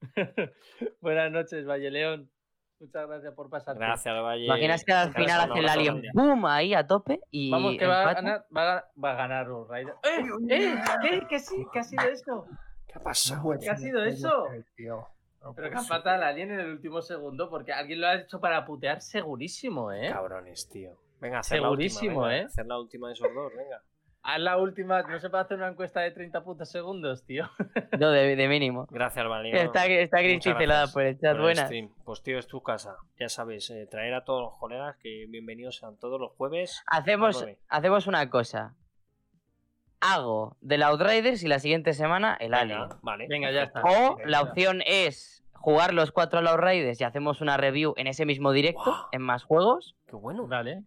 Buenas noches, Valle León. Muchas gracias por pasar. Gracias, Valle. Imaginas que al Gracias, final hace el alien boom ahí a tope y Vamos, que va a, ganar, va, a, va a ganar un Rider. ¡Eh! ¡Eh! ¿Qué? ¿Qué, sí? ¿Qué ha sido eso? ¿Qué ha pasado? ¿Qué ha sido eso? ser, tío. No Pero que ha ser. empatado al alien en el último segundo porque alguien lo ha hecho para putear segurísimo, ¿eh? Cabrones, tío. Venga, hacer Segurísimo, la última, venga, ¿eh? Hacer la última de esos dos, venga. Haz la última, no se puede hacer una encuesta de 30 putos segundos, tío. No, de, de mínimo. Gracias, Valero. Está, está Cristi gracias celada por el chat, por el buenas. stream. Pues tío, es tu casa. Ya sabes, eh, traer a todos los colegas que bienvenidos sean todos los jueves. Hacemos, hacemos una cosa. Hago del Outriders y la siguiente semana el Venga, Alien. Vale. Venga, ya está. O Venga. la opción es jugar los cuatro Outriders y hacemos una review en ese mismo directo, en más juegos. Qué bueno. Vale.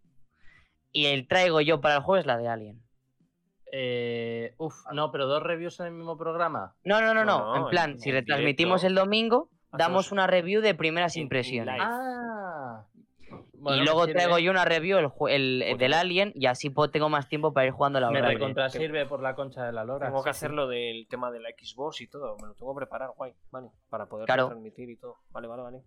Y el traigo yo para el jueves la de Alien. Eh, uf, no, pero dos reviews en el mismo programa. No, no, no, no. No, no, en plan, en- si en retransmitimos directo. el domingo, damos una review de primeras impresiones. Ah. y luego traigo yo una review el, jue- el- del. Alien y así tengo más tiempo para ir jugando a la Me Outriders. recontrasirve por la concha de la lora. Tengo que sí, sí. hacer lo del tema de la Xbox y todo. Me lo tengo que preparar, guay. Vale. Para poder Claro. transmitir y todo. Vale, vale, vale.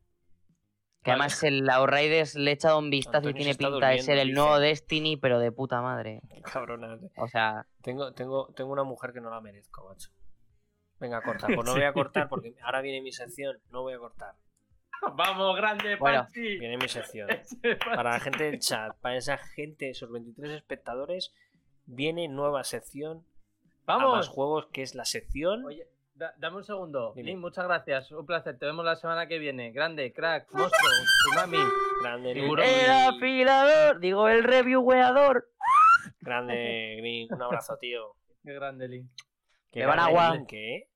Que además el Outriders le he echado un vistazo Antonio y tiene pinta de ser el nuevo dice. Destiny, pero de puta madre. Cabrona. O sea, Tengo, tengo, tengo una mujer que no la merezco, macho. Venga, corta. Pues no voy a cortar porque ahora viene mi sección. No voy a cortar. Vamos, grande, Bueno. Panchi. Viene mi sección. Para la gente del chat, para esa gente, esos 23 espectadores, viene nueva sección a más Vamos. juegos, que es la sección. Oye, da- dame un segundo. Dime. Link, muchas gracias. Un placer. Te vemos la semana que viene. Grande, crack, monstruo, tsunami. Grande. Green. el afilador, digo el revieweador. Grande, Green. Un abrazo, tío. Qué grande, Link. Qué Le van agua. ¿qué?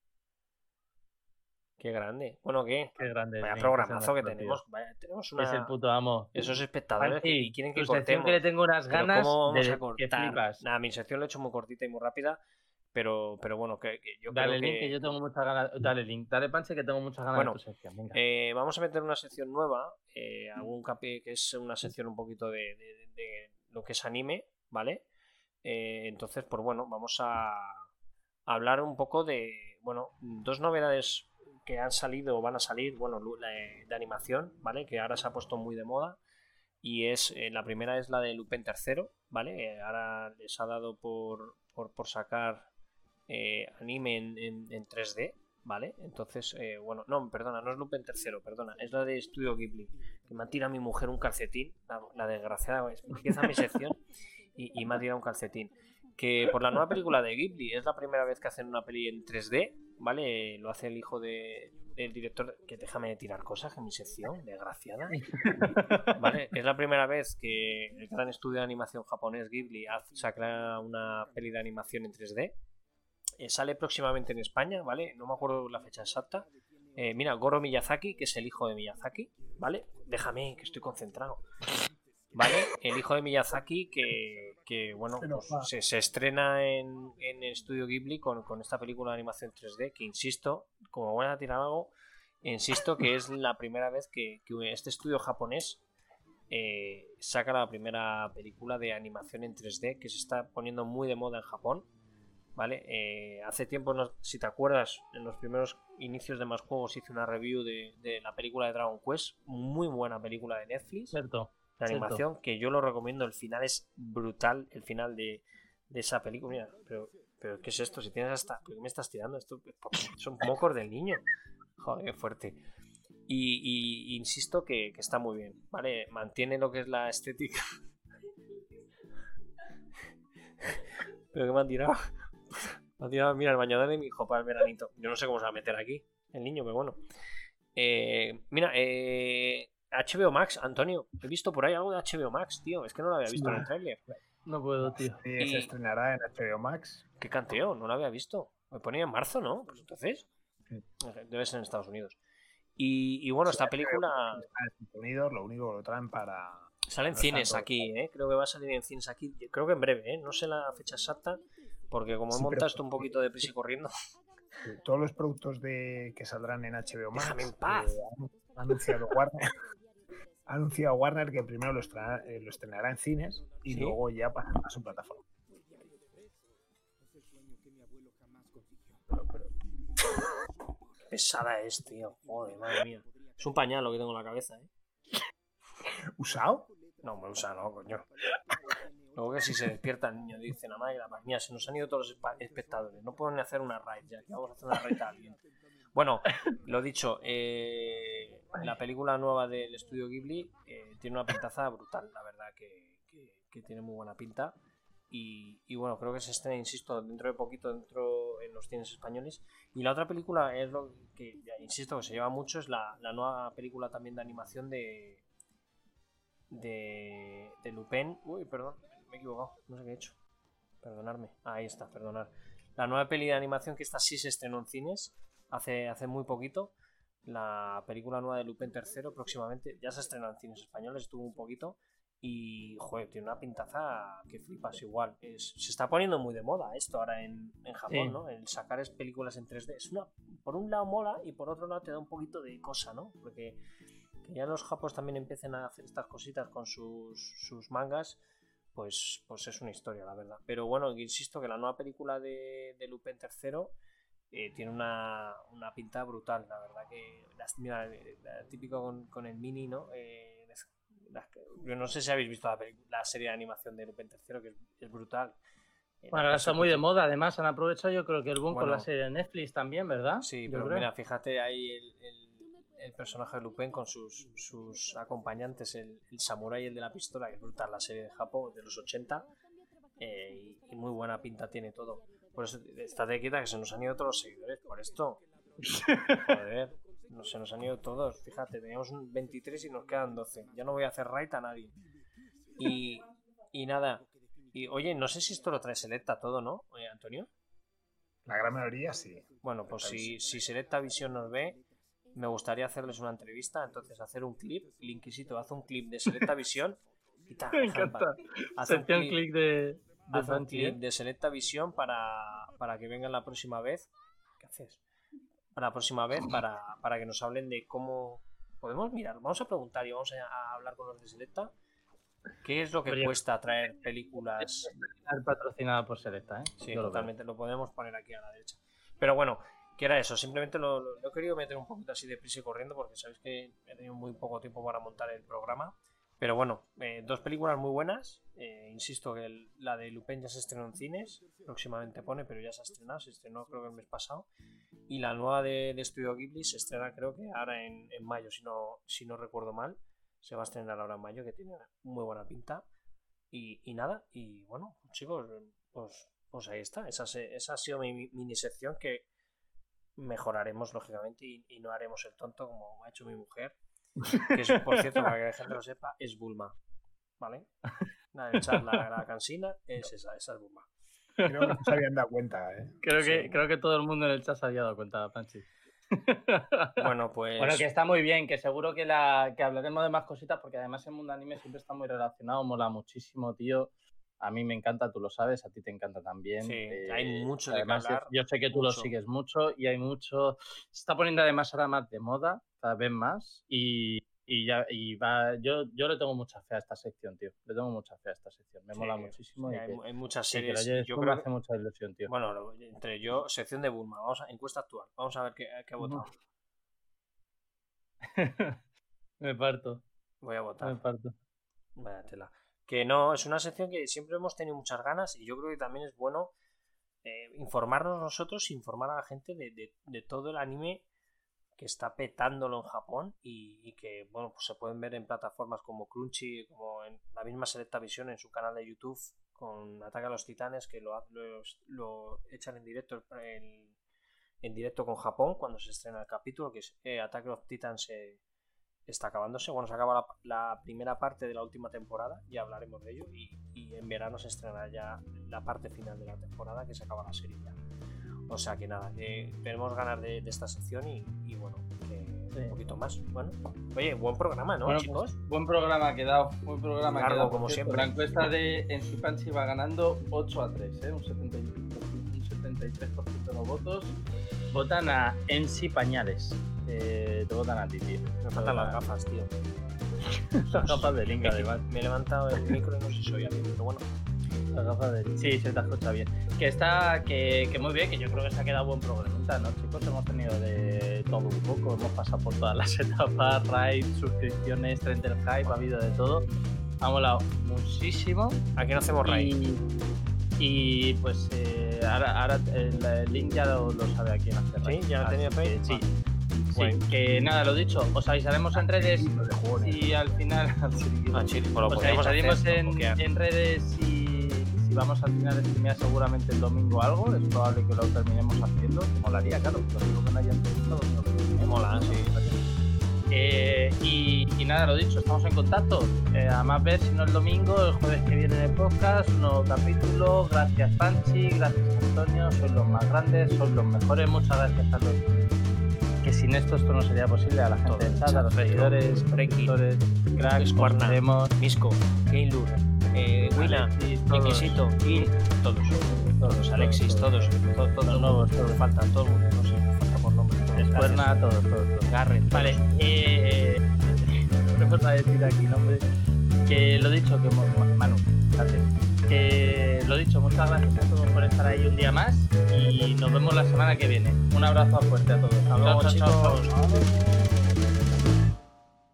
Qué grande. Bueno, ¿qué? Qué grande. Vaya Link, programazo que tenemos. Vaya, tenemos una... Es el puto amo. Esos espectadores Panchi, que y quieren que tu cortemos. que le tengo unas ganas ¿cómo vamos de a que cortar? flipas. Nada, mi sección lo he hecho muy cortita y muy rápida, pero, pero bueno, que, que yo Dale, creo Link, que... que yo tengo muchas ganas. Dale, Link. Dale, Panche, que tengo muchas ganas Bueno, de tu sección. Venga. Eh, vamos a meter una sección nueva, eh, algún capi que es una sección un poquito de, de- de lo que es anime, ¿vale? Eh, entonces, pues bueno, vamos a hablar un poco de, bueno, dos novedades que han salido o van a salir, bueno, la de, de animación, ¿vale? Que ahora se ha puesto muy de moda. Y es, eh, la primera es la de Lupin III, ¿vale? Eh, ahora les ha dado por, por, por sacar eh, anime en, en- en 3D, ¿vale? Entonces, eh, bueno, no, perdona, no es Lupin III, perdona, es la de Studio Ghibli, que me ha tirado mi mujer un calcetín, la, desgraciada, es- empieza mi sección y, me ha tirado un calcetín. Que por la nueva película de Ghibli, es la primera vez que hacen una peli en 3D, ¿vale? Lo hace el hijo de, del director, que déjame tirar cosas en mi sección, desgraciada. ¿Vale? Es la primera vez que el gran estudio de animación japonés Ghibli saca una peli de animación en 3D. Eh, sale próximamente en España, ¿vale? No me acuerdo la fecha exacta. Eh, mira, Goro Miyazaki, que es el hijo de Miyazaki, ¿vale? Déjame, que estoy concentrado. ¿Vale? El hijo de Miyazaki que, que, bueno, Se pues, se, se estrena en, en el estudio Ghibli con, con esta película de animación 3D, que insisto, como voy a tirar algo, insisto que es la primera vez que, que este estudio japonés eh, saca la primera película de animación en 3D que se está poniendo muy de moda en Japón. ¿Vale? Eh, hace tiempo, no- si te acuerdas, en los primeros inicios de más juegos hice una review de, de la película de Dragon Quest, muy buena película de Netflix. Cierto. La Cierto. animación, que yo lo recomiendo, el final es brutal, el final de, de esa película. Mira, pero, pero ¿qué es esto? Si tienes hasta. ¿Por qué me estás tirando? Esto son mocos del niño. Joder, qué fuerte. Y, y insisto que, que está muy bien, ¿vale? Mantiene lo que es la estética. pero que me han tirado. Mira, el bañador de mi hijo para el veranito. Yo no sé cómo se va a meter aquí, el niño, pero bueno. Eh, mira, eh, HBO Max, Antonio, he visto por ahí algo de HBO Max, tío. Es que no lo había visto en el tráiler. No puedo, tío. Sí, Y- Se estrenará en HBO Max. ¿Qué canteo? No lo había visto. Me ponía en marzo, ¿no? Pues entonces. Sí. Debe ser en Estados Unidos. Y, y bueno, esta película Está en Estados Unidos, lo único que lo traen para. sale en no está cines aquí, ¿eh? Creo que va a salir en cines aquí. Creo que en breve, ¿eh? No sé la fecha exacta. Porque como Sí, pero- esto un poquito de prisa corriendo. Todos los productos de que saldrán en HBO Max. Déjame en paz. eh, ha anunciado Warner. ha anunciado Warner que primero lo estrenará, eh, lo estrenará en cines y ¿Sí? luego ya pasará a su plataforma. Pesada es, tío. Joder, madre mía. Es un pañal lo que tengo en la cabeza, ¿eh? ¿Usado? No, me usa, no, coño. Luego que si se despierta el niño dice, la madre, la mía, se nos han ido todos los espectadores. No pueden hacer una raid ya, que vamos a hacer una raid a alguien. Bueno, lo dicho, eh, la película nueva del estudio Ghibli eh, tiene una pintaza brutal, la verdad que, que- tiene muy buena pinta. Y, bueno, creo que se estrena, insisto, dentro de poquito dentro en los cines españoles. Y la otra película es lo que, insisto, que se lleva mucho, es la, la nueva película también de animación de, de Lupin. Uy, perdón, me he equivocado, no sé qué he hecho. Perdonadme. Ah, ahí está, perdonar. La nueva peli de animación que esta sí se estrenó en cines hace, hace muy poquito. La película nueva de Lupin III próximamente ya se estrenó en cines españoles, estuvo un poquito. Y, joder, tiene una pintaza que flipas igual. Es- se está poniendo muy de moda esto ahora en, en Japón, Sí. ¿no? El sacar es películas en 3D. Es una, por un lado mola y por otro lado te da un poquito de cosa, ¿no? Porque que ya los japos también empiecen a hacer estas cositas con sus, sus mangas, pues, pues es una historia, la verdad. Pero bueno, insisto que la nueva película de, de Lupin III eh, tiene una, una pinta brutal, la verdad que las, mira, eh, típico con, con el mini, ¿no? Eh, las- yo no sé si habéis visto la, la serie de animación de Lupin III, que es, es brutal. Eh, Bueno, ahora está muy de moda. Además, han aprovechado yo creo que el boom con la serie de Netflix también, ¿verdad? Sí, Yo pero creo. mira, fíjate ahí el, el- el personaje de Lupin con sus, sus acompañantes, el, el samurái y el de la pistola, que es brutal la serie de Japón de los 80, eh, y, y muy buena pinta tiene todo. Por eso, estate quieta que se nos han ido todos los seguidores por esto. Joder, no, se nos han ido todos. Fíjate, teníamos un 23 y nos quedan 12. Ya no voy a hacer raid a nadie. Y, y nada. Y oye, no sé si esto lo trae Selecta todo, ¿no? Oye, Antonio. La gran mayoría sí. Bueno, pues si, si Selecta Visión nos ve, me gustaría hacerles una entrevista. Entonces, hacer un clip. El Inquisito hace un clip de Selecta Visión. Y ta, Me encanta. Hace un clip, click de, de hace un Fanchi, clip ¿eh? de Selecta Visión para, para que vengan la próxima vez. ¿Qué haces? Para la próxima vez, para, para que nos hablen de cómo. Podemos mirar, vamos a preguntar y vamos a, a hablar con los de Selecta. ¿Qué es lo que cuesta traer películas patrocinada por Selecta, ¿eh? Sí, Yo lo veo. totalmente. Lo podemos poner aquí a la derecha. Pero bueno, que era eso. Simplemente lo, he querido meter un poquito así de prisa y corriendo porque sabéis que he tenido muy poco tiempo para montar el programa. Pero bueno, eh, dos películas muy buenas. Eh, insisto que la de Lupin ya se estrenó en cines. Próximamente pone, pero ya se ha estrenado. Se estrenó creo que el mes pasado. Y la nueva de, de Studio Ghibli se estrena creo que ahora en, en mayo, si no, si no recuerdo mal. Se va a estrenar ahora en mayo, que tiene muy buena pinta. Y, y nada, y bueno, chicos, pues, pues ahí está. Esa, ha sido mi- mini sección que mejoraremos, lógicamente, y, y no haremos el tonto como ha hecho mi mujer. Que es, por cierto, para que la gente lo sepa, es Bulma. ¿Vale? La, del chat, la, la cansina es esa, esa es Bulma. Creo que no se habían dado cuenta, ¿eh? Creo, que, Sí. creo que todo el mundo en el chat se había dado cuenta, Panchi. Bueno, pues. Bueno, que está muy bien, que seguro que, la, que hablaremos de más cositas, porque además el mundo anime siempre está muy relacionado, mola muchísimo, tío. A mí me encanta, tú lo sabes, a ti te encanta también. Eh, Sí, hay mucho de qué además, hablar, Yo sé que tú lo mucho. sigues mucho y hay mucho. Se está poniendo además ahora más de moda, cada vez más. Y, y ya y va. Yo, yo le tengo mucha fe a esta sección, tío. Le tengo mucha fe a esta sección. Me Sí, mola muchísimo. sí, y hay, que- hay muchas que series. yo creo me que- hace mucha ilusión, tío. Bueno, entre yo, sección de Bulma. Vamos a encuesta actual. Vamos a ver qué, qué ha votado. me parto, Voy a me votar. parto. Vaya tela. Que no, es una sección que siempre hemos tenido muchas ganas y yo creo que también es bueno eh, informarnos nosotros informar a la gente de, de- todo el anime que está petándolo en Japón y, que bueno pues se pueden ver en plataformas como Crunchy, como en la misma Selecta Visión en su canal de YouTube con Ataque a los Titanes que lo, lo, lo echan en directo en directo con Japón cuando se estrena el capítulo que es eh, Attack of Titans eh, está acabándose. Bueno, se acaba la, la primera parte de la última temporada, ya hablaremos de ello. Y, y en verano se estrenará ya la parte final de la temporada, que se acaba la serie ya. O sea que nada, que tenemos ganas de, de esta sección y, y bueno, Sí. un poquito más. Bueno, oye, buen programa, ¿no, Bueno, chicos? pues, buen programa ha quedado, buen programa ha Largo, quedado. como siempre. La encuesta de en Panchi va ganando 8 a 3, ¿eh? un, 70 y- un 73% de los votos. Votan a MC Pañales. Eh, te votan a ti, tío. Me faltan las gafas, tío. Las gafas de Link, Me, además. me he levantado el micro y no sé si soy bien, pero bueno. Las gafas de Sí, se te escucha bien. Que está, que, que muy bien, que yo creo que se ha quedado buen programa, ¿no, chicos? Hemos tenido de todo un poco, hemos pasado por todas las etapas, raids, suscripciones, tren del hype, ha habido de todo. Ha molado muchísimo. Aquí no hacemos raid. Y, y, pues eh, ahora, ahora el, el link ya lo, lo sabe a quién hacer. ¿Sí? raid. ¿Ya lo tenía Raid? Sí. Sí, que nada, lo dicho, os avisaremos en redes y al final Ah, pues os avisaremos en, en redes si, si vamos al final a streamear seguramente el domingo algo, es probable que lo terminemos haciendo, molaría, claro, lo digo que no haya entrevistado, pero que lo terminemos. Mola, sí. Eh, y, y nada, lo dicho, estamos en contacto. Eh, a más ver si no el domingo, el jueves que viene en el podcast, un nuevo capítulo. Gracias Panchi, gracias Antonio, sois los más grandes, sois los mejores. Muchas gracias a los que sin esto esto no sería posible, a la gente Todo, del chat, a los seguidores, suscriptores, cracks, Squarna. os queremos. Misco, Gaylur, eh, todos, Inquisito, Il, todos. todos, Alexis, todos, todos, todos, Los nuevos, todos. faltan, todo el mundo, no sé, falta por nombre. Escuerna, todos, todos, todos. Garrett, Vale, eh, vamos a decir aquí nombre. Que lo dicho, que Manu, gracias. Que lo dicho, muchas gracias a todos por estar ahí un día más y nos vemos la semana que viene. Un abrazo fuerte a todos. Hasta luego, chicos.